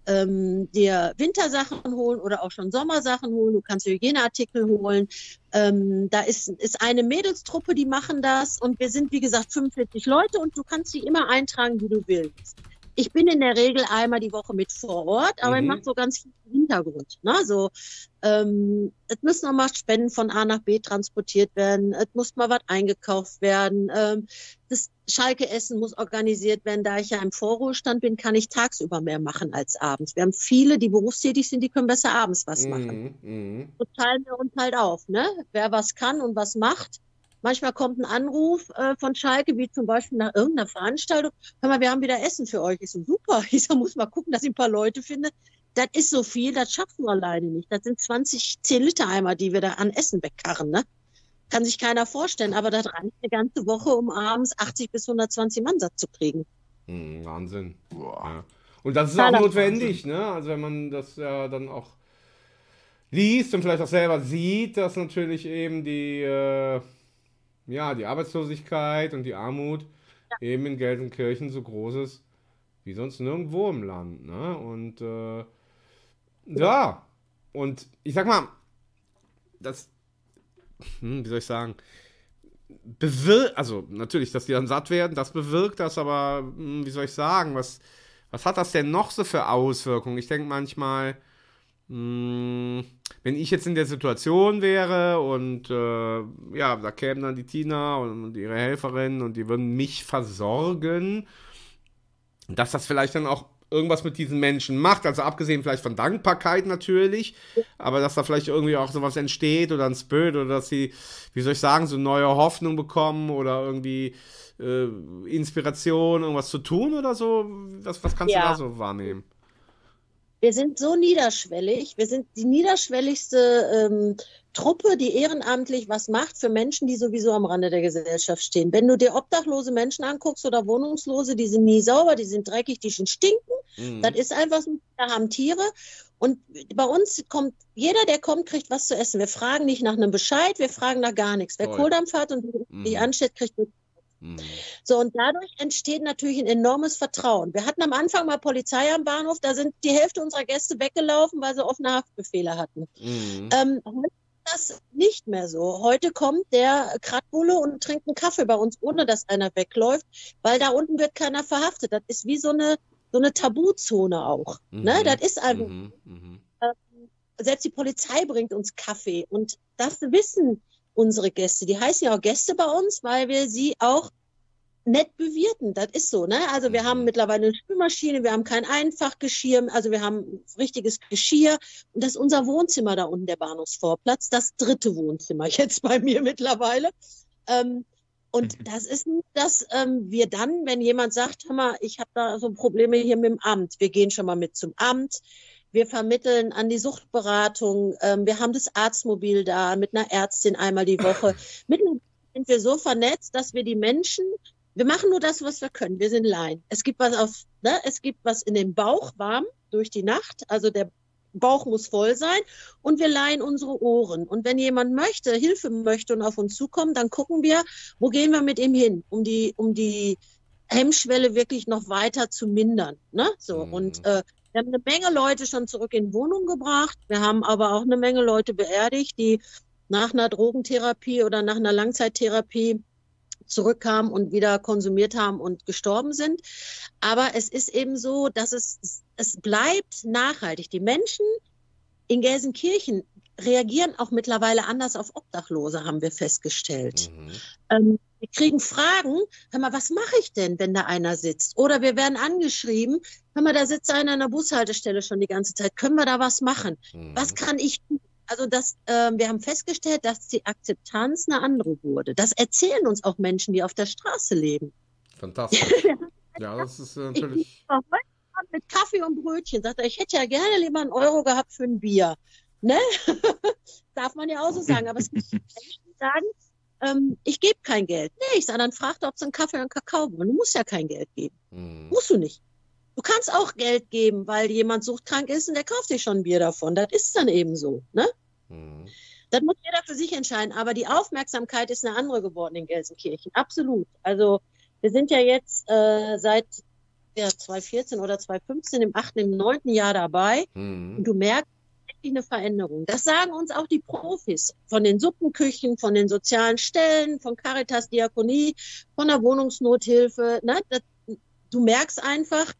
ähm, dir Wintersachen holen oder auch schon Sommersachen holen. Du kannst Hygieneartikel holen. Ähm, da ist, ist eine Mädelstruppe, die machen das. Und wir sind, wie gesagt, 45 Leute und du kannst sie immer eintragen, wie du willst. Ich bin in der Regel einmal die Woche mit vor Ort, aber Mhm. ich mache so ganz viel im Hintergrund. Ne? So, ähm, es müssen nochmal Spenden von A nach B transportiert werden, es muss mal was eingekauft werden. Ähm, das Schalke-Essen muss organisiert werden. Da ich ja im Vorruhestand bin, kann ich tagsüber mehr machen als abends. Wir haben viele, die berufstätig sind, die können besser abends was machen. Mhm. So teilen wir uns halt auf, ne? Wer was kann und was macht. Manchmal kommt ein Anruf äh, von Schalke, wie zum Beispiel nach irgendeiner Veranstaltung. Hör mal, wir haben wieder Essen für euch. Ich so, super. Ich so, muss mal gucken, dass ich ein paar Leute finde. Das ist so viel, das schaffen wir alleine nicht. Das sind 20 10-Liter-Eimer, die wir da an Essen wegkarren, ne? Kann sich keiner vorstellen, aber das reicht eine ganze Woche, um abends 80 bis 120 Mann satt zu kriegen. Mhm, Wahnsinn. Ja. Und das ist Ja, auch das notwendig, ne? Also wenn man das ja dann auch liest und vielleicht auch selber sieht, dass natürlich eben die, äh, ja, die Arbeitslosigkeit und die Armut eben in Gelsenkirchen so groß ist wie sonst nirgendwo im Land, ne? Und äh, ja, und ich sag mal, das, hm, wie soll ich sagen, bewirkt, also natürlich, dass die dann satt werden, das bewirkt das, aber hm, wie soll ich sagen, was, was hat das denn noch so für Auswirkungen? Ich denke manchmal, hm, wenn ich jetzt in der Situation wäre und äh, ja, da kämen dann die Tina und, und ihre Helferin und die würden mich versorgen, dass das vielleicht dann auch irgendwas mit diesen Menschen macht, also abgesehen vielleicht von Dankbarkeit natürlich, aber dass da vielleicht irgendwie auch sowas entsteht oder ein Spirit oder dass sie, wie soll ich sagen, so neue Hoffnung bekommen oder irgendwie äh, Inspiration, irgendwas zu tun oder so. Was, was kannst Ja. du da so wahrnehmen? Wir sind so niederschwellig. Wir sind die niederschwelligste ähm, Truppe, die ehrenamtlich was macht für Menschen, die sowieso am Rande der Gesellschaft stehen. Wenn du dir obdachlose Menschen anguckst oder Wohnungslose, die sind nie sauber, die sind dreckig, die sind stinken. Mhm. Das ist einfach so, wir haben Tiere. Und bei uns kommt, jeder, der kommt, kriegt was zu essen. Wir fragen nicht nach einem Bescheid, wir fragen nach gar nichts. Wer. Kohldampf hat und Mhm. sich ansteht, kriegt Mhm. so, und dadurch entsteht natürlich ein enormes Vertrauen. Wir hatten am Anfang mal Polizei am Bahnhof, da sind die Hälfte unserer Gäste weggelaufen, weil sie offene Haftbefehle hatten. Mhm. Ähm, heute ist das nicht mehr so. Heute kommt der Kratbulle und trinkt einen Kaffee bei uns, ohne dass einer wegläuft, weil da unten wird keiner verhaftet. Das ist wie so eine, so eine Tabuzone auch. Ne? Mhm. Das ist einfach, Mhm. Mhm. selbst die Polizei bringt uns Kaffee und das wissen unsere Gäste. Die heißen ja auch Gäste bei uns, weil wir sie auch nett bewirten. Das ist so, ne? Also wir Mhm. haben mittlerweile eine Spülmaschine, wir haben kein Einfachgeschirr, also wir haben richtiges Geschirr und das ist unser Wohnzimmer da unten, der Bahnhofsvorplatz, das dritte Wohnzimmer jetzt bei mir mittlerweile. Ähm, und das ist, dass ähm, wir dann, wenn jemand sagt, hör mal, ich habe da so Probleme hier mit dem Amt, wir gehen schon mal mit zum Amt, wir vermitteln an die Suchtberatung. Ähm, wir haben das Arztmobil da mit einer Ärztin einmal die Woche. Mittlerweile sind wir so vernetzt, dass wir die Menschen, wir machen nur das, was wir können. Wir sind Laien. Es gibt was auf, ne, es gibt was in den Bauch warm durch die Nacht. Also der Bauch muss voll sein und wir leihen unsere Ohren. Und wenn jemand möchte, Hilfe möchte und auf uns zukommt, dann gucken wir, wo gehen wir mit ihm hin, um die, um die Hemmschwelle wirklich noch weiter zu mindern. Ne? So Mhm. und äh, wir haben eine Menge Leute schon zurück in Wohnung gebracht. Wir haben aber auch eine Menge Leute beerdigt, die nach einer Drogentherapie oder nach einer Langzeittherapie zurückkamen und wieder konsumiert haben und gestorben sind. Aber es ist eben so, dass es, es bleibt nachhaltig. Die Menschen in Gelsenkirchen reagieren auch mittlerweile anders auf Obdachlose, haben wir festgestellt. Mhm. Ähm, wir kriegen Fragen, hör mal, was mache ich denn, wenn da einer sitzt? Oder wir werden angeschrieben, hör mal, da sitzt einer an der Bushaltestelle schon die ganze Zeit, können wir da was machen? Mhm. Was kann ich tun? Also das, ähm, wir haben festgestellt, dass die Akzeptanz eine andere wurde. Das erzählen uns auch Menschen, die auf der Straße leben. Fantastisch. Ja, das ist äh, natürlich. mit Kaffee und Brötchen. Sagt er, ich hätte ja gerne lieber einen Euro gehabt für ein Bier. Ne? Darf man ja auch so sagen. Aber es gibt Menschen, die sagen, ähm, ich gebe kein Geld. Nee, ich sage, dann frag doch, ob sie einen Kaffee einen Kakao wollen. Du musst ja kein Geld geben. Mhm. Musst du nicht. Du kannst auch Geld geben, weil jemand suchtkrank ist und der kauft sich schon ein Bier davon. Das ist dann eben so. Ne? Mhm. Das muss jeder für sich entscheiden. Aber die Aufmerksamkeit ist eine andere geworden in Gelsenkirchen. Absolut. Also wir sind ja jetzt äh, seit ja, 2014 oder 2015 im achten, im neunten Jahr dabei. Und Mhm. du merkst wirklich eine Veränderung. Das sagen uns auch die Profis von den Suppenküchen, von den sozialen Stellen, von Caritas Diakonie, von der Wohnungsnothilfe. Ne? Das, du merkst einfach,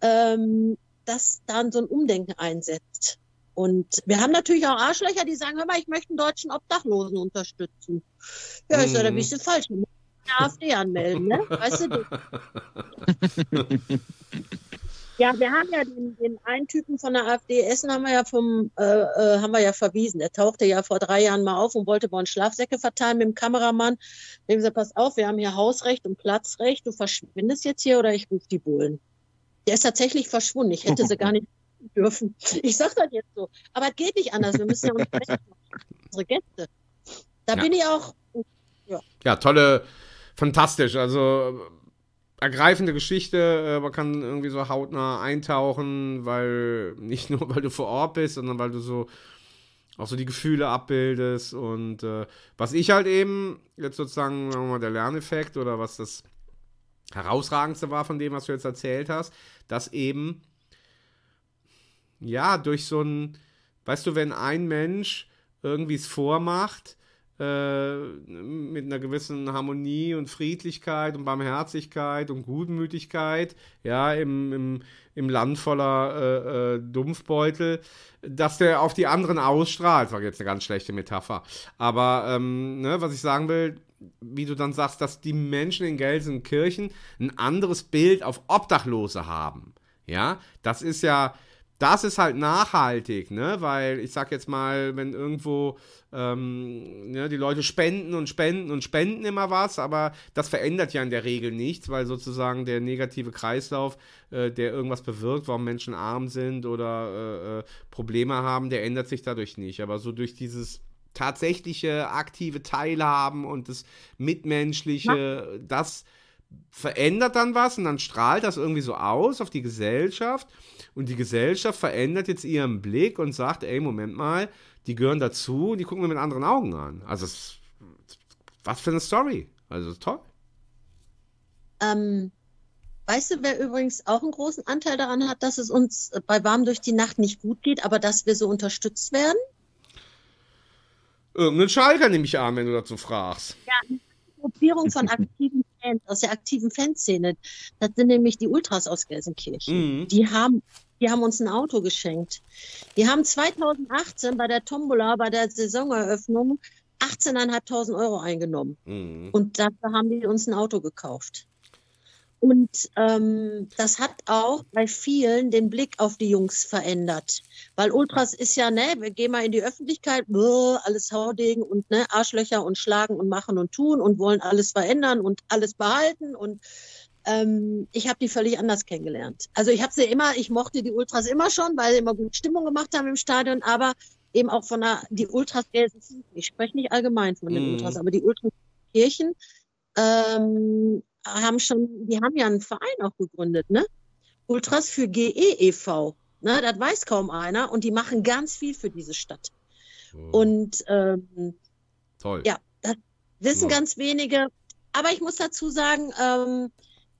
ähm, dass dann so ein Umdenken einsetzt. Und wir haben natürlich auch Arschlöcher, die sagen, hör mal, ich möchte einen deutschen Obdachlosen unterstützen. Ja, ist ja, Mhm. bist du falsch. AfD anmelden, ne? Weißt du? Ja, wir haben ja den, den einen Typen von der AfD Essen haben wir ja vom äh, äh, haben wir ja verwiesen. Der tauchte ja vor drei Jahren mal auf und wollte bei uns Schlafsäcke verteilen mit dem Kameramann. Wir haben gesagt, pass auf, wir haben hier Hausrecht und Platzrecht. Du verschwindest jetzt hier oder ich rufe die Bullen. Der ist tatsächlich verschwunden. Ich hätte sie gar nicht dürfen. Ich sag das jetzt so. Aber es geht nicht anders. Wir müssen ja unsere Gäste. Da ja. bin ich auch. Ja. ja, tolle, fantastisch. Also ergreifende Geschichte. Äh, man kann irgendwie so hautnah eintauchen, weil nicht nur, weil du vor Ort bist, sondern weil du so auch so die Gefühle abbildest. Und äh, was ich halt eben, jetzt sozusagen, sagen wir mal, der Lerneffekt oder was das herausragendste war von dem, was du jetzt erzählt hast, dass eben, ja, durch so ein, weißt du, wenn ein Mensch irgendwie es vormacht, äh, mit einer gewissen Harmonie und Friedlichkeit und Barmherzigkeit und Gutmütigkeit, ja, im, im, im Land voller äh, äh, Dumpfbeutel, dass der auf die anderen ausstrahlt. War jetzt eine ganz schlechte Metapher. Aber ähm, ne, was ich sagen will, wie du dann sagst, dass die Menschen in Gelsenkirchen ein anderes Bild auf Obdachlose haben. Ja, das ist ja, das ist halt nachhaltig, ne? Weil ich sag jetzt mal, wenn irgendwo ähm, ja, die Leute spenden und spenden und spenden immer was, aber das verändert ja in der Regel nichts, weil sozusagen der negative Kreislauf, äh, der irgendwas bewirkt, warum Menschen arm sind oder äh, äh Probleme haben, der ändert sich dadurch nicht. Aber so durch dieses tatsächliche aktive Teilhaben und das Mitmenschliche, ja. das verändert dann was und dann strahlt das irgendwie so aus auf die Gesellschaft und die Gesellschaft verändert jetzt ihren Blick und sagt, ey, Moment mal, die gehören dazu, die gucken wir mit anderen Augen an. Also, es, was für eine Story. Also, toll. Ähm, weißt du, wer übrigens auch einen großen Anteil daran hat, dass es uns bei Warm durch die Nacht nicht gut geht, aber dass wir so unterstützt werden? Irgendein Schalker nehme ich an, wenn du dazu fragst. Ja, Gruppierung von aktiven Fans, aus der aktiven Fanszene. Das sind nämlich die Ultras aus Gelsenkirchen. Mhm. Die haben die haben uns ein Auto geschenkt. Die haben 2018 bei der Tombola, bei der Saisoneröffnung 18.500 Euro eingenommen. Mhm. Und dafür haben die uns ein Auto gekauft. Und ähm, das hat auch bei vielen den Blick auf die Jungs verändert. Weil Ultras ist ja, ne, wir gehen mal in die Öffentlichkeit, brr, alles Haudegen und ne, Arschlöcher und schlagen und machen und tun und wollen alles verändern und alles behalten und ähm, ich habe die völlig anders kennengelernt. Also ich habe sie immer, ich mochte die Ultras immer schon, weil sie immer gut Stimmung gemacht haben im Stadion, aber eben auch von der, die Ultras ich spreche nicht allgemein von den mm. Ultras, aber die Ultras Kirchen ähm, haben schon, die haben ja einen Verein auch gegründet, ne? Ultras für GE e.V. Ne, das weiß kaum einer und die machen ganz viel für diese Stadt. Oh. Und ähm, Toll. ja, das wissen ja. ganz wenige. Aber ich muss dazu sagen, ähm,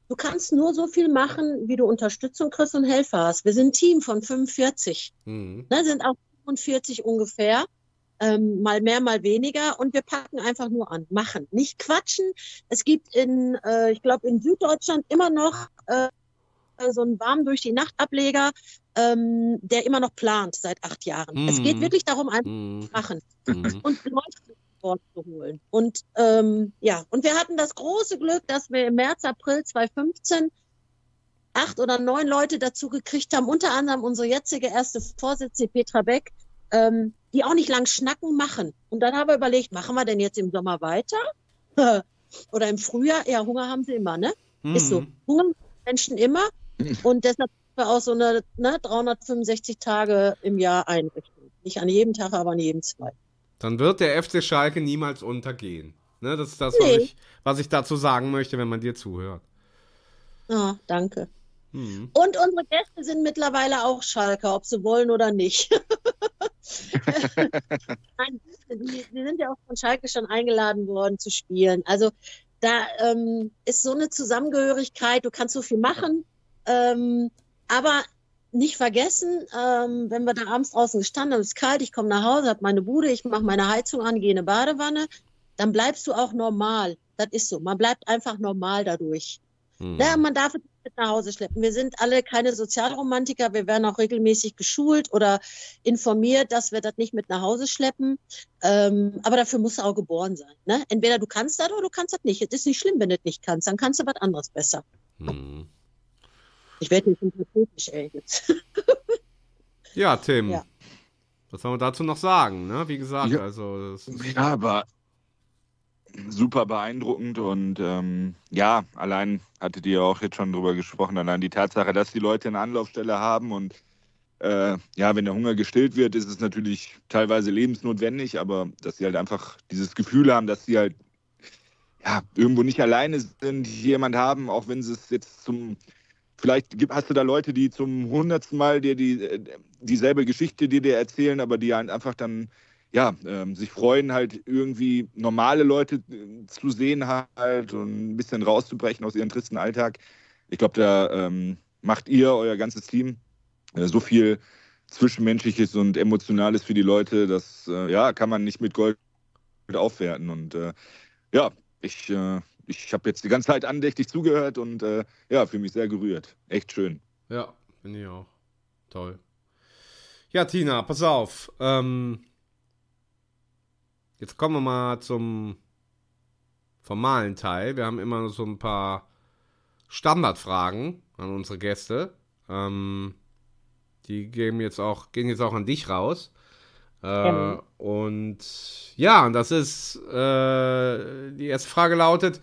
Du kannst nur so viel machen, wie du Unterstützung kriegst und Helfer hast. Wir sind ein Team von 45. Mhm. Ne, sind auch 45 ungefähr. Ähm, mal mehr, mal weniger. Und wir packen einfach nur an. Machen. Nicht quatschen. Es gibt in, äh, ich glaube, in Süddeutschland immer noch äh, so einen warm durch die Nacht Ableger, ähm, der immer noch plant seit acht Jahren. Mhm. Es geht mhm. wirklich darum, einfach mhm. zu machen. Mhm. Und Leute Sport zu holen. Und ähm, ja, und wir hatten das große Glück, dass wir im März, April 2015 acht oder neun Leute dazu gekriegt haben, unter anderem unsere jetzige erste Vorsitzende Petra Beck, ähm, die auch nicht lang schnacken machen. Und dann haben wir überlegt, machen wir denn jetzt im Sommer weiter? oder im Frühjahr? Ja, Hunger haben sie immer, ne? Mhm. Ist so. Hunger Menschen immer. Und deshalb wir auch so eine ne, 365 Tage im Jahr einrichten. Nicht an jedem Tag, aber an jedem zwei. Dann wird der FC Schalke niemals untergehen. Ne, das ist das, nee. was, ich, was ich dazu sagen möchte, wenn man dir zuhört. Ah, danke. Hm. Und unsere Gäste sind mittlerweile auch Schalke, ob sie wollen oder nicht. Nein, die, die, sind ja auch von Schalke schon eingeladen worden zu spielen. Also da ähm, ist so eine Zusammengehörigkeit, du kannst so viel machen, ähm, aber nicht vergessen, ähm, wenn wir da abends draußen gestanden haben, es ist kalt, ich komme nach Hause, habe meine Bude, ich mache meine Heizung an, gehe in eine Badewanne, dann bleibst du auch normal. Das ist so. Man bleibt einfach normal dadurch. Hm. Ja, man darf es mit nach Hause schleppen. Wir sind alle keine Sozialromantiker. Wir werden auch regelmäßig geschult oder informiert, dass wir das nicht mit nach Hause schleppen. Ähm, aber dafür musst du auch geboren sein. Ne? Entweder du kannst das oder du kannst das nicht. Es ist nicht schlimm, wenn du das nicht kannst. Dann kannst du was anderes besser. Hm. Ich werde nicht sympathisch, ey. Jetzt. ja, Tim. Ja. Was soll man dazu noch sagen? Ne? Wie gesagt, ja. also. ja, aber super beeindruckend und ähm, ja, allein hattet ihr auch jetzt schon drüber gesprochen, allein die Tatsache, dass die Leute eine Anlaufstelle haben und äh, ja, wenn der Hunger gestillt wird, ist es natürlich teilweise lebensnotwendig, aber dass sie halt einfach dieses Gefühl haben, dass sie halt ja, irgendwo nicht alleine sind, jemand haben, auch wenn sie es jetzt zum Vielleicht hast du da Leute, die zum hundertsten Mal dir die, äh, dieselbe Geschichte dir, dir erzählen, aber die halt einfach dann ja, ähm, sich freuen, halt irgendwie normale Leute äh, zu sehen halt und ein bisschen rauszubrechen aus ihrem tristen Alltag. Ich glaube, da ähm, macht ihr, euer ganzes Team, äh, so viel Zwischenmenschliches und Emotionales für die Leute, das äh, ja, kann man nicht mit Gold aufwerten. Und äh, ja, ich, äh, ich habe jetzt die ganze Zeit andächtig zugehört und äh, ja, fühle mich sehr gerührt. Echt schön. Ja, bin ich auch. Toll. Ja, Tina, pass auf. Ähm, Jetzt kommen wir mal zum formalen Teil. Wir haben immer so ein paar Standardfragen an unsere Gäste. Ähm, die gehen jetzt auch, gehen jetzt auch an dich raus. Äh, mhm. Und ja, das ist äh, die erste Frage lautet: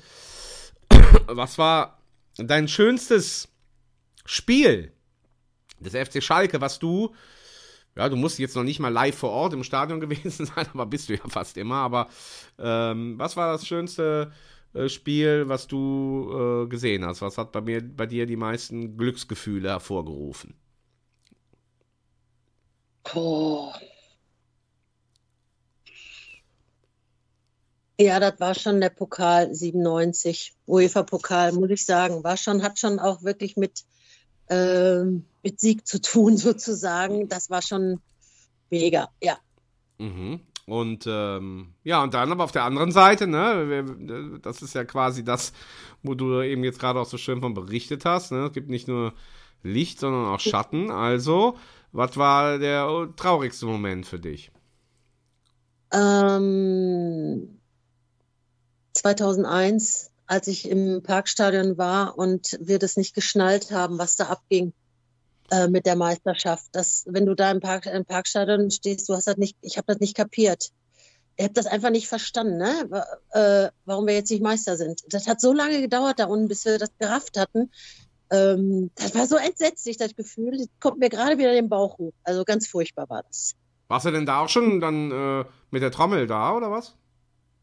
Was war dein schönstes Spiel des FC Schalke, was du ja, du musst jetzt noch nicht mal live vor Ort im Stadion gewesen sein, aber bist du ja fast immer. Aber ähm, was war das schönste äh, Spiel, was du äh, gesehen hast? Was hat bei mir, bei dir die meisten Glücksgefühle hervorgerufen? Oh. Ja, das war schon der Pokal 97, UEFA-Pokal, muss ich sagen. War schon, hat schon auch wirklich mit ähm, mit Sieg zu tun, sozusagen. Das war schon mega, ja. Mhm. Und ähm, ja, und dann aber auf der anderen Seite, ne, das ist ja quasi das, wo du eben jetzt gerade auch so schön von berichtet hast. Ne? Es gibt nicht nur Licht, sondern auch Schatten. Also, was war der traurigste Moment für dich? Ähm, 2001 als ich im Parkstadion war und wir das nicht geschnallt haben, was da abging äh, mit der Meisterschaft. Dass, wenn du da im, Park, im Parkstadion stehst, du hast das nicht, ich habe das nicht kapiert. Ich habe das einfach nicht verstanden, ne? Äh, warum wir jetzt nicht Meister sind. Das hat so lange gedauert da unten, bis wir das gerafft hatten. Ähm, das war so entsetzlich, das Gefühl. Das kommt mir gerade wieder den Bauch hoch. Also ganz furchtbar war das. Warst du denn da auch schon dann äh, mit der Trommel da, oder was?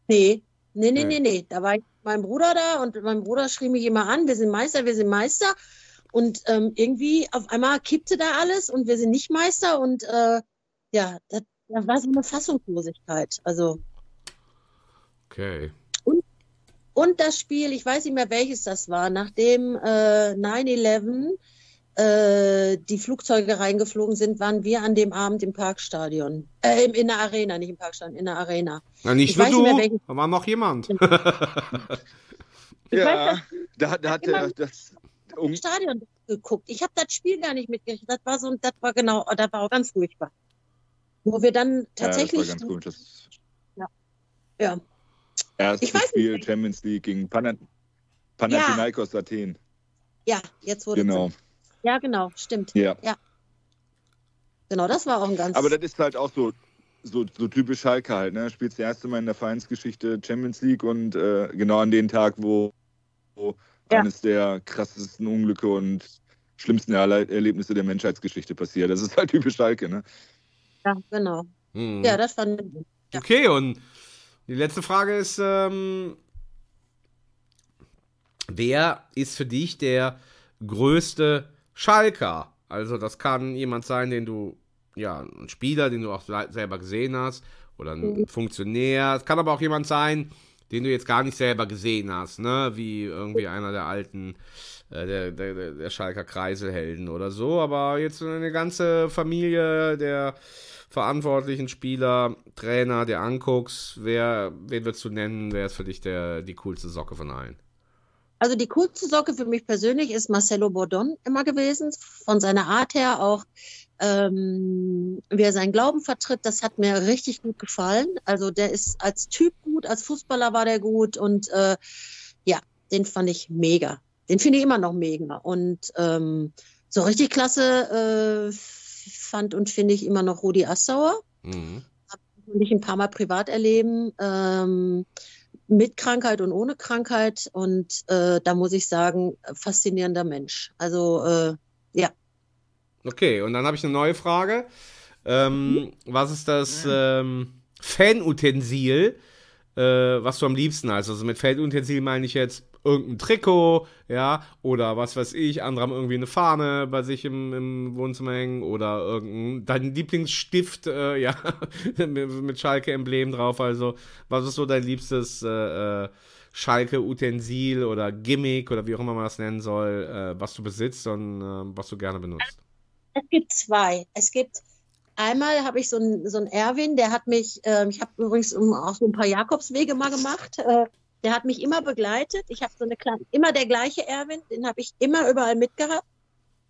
Nee, nee, nee, nee, nee. Da war ich mein Bruder da und mein Bruder schrie mich immer an, wir sind Meister, wir sind Meister. Und ähm, irgendwie auf einmal kippte da alles und wir sind nicht Meister und äh, ja, das, das war so eine Fassungslosigkeit. Also. Okay. Und, und das Spiel, ich weiß nicht mehr welches das war, nachdem äh, 9-11 äh, die Flugzeuge reingeflogen sind, waren wir an dem Abend im Parkstadion. Äh, in der Arena, nicht im Parkstadion, in der Arena. Na, nicht ich nur du, nicht da war noch jemand. ja, weiß, da, da hat er das um Stadion geguckt. Ich habe das Spiel gar nicht mitgekriegt. Das war so, das war genau, das war auch ganz furchtbar. Wo wir dann tatsächlich. Ja, das war ganz gut. Das ja. ja. Erstes Spiel nicht. Champions League gegen Panathinaikos ja. Athen. Ja, jetzt wurde Genau. Sinn. Ja, genau, stimmt. Ja. ja. Genau, das war auch ein ganz. Aber das ist halt auch so, so, so typisch Schalke halt. Ne? Spielt das erste Mal in der Vereinsgeschichte Champions League und äh, genau an den Tag, wo, wo ja. eines der krassesten Unglücke und schlimmsten Erle Erlebnisse der Menschheitsgeschichte passiert. Das ist halt typisch Schalke, ne? Ja, genau. Hm. Ja, das fand ich. Ja. Okay, und die letzte Frage ist: ähm, Wer ist für dich der größte Schalker. Also das kann jemand sein, den du, ja, ein Spieler, den du auch selber gesehen hast oder ein mhm. Funktionär. Es kann aber auch jemand sein, den du jetzt gar nicht selber gesehen hast, ne? Wie irgendwie einer der alten, äh, der, der, der Schalker Kreiselhelden oder so. Aber jetzt eine ganze Familie der verantwortlichen Spieler, Trainer, der anguckst, wer, wen würdest du nennen, wer ist für dich der, die coolste Socke von allen? Also die coolste Socke für mich persönlich ist Marcelo Bordon immer gewesen, von seiner Art her auch, ähm, wie er seinen Glauben vertritt, das hat mir richtig gut gefallen. Also der ist als Typ gut, als Fußballer war der gut und äh, ja, den fand ich mega. Den finde ich immer noch mega. Und ähm, so richtig klasse äh, fand und finde ich immer noch Rudi Assauer. Mhm. Habe ich ein paar Mal privat erleben. Ähm, mit Krankheit und ohne Krankheit. Und äh, da muss ich sagen, faszinierender Mensch. Also äh, ja. Okay, und dann habe ich eine neue Frage. Ähm, mhm. Was ist das ähm, Fanutensil, äh, was du am liebsten hast? Also mit Fanutensil meine ich jetzt irgendein Trikot, ja, oder was weiß ich, andere haben irgendwie eine Fahne bei sich im, im Wohnzimmer hängen oder irgendein, dein Lieblingsstift, äh, ja, mit Schalke-Emblem drauf, also was ist so dein liebstes äh, äh, Schalke-Utensil oder Gimmick oder wie auch immer man das nennen soll, äh, was du besitzt und äh, was du gerne benutzt? Es gibt zwei. Es gibt Einmal habe ich so einen so Erwin, der hat mich, äh, ich habe übrigens auch so ein paar Jakobswege mal gemacht. Der hat mich immer begleitet. Ich habe so eine kleine, immer der gleiche Erwin, den habe ich immer überall mitgehabt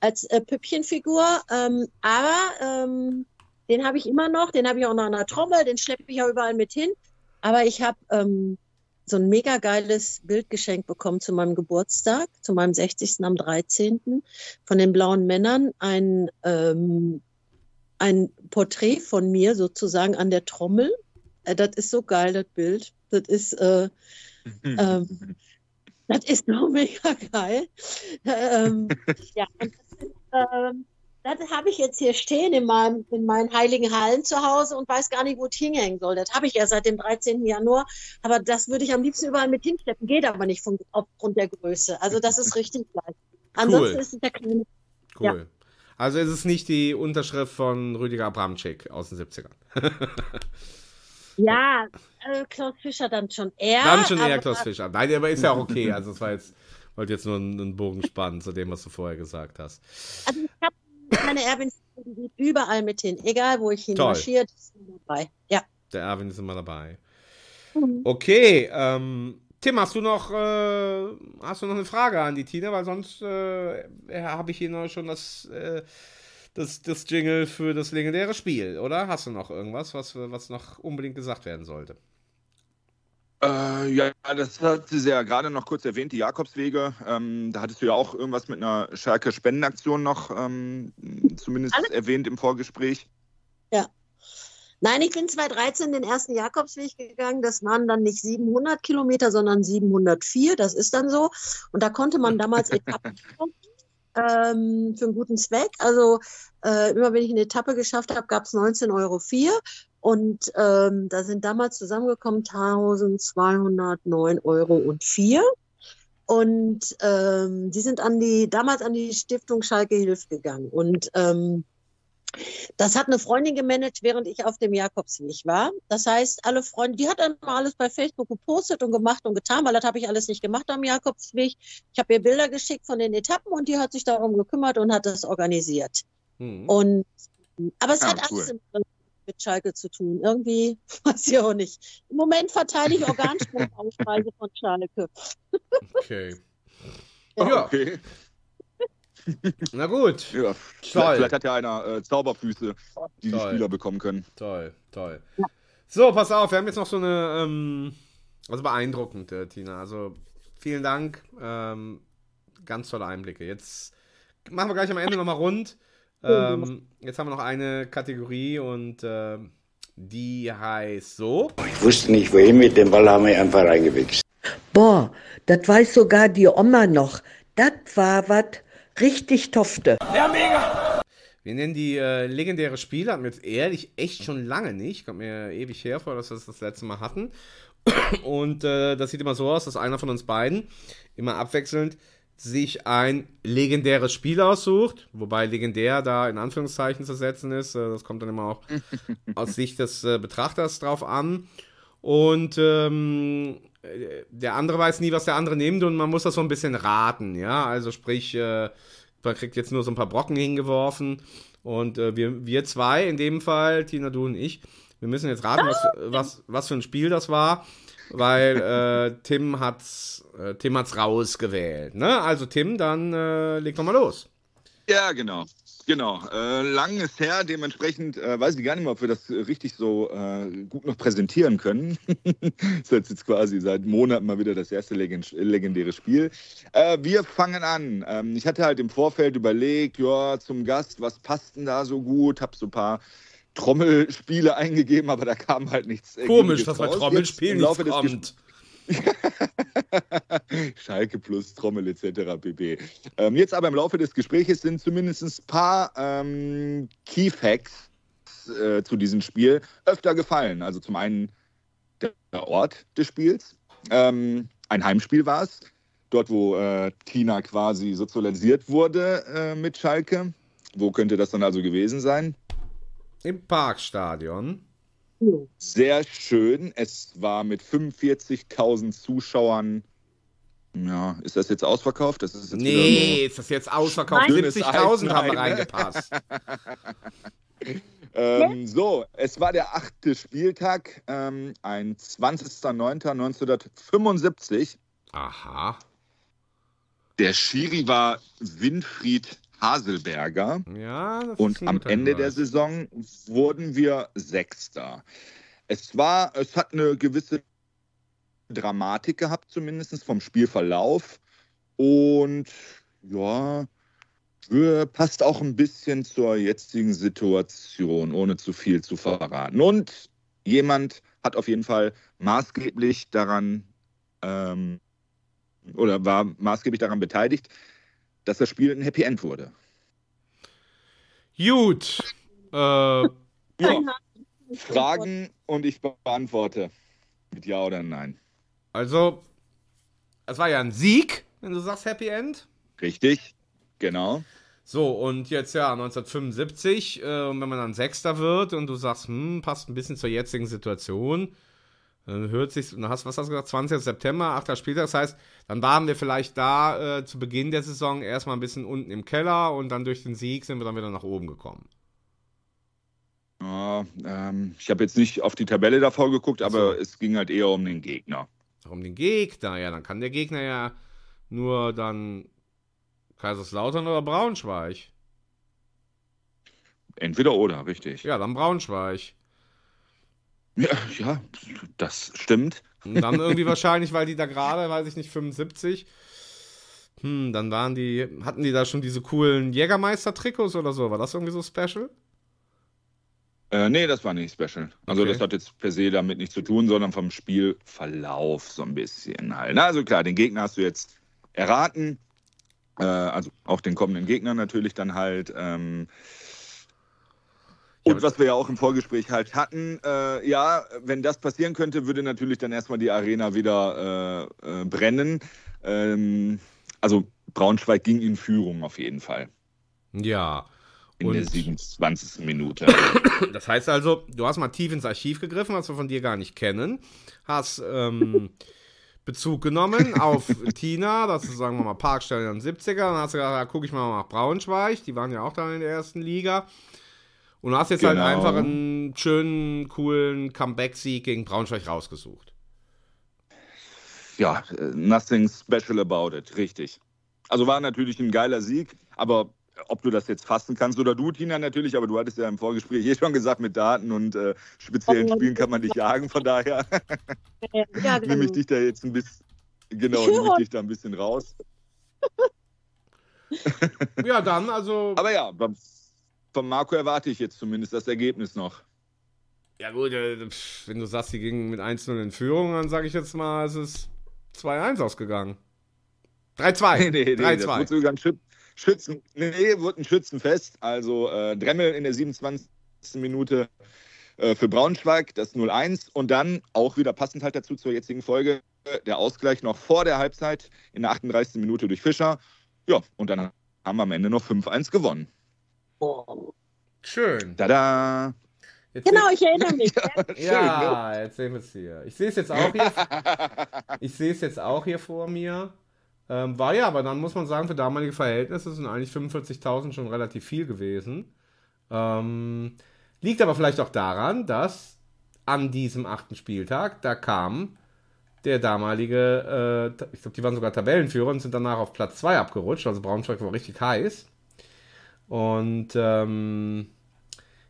als äh, Püppchenfigur. Ähm, aber ähm, den habe ich immer noch, den habe ich auch noch an der Trommel, den schleppe ich auch überall mit hin. Aber ich habe ähm, so ein mega geiles Bildgeschenk bekommen zu meinem Geburtstag, zu meinem 60. am 13. von den blauen Männern. Ein, ähm, ein Porträt von mir sozusagen an der Trommel. Äh, das ist so geil, das Bild. Das ist, äh, ähm, das ist noch mega geil. Ähm, ja, ähm, das habe ich jetzt hier stehen in, meinem, in meinen heiligen Hallen zu Hause und weiß gar nicht, wo es hinhängen soll. Das habe ich ja seit dem 13. Januar. Aber das würde ich am liebsten überall mit hinschleppen. Geht aber nicht von, aufgrund der Größe. Also das ist richtig gleich. Ansonsten cool. ist es der kleine. Cool. Ja. Also ist es nicht die Unterschrift von Rüdiger Abramczyk aus den 70ern. Ja, äh, Klaus Fischer dann schon eher. Dann schon eher Klaus Fischer. Nein, aber ist ja auch okay. Also es war jetzt, wollte jetzt nur einen, Bogen spannen zu dem, was du vorher gesagt hast. Also ich habe meine Erwin überall mit hin, egal wo ich hin marschiert, ist dabei. Ja. Der Erwin ist immer dabei. Mhm. Okay, ähm, Tim, hast du noch äh, hast du noch eine Frage an die Tina, weil sonst äh, habe ich hier noch schon das äh, das, das Jingle für das legendäre Spiel, oder? Hast du noch irgendwas, was, was noch unbedingt gesagt werden sollte? Äh, ja, das hat sie ja gerade noch kurz erwähnt, die Jakobswege. Ähm, da hattest du ja auch irgendwas mit einer Schalke-Spendenaktion noch ähm, zumindest Alles? erwähnt im Vorgespräch. Ja. Nein, ich bin 2013 den ersten Jakobsweg gegangen. Das waren dann nicht 700 Kilometer, sondern 704. Das ist dann so. Und da konnte man damals Etappen ähm, für einen guten Zweck. Also äh, immer wenn ich eine Etappe geschafft habe, gab es 19,04 Euro. Und ähm, da sind damals zusammengekommen 1209,04 Euro. Und ähm, die sind an die, damals an die Stiftung Schalke Hilf gegangen. Und ähm, das hat eine Freundin gemanagt, während ich auf dem Jakobsweg war. Das heißt, alle Freunde, die hat dann mal alles bei Facebook gepostet und gemacht und getan, weil das habe ich alles nicht gemacht am Jakobsweg. Ich habe ihr Bilder geschickt von den Etappen und die hat sich darum gekümmert und hat das organisiert. Mhm. Und, aber es ah, hat cool. alles mit Schalke zu tun. Irgendwie weiß ich auch nicht. Im Moment verteile ich Organspendenausweise von Schalke. Okay. ja. okay. Na gut. Ja, vielleicht, vielleicht, hat ja einer äh, Zauberfüße, die toll. die Spieler bekommen können. Toll, toll. So, pass auf, wir haben jetzt noch so eine, ähm, also beeindruckend, äh, Tina. Also vielen Dank. Ähm, ganz tolle Einblicke. Jetzt machen wir gleich am Ende nochmal rund. Ähm, jetzt haben wir noch eine Kategorie und äh, die heißt so. Ich wusste nicht, wohin mit dem Ball haben wir einfach reingewichst. Boah, das weiß sogar die Oma noch. Das war was Richtig Tofte. Ja, mega. Wir nennen die äh, legendäre Spiele, hatten wir jetzt ehrlich echt schon lange nicht. Kommt mir ewig her vor, dass wir das das letzte Mal hatten. Und äh, das sieht immer so aus, dass einer von uns beiden immer abwechselnd sich ein legendäres Spiel aussucht, wobei legendär da in Anführungszeichen zu setzen ist. Äh, das kommt dann immer auch aus Sicht des äh, Betrachters drauf an. Und ähm, der andere weiß nie, was der andere nimmt und man muss das so ein bisschen raten, ja. Also sprich, äh, man kriegt jetzt nur so ein paar Brocken hingeworfen und äh, wir, wir zwei, in dem Fall, Tina, du und ich, wir müssen jetzt raten, was, was, was für ein Spiel das war. weil äh, Tim hat's, äh, Tim hat's rausgewählt. Ne? Also Tim, dann äh, leg doch mal los. Ja, genau. Genau. Äh, lang ist her, dementsprechend äh, weiß ich gar nicht mehr, ob wir das richtig so äh, gut noch präsentieren können. das ist jetzt quasi seit Monaten mal wieder das erste legend legendäre Spiel. Äh, wir fangen an. Ähm, ich hatte halt im Vorfeld überlegt, ja, zum Gast, was passt denn da so gut? Hab so ein paar Trommelspiele eingegeben, aber da kam halt nichts. Komisch, dass bei Trommelspielen nichts kommt. Schalke plus Trommel etc. pp. Ähm, jetzt aber im Laufe des Gesprächs sind zumindest ein paar ähm, Key Facts äh, zu diesem Spiel öfter gefallen. Also zum einen der Ort des Spiels. Ähm, ein Heimspiel war es. Dort, wo äh, Tina quasi sozialisiert wurde äh, mit Schalke. Wo könnte das dann also gewesen sein? Im Parkstadion. Sehr schön. Es war mit 45.000 Zuschauern. Ja, ist das jetzt ausverkauft? Das ist jetzt nee, ist das jetzt ausverkauft? 70.000 haben reingepasst. ähm, so, es war der achte Spieltag, ähm, ein 20.09.1975. Aha. Der Schiri war Winfried Haselberger. Ja, und am Ende der Saison wurden wir Sechster. Es war, es hat eine gewisse Dramatik gehabt, zumindest vom Spielverlauf. Und ja, passt auch ein bisschen zur jetzigen Situation, ohne zu viel zu verraten. Und jemand hat auf jeden Fall maßgeblich daran ähm, oder war maßgeblich daran beteiligt, dass das Spiel ein Happy End wurde. Gut. Äh, ja. Fragen und ich beantworte mit Ja oder Nein. Also, es war ja ein Sieg, wenn du sagst Happy End. Richtig, genau. So, und jetzt ja, 1975, äh, wenn man dann Sechster wird und du sagst, hm, passt ein bisschen zur jetzigen Situation, dann hört sich, hast, was hast du gesagt, 20. September, 8. Spieltag, das heißt, dann waren wir vielleicht da äh, zu Beginn der Saison erstmal ein bisschen unten im Keller und dann durch den Sieg sind wir dann wieder nach oben gekommen. Ja, ähm, ich habe jetzt nicht auf die Tabelle davor geguckt, aber so. es ging halt eher um den Gegner. Um den Gegner, ja, dann kann der Gegner ja nur dann Kaiserslautern oder Braunschweig. Entweder oder, richtig. Ja, dann Braunschweig. Ja, ja, das stimmt. Und dann irgendwie wahrscheinlich, weil die da gerade, weiß ich nicht, 75. Hm, dann waren die, hatten die da schon diese coolen Jägermeister-Trikots oder so? War das irgendwie so special? Äh, nee, das war nicht special. Also okay. das hat jetzt per se damit nichts zu tun, sondern vom Spielverlauf so ein bisschen halt. Na, also klar, den Gegner hast du jetzt erraten. Äh, also auch den kommenden Gegner natürlich dann halt. Ähm, und was wir ja auch im Vorgespräch halt hatten, äh, ja, wenn das passieren könnte, würde natürlich dann erstmal die Arena wieder äh, äh, brennen. Ähm, also Braunschweig ging in Führung auf jeden Fall. Ja. In der 27. Minute. Das heißt also, du hast mal tief ins Archiv gegriffen, was wir von dir gar nicht kennen. Hast ähm, Bezug genommen auf Tina, das ist, sagen wir mal, Parkstelle in den 70er. Dann hast du gesagt, da gucke ich mal nach Braunschweig. Die waren ja auch dann in der ersten Liga. Und du hast jetzt halt genau. halt einfach einen schönen, coolen Comeback-Sieg gegen Braunschweig rausgesucht. Ja, nothing special about it, richtig. Also war natürlich ein geiler Sieg, aber ob du das jetzt fassen kannst oder du, Tina, natürlich, aber du hattest ja im Vorgespräch hier schon gesagt, mit Daten und äh, speziellen Spielen kann man dich jagen, von daher ja, genau. nehme ich dich da jetzt ein bisschen, genau, nehme ich dich da ein bisschen raus. ja, dann, also. Aber ja, von Marco erwarte ich jetzt zumindest das Ergebnis noch. Ja, gut, äh, wenn du sagst, sie gingen mit 1-0 in Führung, dann sage ich jetzt mal, es ist 2-1 ausgegangen. 3-2. Nee, nee, nee, 3-2. Das wurde sogar ein Schützen, nee, wurde ein Schützenfest. Also äh, Dremmel in der 27. Minute äh, für Braunschweig, das 0-1. Und dann auch wieder passend halt dazu zur jetzigen Folge, der Ausgleich noch vor der Halbzeit in der 38. Minute durch Fischer. Ja, und dann haben wir am Ende noch 5-1 gewonnen. Schön. Tada! Jetzt genau, ich erinnere mich. ja, jetzt sehen wir es hier. Ich sehe es jetzt auch hier. ich sehe es jetzt auch hier vor mir. Ähm, war ja, aber dann muss man sagen, für damalige Verhältnisse sind eigentlich 45.000 schon relativ viel gewesen. Ähm, liegt aber vielleicht auch daran, dass an diesem achten Spieltag, da kam der damalige, äh, ich glaube, die waren sogar Tabellenführer und sind danach auf Platz 2 abgerutscht. Also Braunschweig war richtig heiß. Und ähm,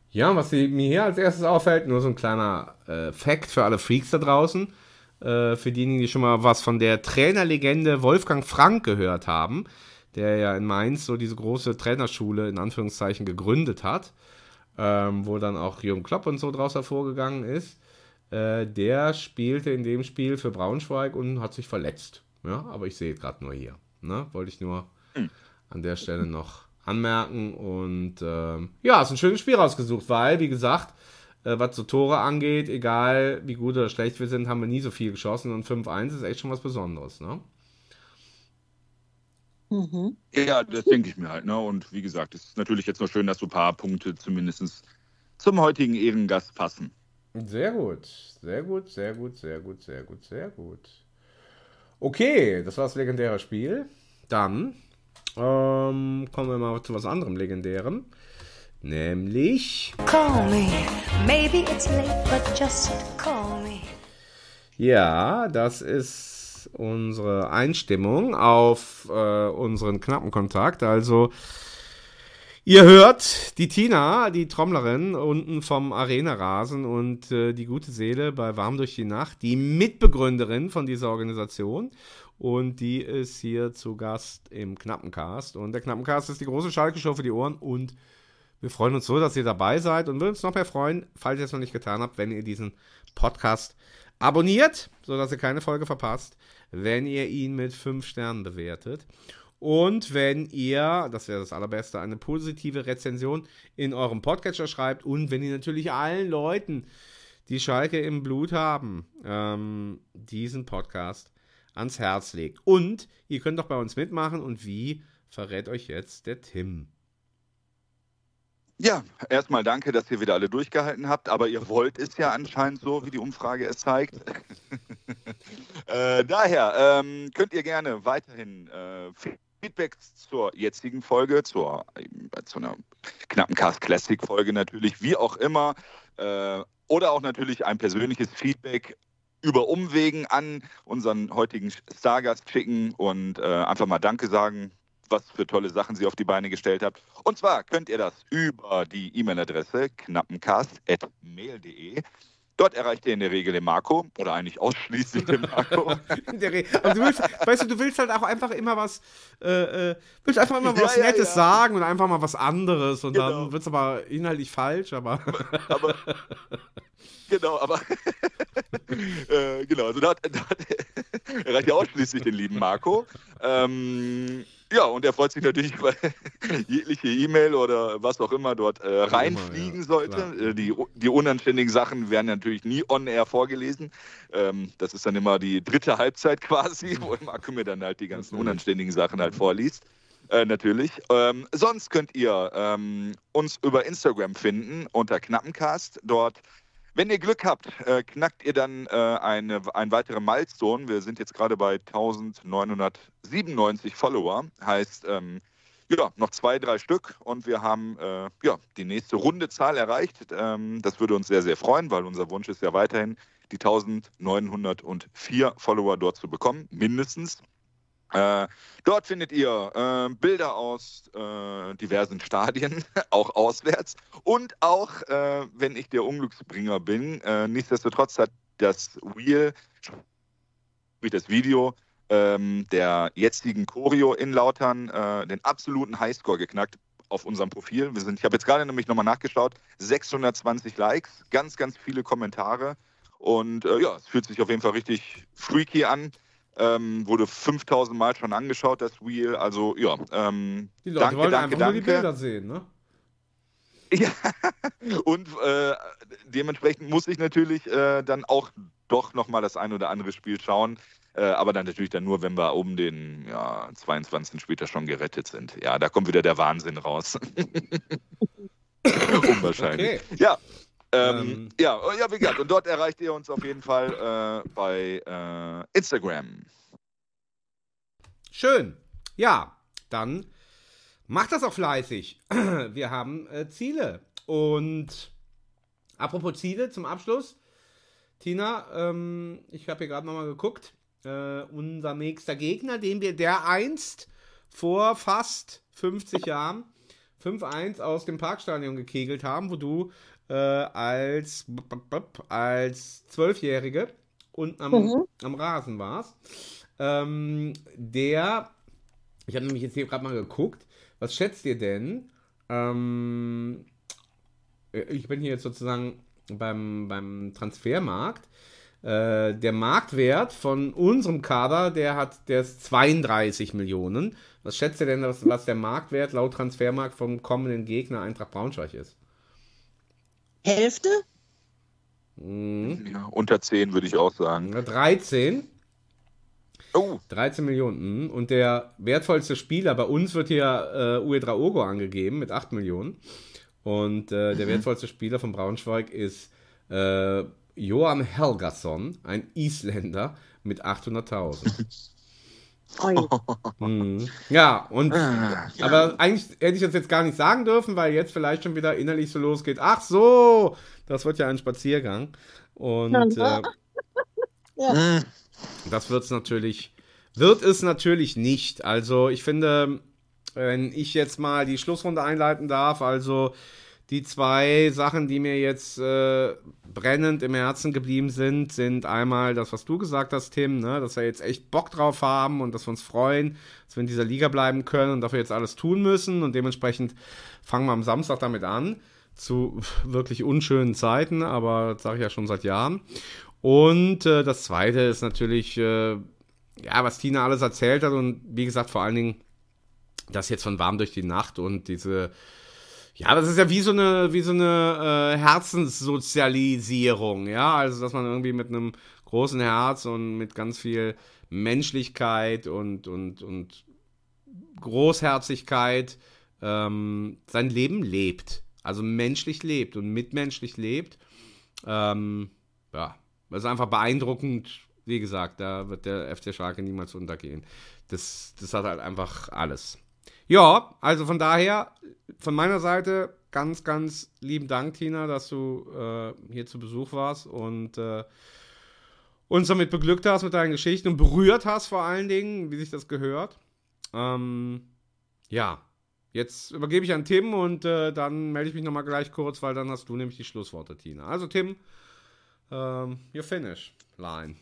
ja, was mir hier als erstes auffällt, nur so ein kleiner äh, Fact für alle Freaks da draußen. Äh, für diejenigen, die schon mal was von der Trainerlegende Wolfgang Frank gehört haben, der ja in Mainz so diese große Trainerschule in Anführungszeichen gegründet hat, ähm, wo dann auch Jürgen Klopp und so draus hervorgegangen ist. Äh, der spielte in dem Spiel für Braunschweig und hat sich verletzt. Ja, aber ich sehe gerade nur hier. Ne? Wollte ich nur hm. an der Stelle noch anmerken. Und äh, ja, ist ein schönes Spiel rausgesucht, weil, wie gesagt, äh, was so Tore angeht, egal wie gut oder schlecht wir sind, haben wir nie so viel geschossen. Und 5-1 ist echt schon was Besonderes. Ne? Mhm. Ja, das denke ich mir halt. Ne? Und wie gesagt, es ist natürlich jetzt noch schön, dass so ein paar Punkte zumindest zum heutigen Ehrengast passen. Sehr gut, sehr gut, sehr gut, sehr gut, sehr gut, sehr gut. Okay, das war das legendäre Spiel. Dann ähm, kommen wir mal zu was anderem legendärem. Nämlich. Call me. Maybe it's late, but just call me. Ja, das ist unsere Einstimmung auf äh, unseren knappen Kontakt. Also Ihr hört die Tina, die Trommlerin, unten vom Arena-Rasen und äh, die gute Seele bei Warm durch die Nacht, die Mitbegründerin von dieser Organisation. Und die ist hier zu Gast im Knappencast. Und der Knappencast ist die große Schalke-Show für die Ohren. Und wir freuen uns so, dass ihr dabei seid und würden uns noch mehr freuen, falls ihr es noch nicht getan habt, wenn ihr diesen Podcast abonniert, sodass ihr keine Folge verpasst, wenn ihr ihn mit 5 Sternen bewertet. Und wenn ihr, das wäre das Allerbeste, eine positive Rezension in eurem Podcatcher schreibt und wenn ihr natürlich allen Leuten, die Schalke im Blut haben, ähm, diesen Podcast ans Herz legt. Und ihr könnt doch bei uns mitmachen und wie verrät euch jetzt der Tim. Ja, erstmal danke, dass ihr wieder alle durchgehalten habt, aber ihr wollt es ja anscheinend so, wie die Umfrage es zeigt. äh, daher ähm, könnt ihr gerne weiterhin äh, Feedbacks zur jetzigen Folge, zur, äh, zu einer knappen Cast Classic Folge natürlich, wie auch immer. Äh, oder auch natürlich ein persönliches Feedback über Umwegen an unseren heutigen Stargast schicken und äh, einfach mal Danke sagen, was für tolle Sachen sie auf die Beine gestellt habt. Und zwar könnt ihr das über die E-Mail-Adresse knappencast.mail.de Dort erreicht ihr in der Regel den Marco oder eigentlich ausschließlich den Marco. Aber du willst, weißt du, du willst halt auch einfach immer was, äh, äh, willst einfach immer was ja, Nettes ja. sagen und einfach mal was anderes und genau. dann wird es aber inhaltlich falsch, aber. aber genau, aber äh, genau, also dort, dort erreicht ihr ausschließlich den lieben Marco. Ähm, ja, und er freut sich natürlich über jegliche E-Mail oder was auch immer dort äh, reinfliegen ja, sollte. Äh, die, die unanständigen Sachen werden natürlich nie on-air vorgelesen. Ähm, das ist dann immer die dritte Halbzeit quasi, wo Marco mir dann halt die ganzen unanständigen Sachen halt vorliest. Äh, natürlich. Ähm, sonst könnt ihr ähm, uns über Instagram finden unter Knappencast. Dort wenn ihr Glück habt, äh, knackt ihr dann äh, eine, ein weiteren Milestone. Wir sind jetzt gerade bei 1997 Follower. Heißt, ähm, ja, noch zwei, drei Stück und wir haben äh, ja, die nächste runde Zahl erreicht. Ähm, das würde uns sehr, sehr freuen, weil unser Wunsch ist ja weiterhin, die 1904 Follower dort zu bekommen, mindestens. Äh, dort findet ihr äh, Bilder aus äh, diversen Stadien, auch auswärts. Und auch, äh, wenn ich der Unglücksbringer bin, äh, nichtsdestotrotz hat das Wheel, wie das Video ähm, der jetzigen Choreo in Lautern äh, den absoluten Highscore geknackt auf unserem Profil. Wir sind, ich habe jetzt gerade nämlich nochmal nachgeschaut, 620 Likes, ganz, ganz viele Kommentare. Und ja, es fühlt sich auf jeden Fall richtig freaky an. Ähm, wurde 5000 Mal schon angeschaut, das Wheel. Also, ja. Ähm, die Leute danke, wollen danke, einfach danke. nur die Bilder sehen, ne? Ja, und äh, dementsprechend muss ich natürlich äh, dann auch doch nochmal das ein oder andere Spiel schauen. Äh, aber dann natürlich dann nur, wenn wir um den ja, 22. später schon gerettet sind. Ja, da kommt wieder der Wahnsinn raus. Unwahrscheinlich. Okay. Ja, ähm, ähm, ja, oh, ja, wie gesagt, und dort erreicht ihr uns auf jeden Fall äh, bei äh, Instagram. Schön. Ja, dann macht das auch fleißig. Wir haben äh, Ziele. Und apropos Ziele zum Abschluss. Tina, ähm, ich habe hier gerade nochmal geguckt. Äh, unser nächster Gegner, den wir der einst vor fast 50 Jahren 5-1 aus dem Parkstadion gekegelt haben, wo du äh, als, als Zwölfjährige unten am, mhm. am Rasen warst. Ähm, der, ich habe nämlich jetzt hier gerade mal geguckt, was schätzt ihr denn? Ähm, ich bin hier jetzt sozusagen beim, beim Transfermarkt. Äh, der Marktwert von unserem Kader, der hat, der ist 32 Millionen. Was schätzt ihr denn, was, was der Marktwert laut Transfermarkt vom kommenden Gegner Eintracht Braunschweig ist? Hälfte? Mhm. Ja, unter 10 würde ich auch sagen. 13. Oh. 13 Millionen. Und der wertvollste Spieler, bei uns wird hier äh, Uedra Ogo angegeben mit 8 Millionen. Und äh, der mhm. wertvollste Spieler von Braunschweig ist äh, Johan Helgason, ein Isländer mit 800.000. mhm. Ja, und ah, aber eigentlich hätte ich das jetzt gar nicht sagen dürfen, weil jetzt vielleicht schon wieder innerlich so losgeht. Ach so, das wird ja ein Spaziergang. Und äh, ja. Das wird es natürlich, wird es natürlich nicht. Also ich finde, wenn ich jetzt mal die Schlussrunde einleiten darf, also die zwei Sachen, die mir jetzt äh, brennend im Herzen geblieben sind, sind einmal das, was du gesagt hast, Tim, ne? dass wir jetzt echt Bock drauf haben und dass wir uns freuen, dass wir in dieser Liga bleiben können und dafür jetzt alles tun müssen. Und dementsprechend fangen wir am Samstag damit an, zu wirklich unschönen Zeiten, aber das sage ich ja schon seit Jahren. Und äh, das zweite ist natürlich, äh, ja, was Tina alles erzählt hat und wie gesagt, vor allen Dingen das jetzt von warm durch die Nacht und diese ja, das ist ja wie so eine, wie so eine äh, Herzenssozialisierung, ja. Also, dass man irgendwie mit einem großen Herz und mit ganz viel Menschlichkeit und, und, und Großherzigkeit ähm, sein Leben lebt. Also menschlich lebt und mitmenschlich lebt. Ähm, ja, das ist einfach beeindruckend. Wie gesagt, da wird der FC Schalke niemals untergehen. Das, das hat halt einfach alles. Ja, also von daher, von meiner Seite ganz, ganz lieben Dank, Tina, dass du äh, hier zu Besuch warst und äh, uns damit beglückt hast mit deinen Geschichten und berührt hast vor allen Dingen, wie sich das gehört. Ähm, ja, jetzt übergebe ich an Tim und äh, dann melde ich mich nochmal gleich kurz, weil dann hast du nämlich die Schlussworte, Tina. Also Tim, ähm, you're finished. Line.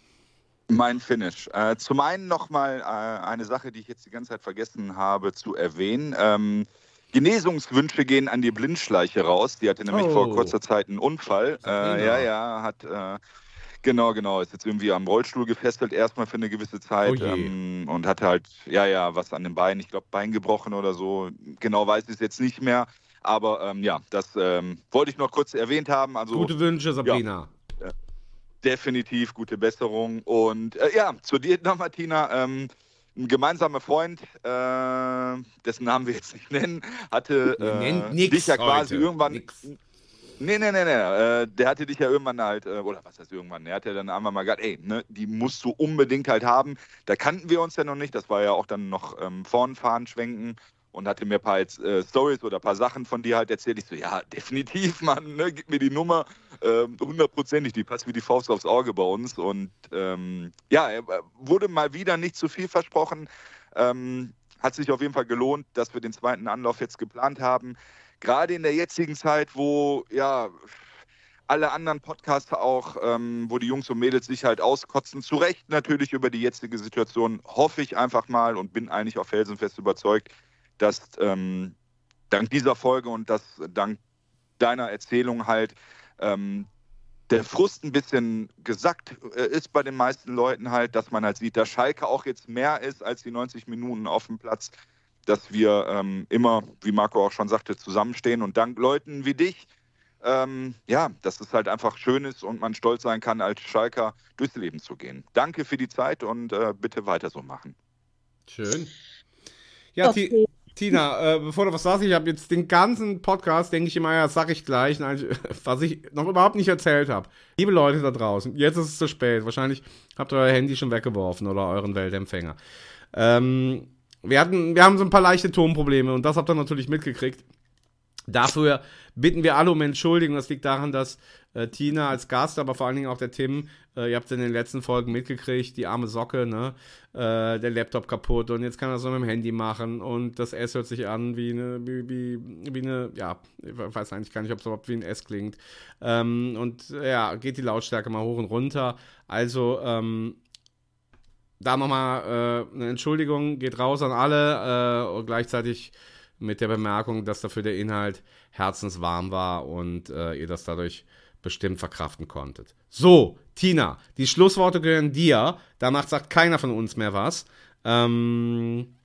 Mein Finish. Äh, zum einen nochmal äh, eine Sache, die ich jetzt die ganze Zeit vergessen habe zu erwähnen. Ähm, Genesungswünsche gehen an die Blindschleiche raus. Die hatte nämlich oh. vor kurzer Zeit einen Unfall. Äh, ja, ja, hat. Äh, genau, genau. Ist jetzt irgendwie am Rollstuhl gefesselt, erstmal für eine gewisse Zeit. Oh ähm, und hatte halt, ja, ja, was an den Beinen. Ich glaube, Bein gebrochen oder so. Genau weiß ich es jetzt nicht mehr. Aber ähm, ja, das ähm, wollte ich noch kurz erwähnt haben. Also, Gute Wünsche, Sabrina. Ja definitiv gute Besserung. Und äh, ja, zu dir noch, Martina. Ähm, ein gemeinsamer Freund, äh, dessen Namen wir jetzt nicht nennen, hatte äh, dich ja quasi heute. irgendwann. Nix. Nee, nee, nee, nee. Äh, der hatte dich ja irgendwann halt, äh, oder was heißt irgendwann? Er hat ja dann einmal mal gesagt, ey, ne, die musst du unbedingt halt haben. Da kannten wir uns ja noch nicht. Das war ja auch dann noch ähm, vorn fahren, schwenken und hatte mir ein paar äh, Stories oder ein paar Sachen von dir halt erzählt. Ich so, ja, definitiv, Mann, ne, gib mir die Nummer, ähm, hundertprozentig, die passt wie die Faust aufs Auge bei uns. Und ähm, ja, wurde mal wieder nicht zu viel versprochen. Ähm, hat sich auf jeden Fall gelohnt, dass wir den zweiten Anlauf jetzt geplant haben. Gerade in der jetzigen Zeit, wo ja alle anderen Podcasts auch, ähm, wo die Jungs und Mädels sich halt auskotzen. Zu Recht natürlich über die jetzige Situation, hoffe ich einfach mal und bin eigentlich auch felsenfest überzeugt, dass ähm, dank dieser Folge und dass dank deiner Erzählung halt ähm, der Frust ein bisschen gesackt äh, ist bei den meisten Leuten halt, dass man halt sieht, dass Schalke auch jetzt mehr ist als die 90 Minuten auf dem Platz, dass wir ähm, immer, wie Marco auch schon sagte, zusammenstehen und dank Leuten wie dich, ähm, ja, dass es halt einfach schön ist und man stolz sein kann, als Schalker durchs Leben zu gehen. Danke für die Zeit und äh, bitte weiter so machen. Schön. Ja, okay. Tina, äh, bevor du was sagst, ich habe jetzt den ganzen Podcast, denke ich immer, ja, sag ich gleich, was ich noch überhaupt nicht erzählt habe. Liebe Leute da draußen, jetzt ist es zu spät. Wahrscheinlich habt ihr euer Handy schon weggeworfen oder euren Weltempfänger. Ähm, wir, hatten, wir haben so ein paar leichte Tonprobleme und das habt ihr natürlich mitgekriegt. Dafür bitten wir alle um Entschuldigung. Das liegt daran, dass äh, Tina als Gast, aber vor allen Dingen auch der Tim, äh, ihr habt es in den letzten Folgen mitgekriegt, die arme Socke, ne? Äh, der Laptop kaputt und jetzt kann er es so mit dem Handy machen und das S hört sich an wie eine, wie, wie, wie eine, ja, ich weiß eigentlich gar nicht, ob es überhaupt wie ein S klingt. Ähm, und ja, geht die Lautstärke mal hoch und runter. Also, ähm, da nochmal äh, eine Entschuldigung, geht raus an alle äh, und gleichzeitig mit der Bemerkung, dass dafür der Inhalt herzenswarm war und äh, ihr das dadurch bestimmt verkraften konntet. So, Tina, die Schlussworte gehören dir. Danach sagt keiner von uns mehr was. Ähm,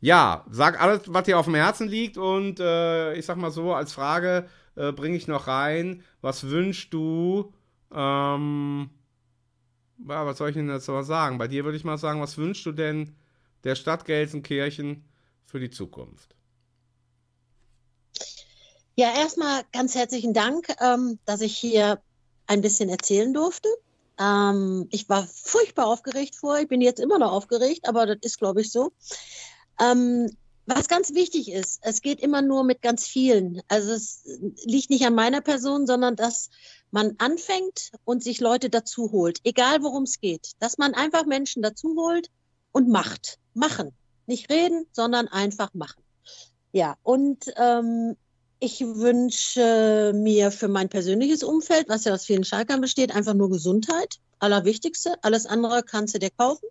ja, sag alles, was dir auf dem Herzen liegt und äh, ich sag mal so, als Frage äh, bringe ich noch rein, was wünschst du, ähm, ja, was soll ich denn mal sagen? Bei dir würde ich mal sagen, was wünschst du denn der Stadt Gelsenkirchen für die Zukunft? Ja, erstmal ganz herzlichen Dank, ähm, dass ich hier ein bisschen erzählen durfte. Ähm, ich war furchtbar aufgeregt vor. Ich bin jetzt immer noch aufgeregt, aber das ist, glaube ich, so. Ähm, was ganz wichtig ist, es geht immer nur mit ganz vielen. Also es liegt nicht an meiner Person, sondern dass man anfängt und sich Leute dazu holt, egal worum es geht. Dass man einfach Menschen dazu holt und macht. Machen. Nicht reden, sondern einfach machen. Ja, und ähm, ich wünsche mir für mein persönliches Umfeld, was ja aus vielen Schalkern besteht, einfach nur Gesundheit. Allerwichtigste. Alles andere kannst du dir kaufen.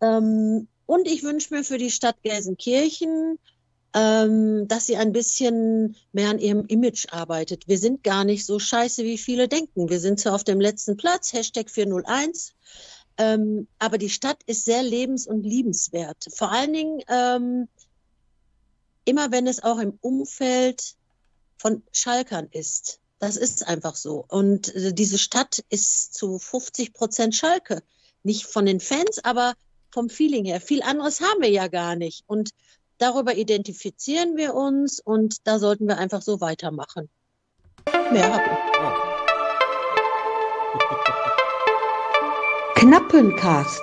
Ähm, und ich wünsche mir für die Stadt Gelsenkirchen, ähm, dass sie ein bisschen mehr an ihrem Image arbeitet. Wir sind gar nicht so scheiße, wie viele denken. Wir sind zwar auf dem letzten Platz, Hashtag 401, ähm, aber die Stadt ist sehr lebens- und liebenswert. Vor allen Dingen ähm, immer wenn es auch im Umfeld von Schalkern ist. Das ist einfach so. Und äh, diese Stadt ist zu 50 Prozent Schalke. Nicht von den Fans, aber vom Feeling her. Viel anderes haben wir ja gar nicht. Und darüber identifizieren wir uns und da sollten wir einfach so weitermachen. Mehr habe ich. Knappencast.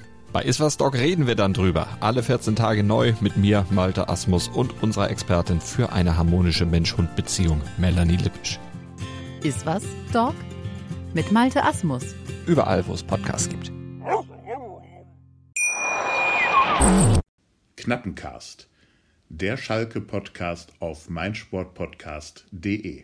Bei Iswas Dog reden wir dann drüber. Alle 14 Tage neu mit mir, Malte Asmus und unserer Expertin für eine harmonische Mensch-Hund-Beziehung, Melanie Lippisch. Iswas Dog mit Malte Asmus. Überall, wo es Podcasts gibt. Knappencast. Der Schalke-Podcast auf meinsportpodcast.de.